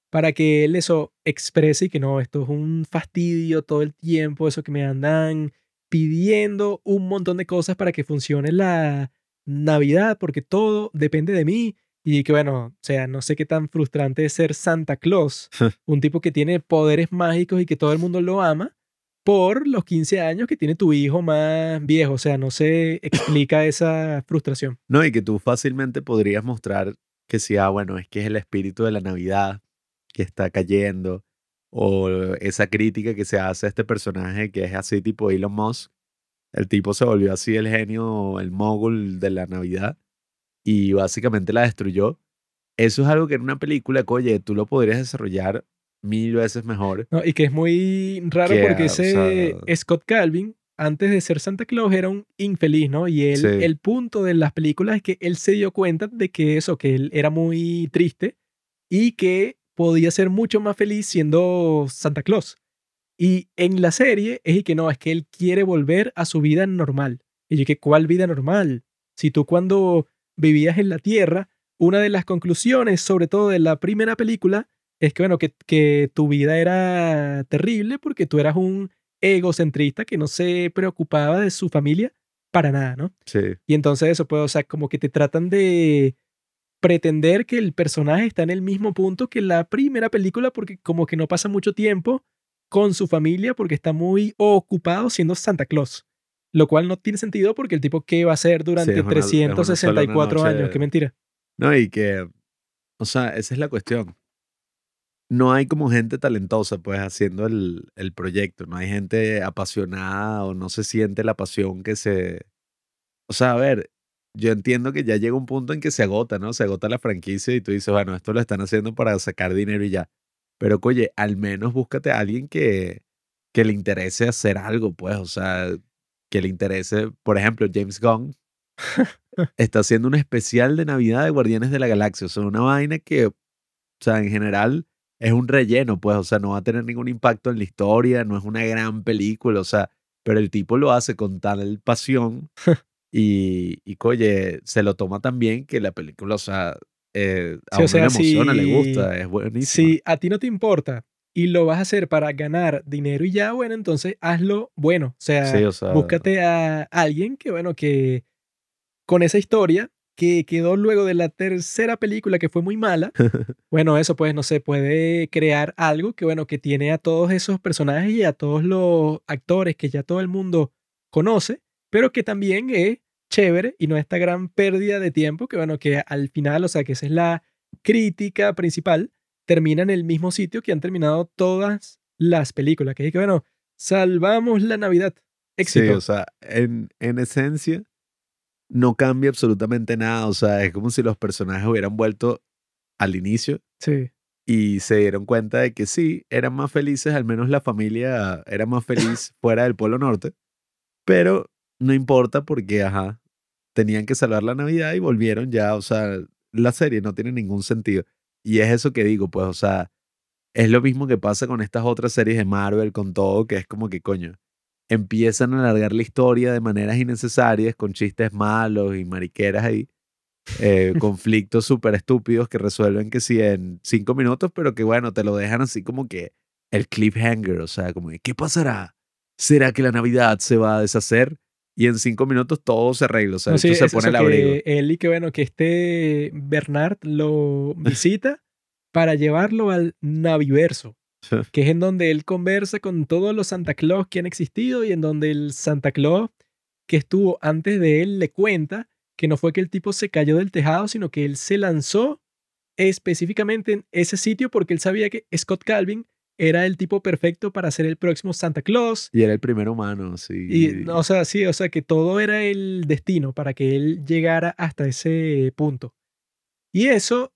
para que él eso exprese y que no, esto es un fastidio todo el tiempo, eso que me andan pidiendo un montón de cosas para que funcione la Navidad, porque todo depende de mí. Y que bueno, o sea, no sé qué tan frustrante es ser Santa Claus, (laughs) un tipo que tiene poderes mágicos y que todo el mundo lo ama, por los 15 años que tiene tu hijo más viejo. O sea, no se explica (coughs) esa frustración. No, y que tú fácilmente podrías mostrar que sí, ah, bueno, es que es el espíritu de la Navidad, que está cayendo o esa crítica que se hace a este personaje que es así tipo Elon Musk, El tipo se volvió así el genio, el mogul de la Navidad y básicamente la destruyó. Eso es algo que en una película, oye, tú lo podrías desarrollar mil veces mejor. No, y que es muy raro Que, porque o ese sea- Scott Calvin, antes de ser Santa Claus, era un infeliz, ¿no? Y él, Sí. el punto de las películas es que él se dio cuenta de que eso, que él era muy triste y que podía ser mucho más feliz siendo Santa Claus. Y en la serie es y que no, es que él quiere volver a su vida normal. Y yo que, ¿cuál vida normal? Si tú cuando vivías en la Tierra, una de las conclusiones, sobre todo de la primera película, es que, bueno, que, que tu vida era terrible porque tú eras un egocentrista que no se preocupaba de su familia para nada, ¿no? Sí. Y entonces eso, pues, o sea, como que te tratan de pretender que el personaje está en el mismo punto que la primera película porque como que no pasa mucho tiempo con su familia porque está muy ocupado siendo Santa Claus. Lo cual no tiene sentido porque el tipo, ¿qué va a hacer durante es una- es una sola 364 noche años? de- Qué mentira. No, y que, o sea, esa es la cuestión. No hay como gente talentosa, pues, haciendo el, el proyecto. No hay gente apasionada o no se siente la pasión que se... O sea, a ver, yo entiendo que ya llega un punto en que se agota, ¿no? Se agota la franquicia y tú dices, bueno, esto lo están haciendo para sacar dinero y ya. Pero, oye, al menos búscate a alguien que, que le interese hacer algo, pues, o sea, que le interese, por ejemplo, James Gunn (laughs) está haciendo un especial de Navidad de Guardianes de la Galaxia. O sea, una vaina que, o sea, en general es un relleno, pues, o sea, no va a tener ningún impacto en la historia, no es una gran película, o sea, pero el tipo lo hace con tal pasión (laughs) y, y oye, se lo toma tan bien que la película, o sea, eh, a Sí, o uno sea, le emociona, le gusta, es buenísimo. Si a ti no te importa y lo vas a hacer para ganar dinero y ya, bueno, entonces hazlo bueno. O sea, Sí, o sea, búscate a alguien que, bueno, que con esa historia que quedó luego de la tercera película que fue muy mala, bueno, eso pues no se puede crear algo que, bueno, que tiene a todos esos personajes y a todos los actores que ya todo el mundo conoce, pero que también es chévere y no esta gran pérdida de tiempo que, bueno, que al final, o sea, que esa es la crítica principal, termina en el mismo sitio que han terminado todas las películas, que es que, bueno, salvamos la Navidad. Éxito. Sí, o sea, en, en esencia no cambia absolutamente nada. O sea, es como si los personajes hubieran vuelto al inicio sí. y se dieron cuenta de que sí, eran más felices, al menos la familia era más feliz fuera del Polo Norte, pero no importa porque, ajá, tenían que salvar la Navidad y volvieron ya, o sea, la serie no tiene ningún sentido. Y es eso que digo, pues, o sea, es lo mismo que pasa con estas otras series de Marvel, con todo, que es como que, coño, empiezan a alargar la historia de maneras innecesarias, con chistes malos y mariqueras ahí, eh, (laughs) conflictos súper estúpidos que resuelven que sí en cinco minutos, pero que bueno, te lo dejan así como que el cliffhanger, o sea, como ¿qué pasará? ¿Será que la Navidad se va a deshacer? Y en cinco minutos todo se arregla, o sea, No, sí, se pone el abrigo. él y que bueno, que este Bernard lo (laughs) visita para llevarlo al Naviverso, (laughs) que es en donde él conversa con todos los Santa Claus que han existido y en donde el Santa Claus que estuvo antes de él le cuenta que no fue que el tipo se cayó del tejado, sino que él se lanzó específicamente en ese sitio porque él sabía que Scott Calvin era el tipo perfecto para ser el próximo Santa Claus Y era el primer humano, sí. y, o sea, sí, o sea, que todo era el destino para que él llegara hasta ese punto. Y eso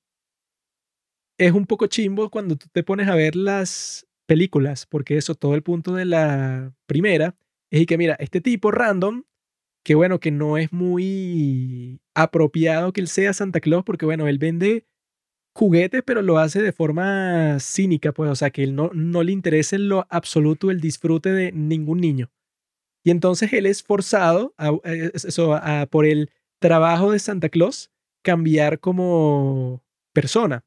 es un poco chimbo cuando tú te pones a ver las películas, porque eso, todo el punto de la primera es que, mira, este tipo random, que bueno, que no es muy apropiado que él sea Santa Claus, porque bueno, él vende juguetes, pero lo hace de forma cínica, pues, o sea, que él no, no le interesa en lo absoluto el disfrute de ningún niño. Y entonces él es forzado a, a- por el trabajo de Santa Claus cambiar como persona.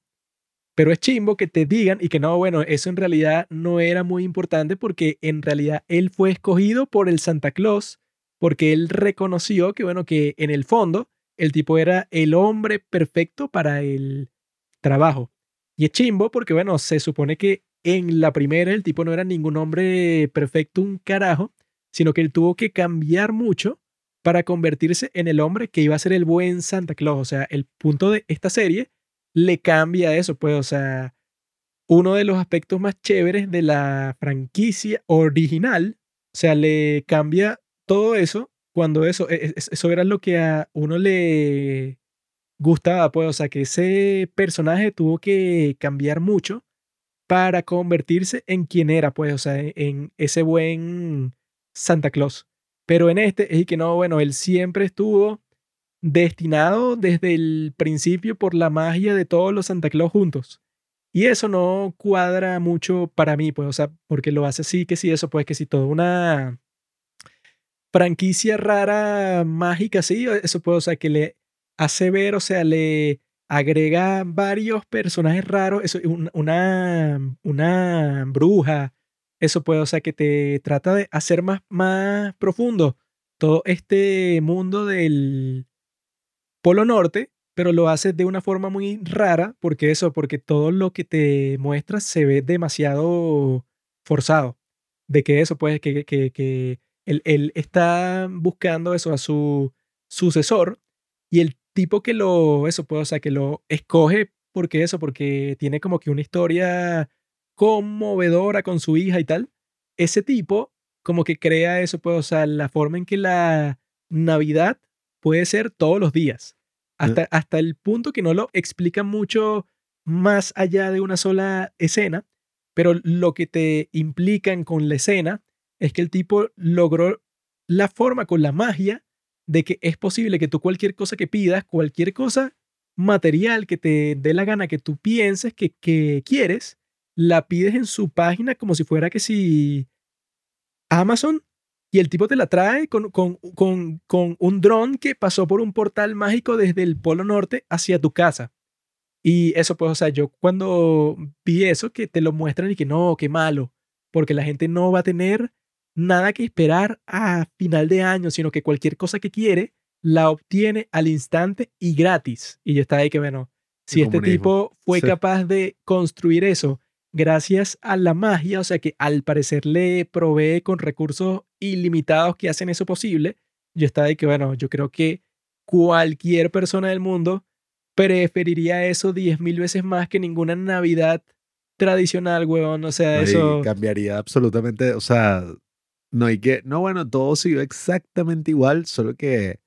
Pero es chimbo que te digan y que no, bueno, eso en realidad no era muy importante porque en realidad él fue escogido por el Santa Claus porque él reconoció que, bueno, que en el fondo el tipo era el hombre perfecto para el trabajo. Y es chimbo porque, bueno, se supone que en la primera el tipo no era ningún hombre perfecto, un carajo, sino que él tuvo que cambiar mucho para convertirse en el hombre que iba a ser el buen Santa Claus. O sea, el punto de esta serie le cambia eso, pues, o sea, uno de los aspectos más chéveres de la franquicia original, o sea, le cambia todo eso, cuando eso, e- e- eso era lo que a uno le gustaba, pues, o sea, que ese personaje tuvo que cambiar mucho para convertirse en quien era, pues, o sea, en, en ese buen Santa Claus. Pero en este es que no, bueno, él siempre estuvo destinado desde el principio por la magia de todos los Santa Claus juntos. Y eso no cuadra mucho para mí, pues, o sea, porque lo hace así, que sí, eso, pues, que si toda una franquicia rara, mágica, sí, eso puede, o sea, que le hace ver, o sea, le agrega varios personajes raros, eso, un- una, una bruja, eso puede, o sea, que te trata de hacer más, más profundo todo este mundo del Polo Norte, pero lo hace de una forma muy rara, porque eso, porque todo lo que te muestra se ve demasiado forzado. De que eso, pues, que, que, que él, él está buscando eso a su sucesor y el tipo que lo, eso, pues, o sea, que lo escoge porque eso, porque tiene como que una historia conmovedora con su hija y tal. Ese tipo como que crea eso, pues, o sea, la forma en que la Navidad puede ser todos los días. Hasta, hasta el punto que no lo explica mucho más allá de una sola escena, pero lo que te implican con la escena es que el tipo logró la forma con la magia de que es posible que tú cualquier cosa que pidas, cualquier cosa material que te dé la gana que tú pienses que, que quieres, la pides en su página como si fuera que si Amazon y el tipo te la trae con, con, con, con un dron que pasó por un portal mágico desde el Polo Norte hacia tu casa. Y eso, pues, o sea, yo cuando vi eso, que te lo muestran y que no, qué malo, porque la gente no va a tener nada que esperar a final de año, sino que cualquier cosa que quiere la obtiene al instante y gratis. Y yo estaba ahí que, bueno, si este tipo fue Sí. capaz de construir eso gracias a la magia, o sea que al parecer le provee con recursos ilimitados que hacen eso posible, yo estaba ahí que, bueno, yo creo que cualquier persona del mundo preferiría eso 10 mil veces más que ninguna Navidad tradicional, weón. O sea, eso... cambiaría absolutamente, o sea, no hay que, no, bueno, todo siguió exactamente igual, solo que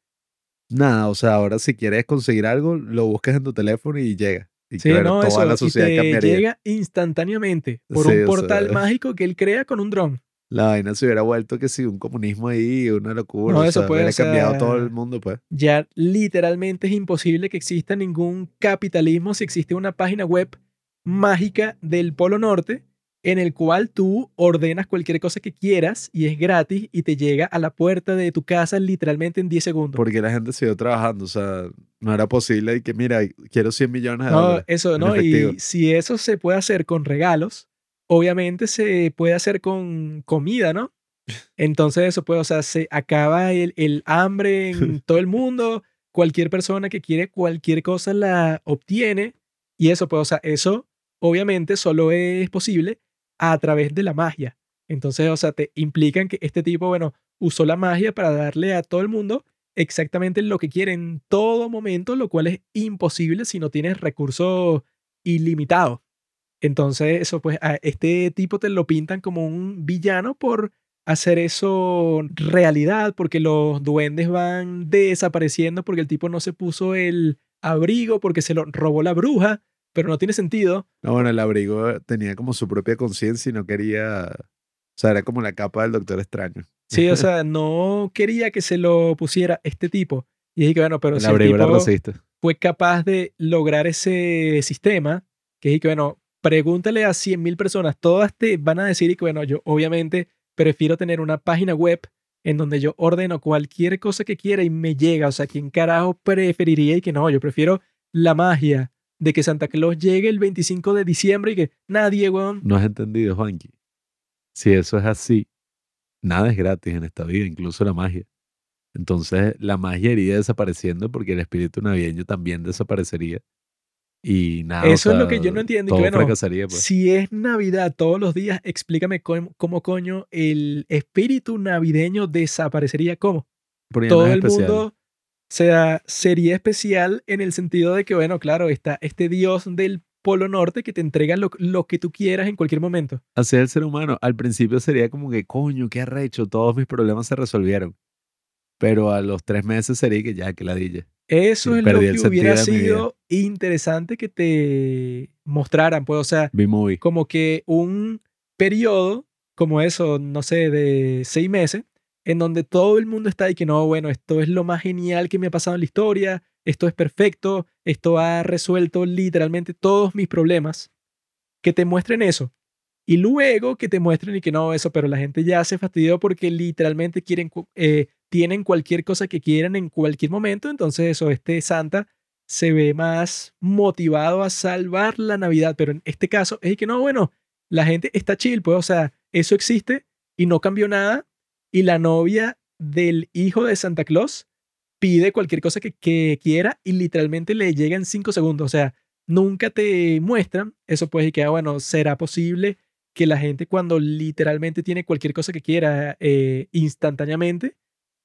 nada, o sea, ahora si quieres conseguir algo, lo buscas en tu teléfono y llega. Y Sí, claro, no, toda eso. la y sociedad te cambiaría. llega instantáneamente por Sí, un o portal sea, mágico que él crea con un dron. La vaina se hubiera vuelto que sí, un comunismo ahí, una locura, No, o eso sea, puede, hubiera o sea, cambiado todo el mundo, pues. Ya literalmente es imposible que exista ningún capitalismo si existe una página web mágica del Polo Norte en el cual tú ordenas cualquier cosa que quieras y es gratis y te llega a la puerta de tu casa literalmente en 10 segundos. Porque la gente siguió trabajando, o sea, no era posible y que, mira, quiero 100 millones de No, dólares. eso, ¿no? efectivo. Y si eso se puede hacer con regalos, obviamente se puede hacer con comida, ¿no? (laughs) Entonces eso puede, o sea, se acaba el, el hambre en (laughs) todo el mundo, cualquier persona que quiere cualquier cosa la obtiene y eso, pues, o sea, eso obviamente solo es posible a través de la magia. Entonces, o sea, te implican que este tipo, bueno, usó la magia para darle a todo el mundo exactamente lo que quiere en todo momento, lo cual es imposible si no tienes recursos ilimitados. Entonces, eso, pues, a este tipo te lo pintan como un villano por hacer eso realidad, porque los duendes van desapareciendo porque el tipo no se puso el abrigo, porque se lo robó la bruja, pero no tiene sentido. No, bueno, el abrigo tenía como su propia conciencia y no quería, o sea, era como la capa del Doctor Extraño. Sí, o (laughs) sea, no quería que se lo pusiera este tipo. Y dije que, bueno, pero El si el abrigo era tipo racista. fue capaz de lograr ese sistema, que dije que, bueno, pregúntale a 100.000 personas, todas te van a decir y que, bueno, yo obviamente prefiero tener una página web en donde yo ordeno cualquier cosa que quiera y me llega. O sea, ¿quién carajo preferiría? Y que no, yo prefiero la magia de que Santa Claus llegue el 25 de diciembre y que nadie, weón. No has entendido, Juanqui. Si eso es así, nada es gratis en esta vida, incluso la magia. Entonces, la magia iría desapareciendo porque el espíritu navideño también desaparecería. Y nada, o Eso es lo que yo no entiendo. Y Todo que, bueno, fracasaría, pues. si es Navidad todos los días, explícame cómo, cómo coño el espíritu navideño desaparecería. ¿Cómo? Porque no todo es el especial. mundo sea, sería especial en el sentido de que, bueno, claro, está este dios del Polo Norte que te entrega lo, lo que tú quieras en cualquier momento. Así es el ser humano. Al principio sería como que, coño, qué arrecho, todos mis problemas se resolvieron. pero a los tres meses sería que ya, que la dije. Eso Sí, es lo que hubiera sido interesante que te mostraran, pues, o sea, como que un periodo como eso, no sé, de seis meses, en donde todo el mundo está ahí que no, bueno, esto es lo más genial que me ha pasado en la historia, esto es perfecto, esto ha resuelto literalmente todos mis problemas, que te muestren eso. Y luego que te muestren y que no, eso, pero la gente ya se fastidió porque literalmente quieren, eh, tienen cualquier cosa que quieran en cualquier momento, entonces eso, este Santa se ve más motivado a salvar la Navidad, pero en este caso es que no, bueno, la gente está chill, pues, o sea, eso existe y no cambió nada. Y la novia del hijo de Santa Claus pide cualquier cosa que, quiera y literalmente le llega en cinco segundos. O sea, nunca te muestran eso, pues, y que, ah, bueno, será posible que la gente cuando literalmente tiene cualquier cosa que quiera eh, instantáneamente,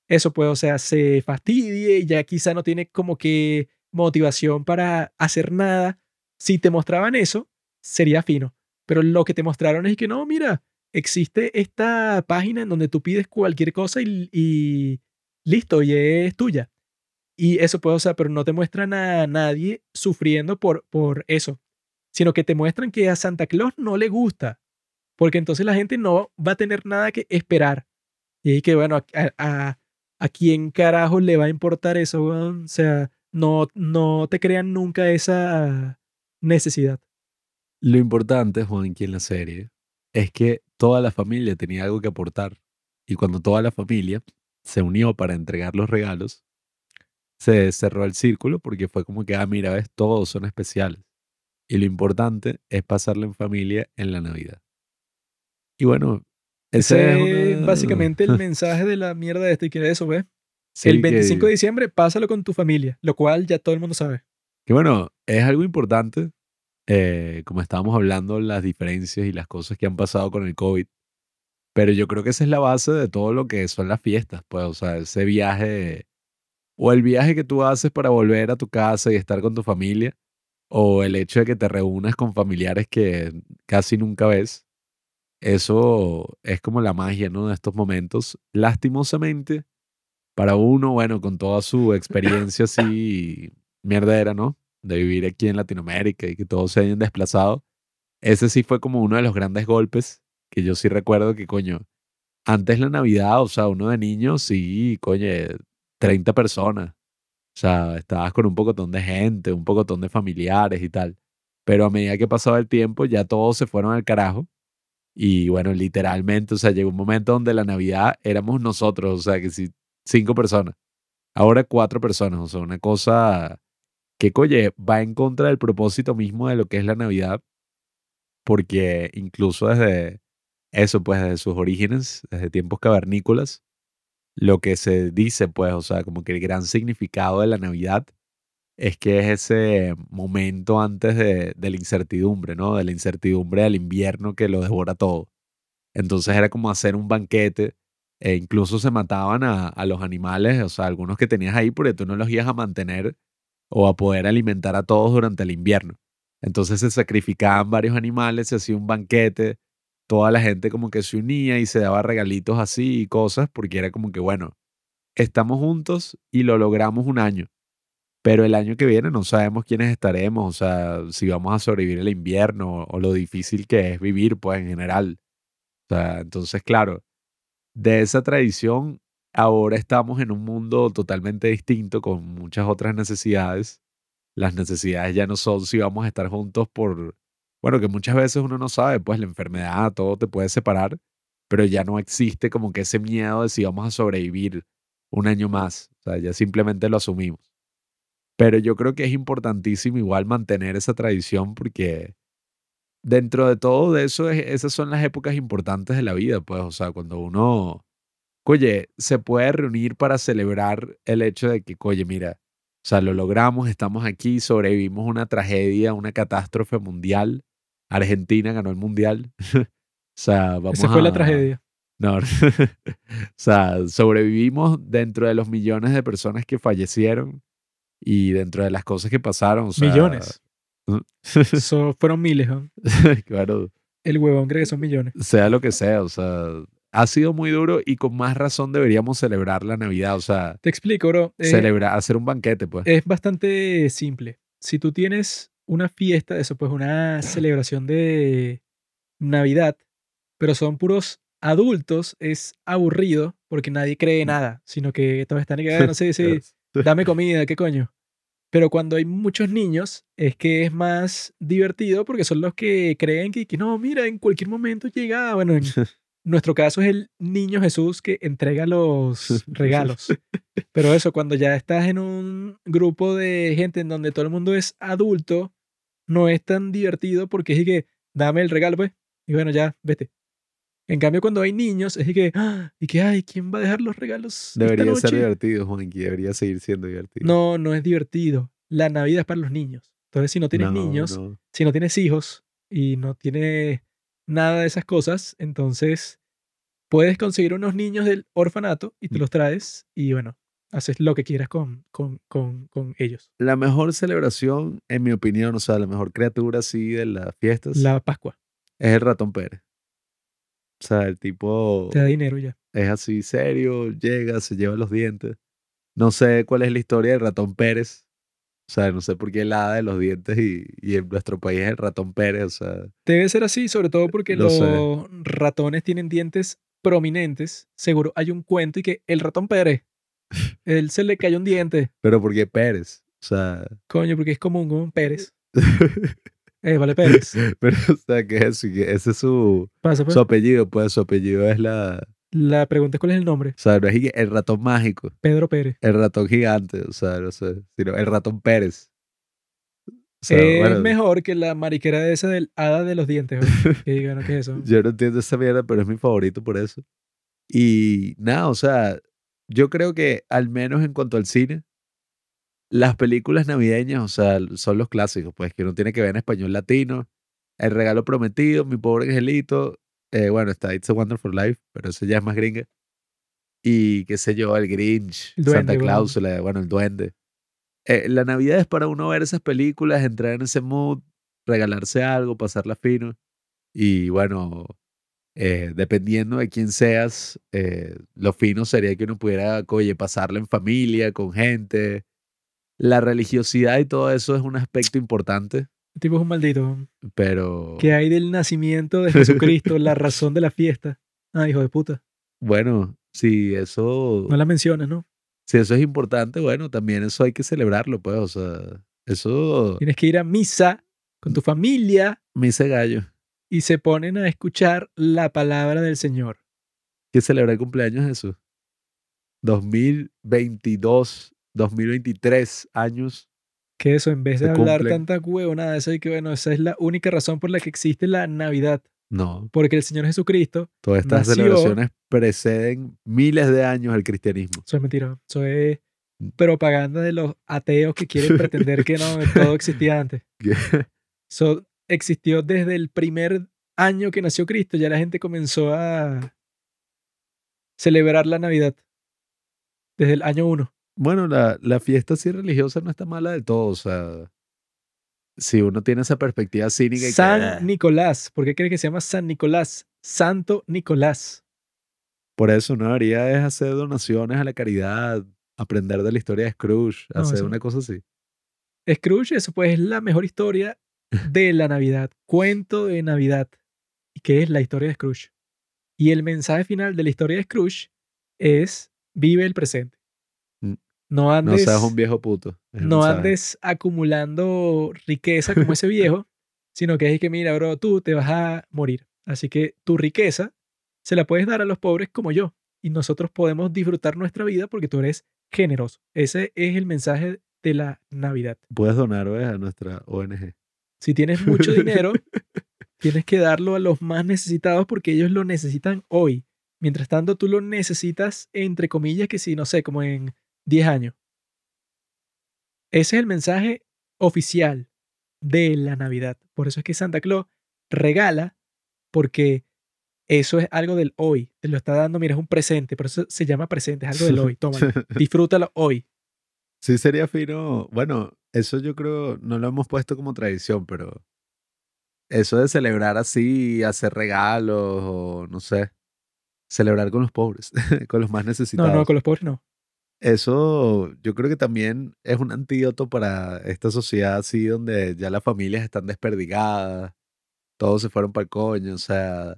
eso pues, o sea, se fastidie y ya quizá no tiene como que motivación para hacer nada. Si te mostraban eso, sería fino. Pero lo que te mostraron es que no, mira, existe esta página en donde tú pides cualquier cosa y, listo, y es tuya. Y eso puede, o sea, pero no te muestran a nadie sufriendo por, por eso, sino que te muestran que a Santa Claus no le gusta, porque entonces la gente no va a tener nada que esperar. Y ahí que, bueno, a, a, a quién carajo le va a importar eso? O sea, no, no te crean nunca esa necesidad. Lo importante, Juan, aquí en la serie, es que toda la familia tenía algo que aportar. Y cuando toda la familia se unió para entregar los regalos, se cerró el círculo porque fue como que, ah, mira, ves, todos son especiales. Y lo importante es pasarla en familia en la Navidad. Y bueno, ese Ese es una- básicamente el (laughs) mensaje de la mierda de este y que eso, ¿ves? Sí, el que- 25 de diciembre, pásalo con tu familia, lo cual ya todo el mundo sabe. Que bueno, es algo importante, eh, como estábamos hablando, las diferencias y las cosas que han pasado con el COVID. Pero yo creo que esa es la base de todo lo que son las fiestas, pues, o sea, ese viaje, o el viaje que tú haces para volver a tu casa y estar con tu familia, o el hecho de que te reúnas con familiares que casi nunca ves. Eso es como la magia, ¿no? De estos momentos. Lastimosamente, para uno, bueno, con toda su (laughs) experiencia así mierdera, ¿no? De vivir aquí en Latinoamérica y que todos se hayan desplazado. Ese sí fue como uno de los grandes golpes que yo sí recuerdo que, coño, antes la Navidad, o sea, uno de niño, sí, coño, 30 personas. O sea, estabas con un pocotón de gente, un pocotón de familiares y tal. Pero a medida que pasaba el tiempo, ya todos se fueron al carajo. Y bueno, literalmente, o sea, llegó un momento donde la Navidad éramos nosotros, o sea, que sí, cinco personas. Ahora cuatro personas, o sea, una cosa que, coye, va en contra del propósito mismo de lo que es la Navidad, porque incluso desde eso, pues desde sus orígenes, desde tiempos cavernícolas, lo que se dice, pues, o sea, como que el gran significado de la Navidad es que es ese momento antes de, de la incertidumbre, ¿no? De la incertidumbre del invierno que lo devora todo. Entonces era como hacer un banquete e incluso se mataban a, a los animales, o sea, algunos que tenías ahí porque tú no los ibas a mantener o a poder alimentar a todos durante el invierno. Entonces se sacrificaban varios animales, se hacía un banquete, toda la gente como que se unía y se daba regalitos así y cosas, porque era como que, bueno, estamos juntos y lo logramos un año, pero el año que viene no sabemos quiénes estaremos, o sea, si vamos a sobrevivir el invierno o lo difícil que es vivir, pues en general. O sea, entonces, claro, de esa tradición, ahora estamos en un mundo totalmente distinto con muchas otras necesidades. Las necesidades ya no son si vamos a estar juntos por, bueno, que muchas veces uno no sabe, pues la enfermedad, todo te puede separar, pero ya no existe como que ese miedo de si vamos a sobrevivir un año más. O sea, ya simplemente lo asumimos. Pero yo creo que es importantísimo igual mantener esa tradición porque dentro de todo de eso, es- esas son las épocas importantes de la vida, pues, o sea, cuando uno, oye, se puede reunir para celebrar el hecho de que, oye, mira, o sea, lo logramos, estamos aquí, sobrevivimos una tragedia, una catástrofe mundial. Argentina ganó el mundial. (laughs) o sea, vamos Esa fue la tragedia. no, (laughs) o sea, sobrevivimos dentro de los millones de personas que fallecieron y dentro de las cosas que pasaron. o sea, Millones. Eso fueron miles. ¿no? (laughs) claro, El huevón cree que son millones. sea lo que sea, o sea, ha sido muy duro y con más razón deberíamos celebrar la Navidad, o sea, Te explico, bro. Eh, celebrar, hacer un banquete, pues. es bastante simple. Si tú tienes una fiesta, eso pues una celebración de Navidad, pero son puros adultos, es aburrido porque nadie cree nada, sino que todos están que, "Ah, no sé, (laughs) sí, dame comida, qué coño. Pero cuando hay muchos niños, es que es más divertido porque son los que creen que, que no, mira, en cualquier momento llega, bueno, en (laughs) nuestro caso es el niño Jesús que entrega los (laughs) regalos. Pero eso, cuando ya estás en un grupo de gente en donde todo el mundo es adulto, no es tan divertido porque es que, dame el regalo, pues, y bueno, ya, vete. En cambio, cuando hay niños, es que, "Ah, y que, ay, ¿quién va a dejar los regalos? esta Debería ser noche?". divertido, Juanqui, debería seguir siendo divertido. No, no es divertido. La Navidad es para los niños. Entonces, si no tienes No, niños, no. si no tienes hijos y no tienes nada de esas cosas, entonces puedes conseguir unos niños del orfanato y te Mm. los traes y bueno, haces lo que quieras con, con, con, con ellos. La mejor celebración, en mi opinión, o sea, la mejor criatura así de las fiestas La Pascua es el ratón Pérez. O sea, el tipo te da dinero ya. es así serio, llega, se lleva los dientes. No sé cuál es la historia del ratón Pérez. O sea, no sé por qué el hada de los dientes y, y en nuestro país es el ratón Pérez. O sea, Debe ser así, sobre todo porque Lo sé. los ratones tienen dientes prominentes. Seguro hay un cuento y que el ratón Pérez, él se le cayó un diente. (laughs) pero ¿por qué Pérez? O sea, Coño, porque es común con Pérez. (laughs) Eh, vale, Pérez. pero, o sea, ¿qué es que Ese es su, Pasa, pues. su apellido, pues su apellido es la. La pregunta es cuál es el nombre. O sea, no es el ratón mágico, Pedro Pérez. el ratón gigante, o sea, no sé, sino el ratón Pérez. O sea, es bueno, mejor que la mariquera esa del hada de los dientes. (laughs) que digan. ¿qué es eso? Yo no entiendo esa mierda, pero es mi favorito por eso. Y nada, o sea, yo creo que al menos en cuanto al cine, las películas navideñas, o sea, son los clásicos, pues que uno tiene que ver en español latino. El regalo prometido, mi pobre angelito. Eh, bueno, está It's a Wonderful Life, pero eso ya es más gringa. Y qué sé yo, el Grinch, El duende, Santa weón. Claus, la- bueno, el duende. Eh, la Navidad es para uno ver esas películas, entrar en ese mood, regalarse algo, pasarla fino. Y bueno, eh, dependiendo de quién seas, eh, lo fino sería que uno pudiera, oye, pasarla en familia, con gente. La religiosidad y todo eso es un aspecto importante, El tipo es un maldito. pero ¿Qué hay del nacimiento de Jesucristo? la razón de la fiesta. Ah, hijo de puta. bueno, si eso, No la menciones, ¿no? si eso es importante, bueno, también eso hay que celebrarlo, pues, o sea, eso Tienes que ir a misa con tu familia hice gallo. y se ponen a escuchar la palabra del Señor. que celebrar el cumpleaños Jesús. 2022, 2023 años. Que eso, en vez de hablar tanta huevonada, eso y que bueno, esa es la única razón por la que existe la Navidad. No, Porque el Señor Jesucristo, todas estas Nació- celebraciones preceden miles de años al cristianismo. eso es mentira, eso es propaganda de los ateos que quieren pretender que no, todo existía antes. (laughs) Eso existió desde el primer año que nació Cristo, ya la gente comenzó a celebrar la Navidad. Desde el año 1. Bueno, la, la fiesta así religiosa no está mala del todo. O sea, si uno tiene esa perspectiva cínica y que, San Nicolás. ¿Por qué crees que se llama San Nicolás? Santo Nicolás. por eso no debería es hacer donaciones a la caridad, aprender de la historia de Scrooge, No, hacer eso- una cosa así. Scrooge, eso pues es la mejor historia de la Navidad. Cuento de Navidad. ¿Y qué es la historia de Scrooge? Y el mensaje final de la historia de Scrooge es vive el presente. No No andes, seas un viejo puto. no mensaje. andes acumulando riqueza como ese viejo, sino que es que mira, bro, tú te vas a morir. Así que tu riqueza se la puedes dar a los pobres como yo. Y nosotros podemos disfrutar nuestra vida porque tú eres generoso. Ese es el mensaje de la Navidad. Puedes donar ¿ves? a nuestra ONG. Si tienes mucho dinero, tienes que darlo a los más necesitados porque ellos lo necesitan hoy. Mientras tanto, tú lo necesitas, entre comillas, que si, no sé, como en 10 años. Ese es el mensaje oficial de la Navidad. Por eso es que Santa Claus regala, porque eso es algo del hoy. Te lo está dando, mira, es un presente. Por eso se llama presente, es algo del hoy. Tómalo. (laughs) Disfrútalo hoy. Sí, sería fino. Bueno, eso yo creo no lo hemos puesto como tradición, pero eso de celebrar así, hacer regalos o no sé, celebrar con los pobres, (laughs) con los más No, necesitados. no, con los pobres no. Eso yo creo que también es un antídoto para esta sociedad así donde ya las familias están desperdigadas, todos se fueron para el coño, o sea,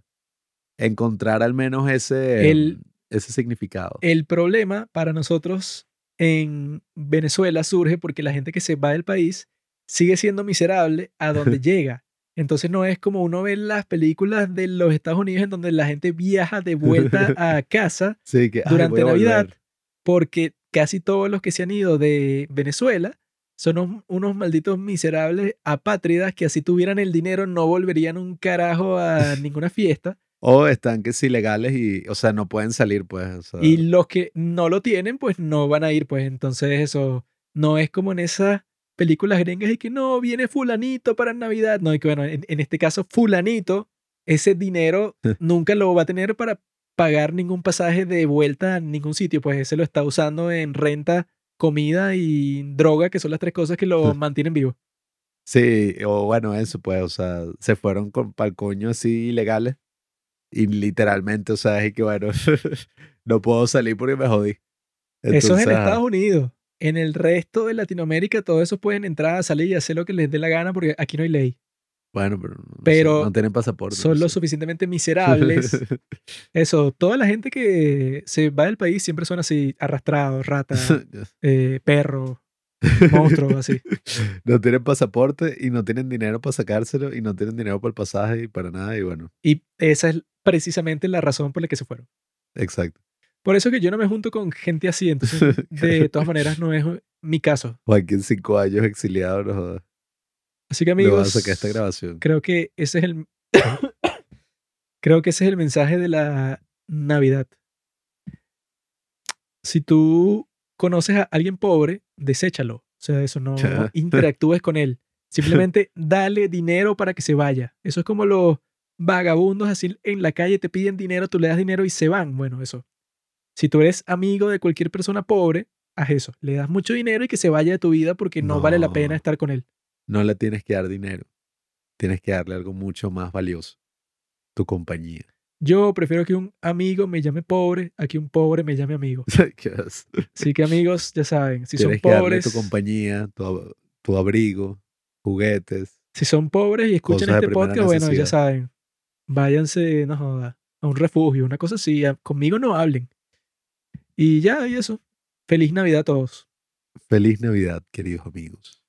encontrar al menos ese, El- ese significado. El problema para nosotros en Venezuela surge porque la gente que se va del país sigue siendo miserable a donde (laughs) llega. Entonces no es como uno ve las películas de los Estados Unidos en donde la gente viaja de vuelta (laughs) a casa Sí, que durante Navidad. volver. Porque casi todos los que se han ido de Venezuela son unos, unos malditos miserables apátridas que así tuvieran el dinero no volverían un carajo a (laughs) ninguna fiesta. O están que sí legales y, o sea, no pueden salir, pues. o sea, Y los que no lo tienen, pues no van a ir, pues entonces eso no es como en esas películas gringas y que no, viene fulanito para Navidad. No, y que bueno, en, en este caso fulanito, ese dinero (laughs) nunca lo va a tener para pagar ningún pasaje de vuelta a ningún sitio, pues ese lo está usando en renta, comida y droga, que son las tres cosas que lo (laughs) mantienen vivo. Sí, o bueno, eso, pues, o sea, se fueron con pa'l coño así ilegales. Y literalmente, o sea, es que bueno, (laughs) no puedo salir porque me jodí. Eso es en. Estados Unidos. En el resto de Latinoamérica, todos esos pueden entrar, salir y hacer lo que les dé la gana porque aquí no hay ley. Bueno, pero, Pero no tienen pasaporte. son no lo suficientemente miserables. (laughs) Eso, toda la gente que se va del país siempre son así, arrastrados, ratas, (laughs) eh, perros, (laughs) monstruos, así. no tienen pasaporte y no tienen dinero para sacárselo y no tienen dinero para el pasaje y para nada. Y bueno, Y esa es precisamente la razón por la que se fueron. exacto. Por eso que yo no me junto con gente así, entonces de todas maneras no es mi caso. Joaquín, cinco años exiliado, no jodas. Así que amigos, sacar esta grabación. creo que ese es el (coughs) creo que ese es el mensaje de la Navidad. Si tú conoces a alguien pobre, deséchalo. O sea, eso no (laughs) interactúes con él. Simplemente (laughs) dale dinero para que se vaya. Eso es como los vagabundos así en la calle te piden dinero, tú le das dinero y se van. Bueno, eso. Si tú eres amigo de cualquier persona pobre, haz eso. Le das mucho dinero y que se vaya de tu vida porque no, vale la pena estar con él. No le tienes que dar dinero. Tienes que darle algo mucho más valioso. Tu compañía. Yo prefiero que un amigo me llame pobre a que un pobre me llame amigo. (laughs) Así que amigos, ya saben, si son Tienes que darle tu compañía, tu, ab- tu abrigo, juguetes. si son pobres y escuchan este podcast, bueno, ya saben, váyanse, no joda, a un refugio, una cosa así, a- conmigo no hablen. Y ya, y eso. Feliz Navidad a todos. Feliz Navidad, queridos amigos.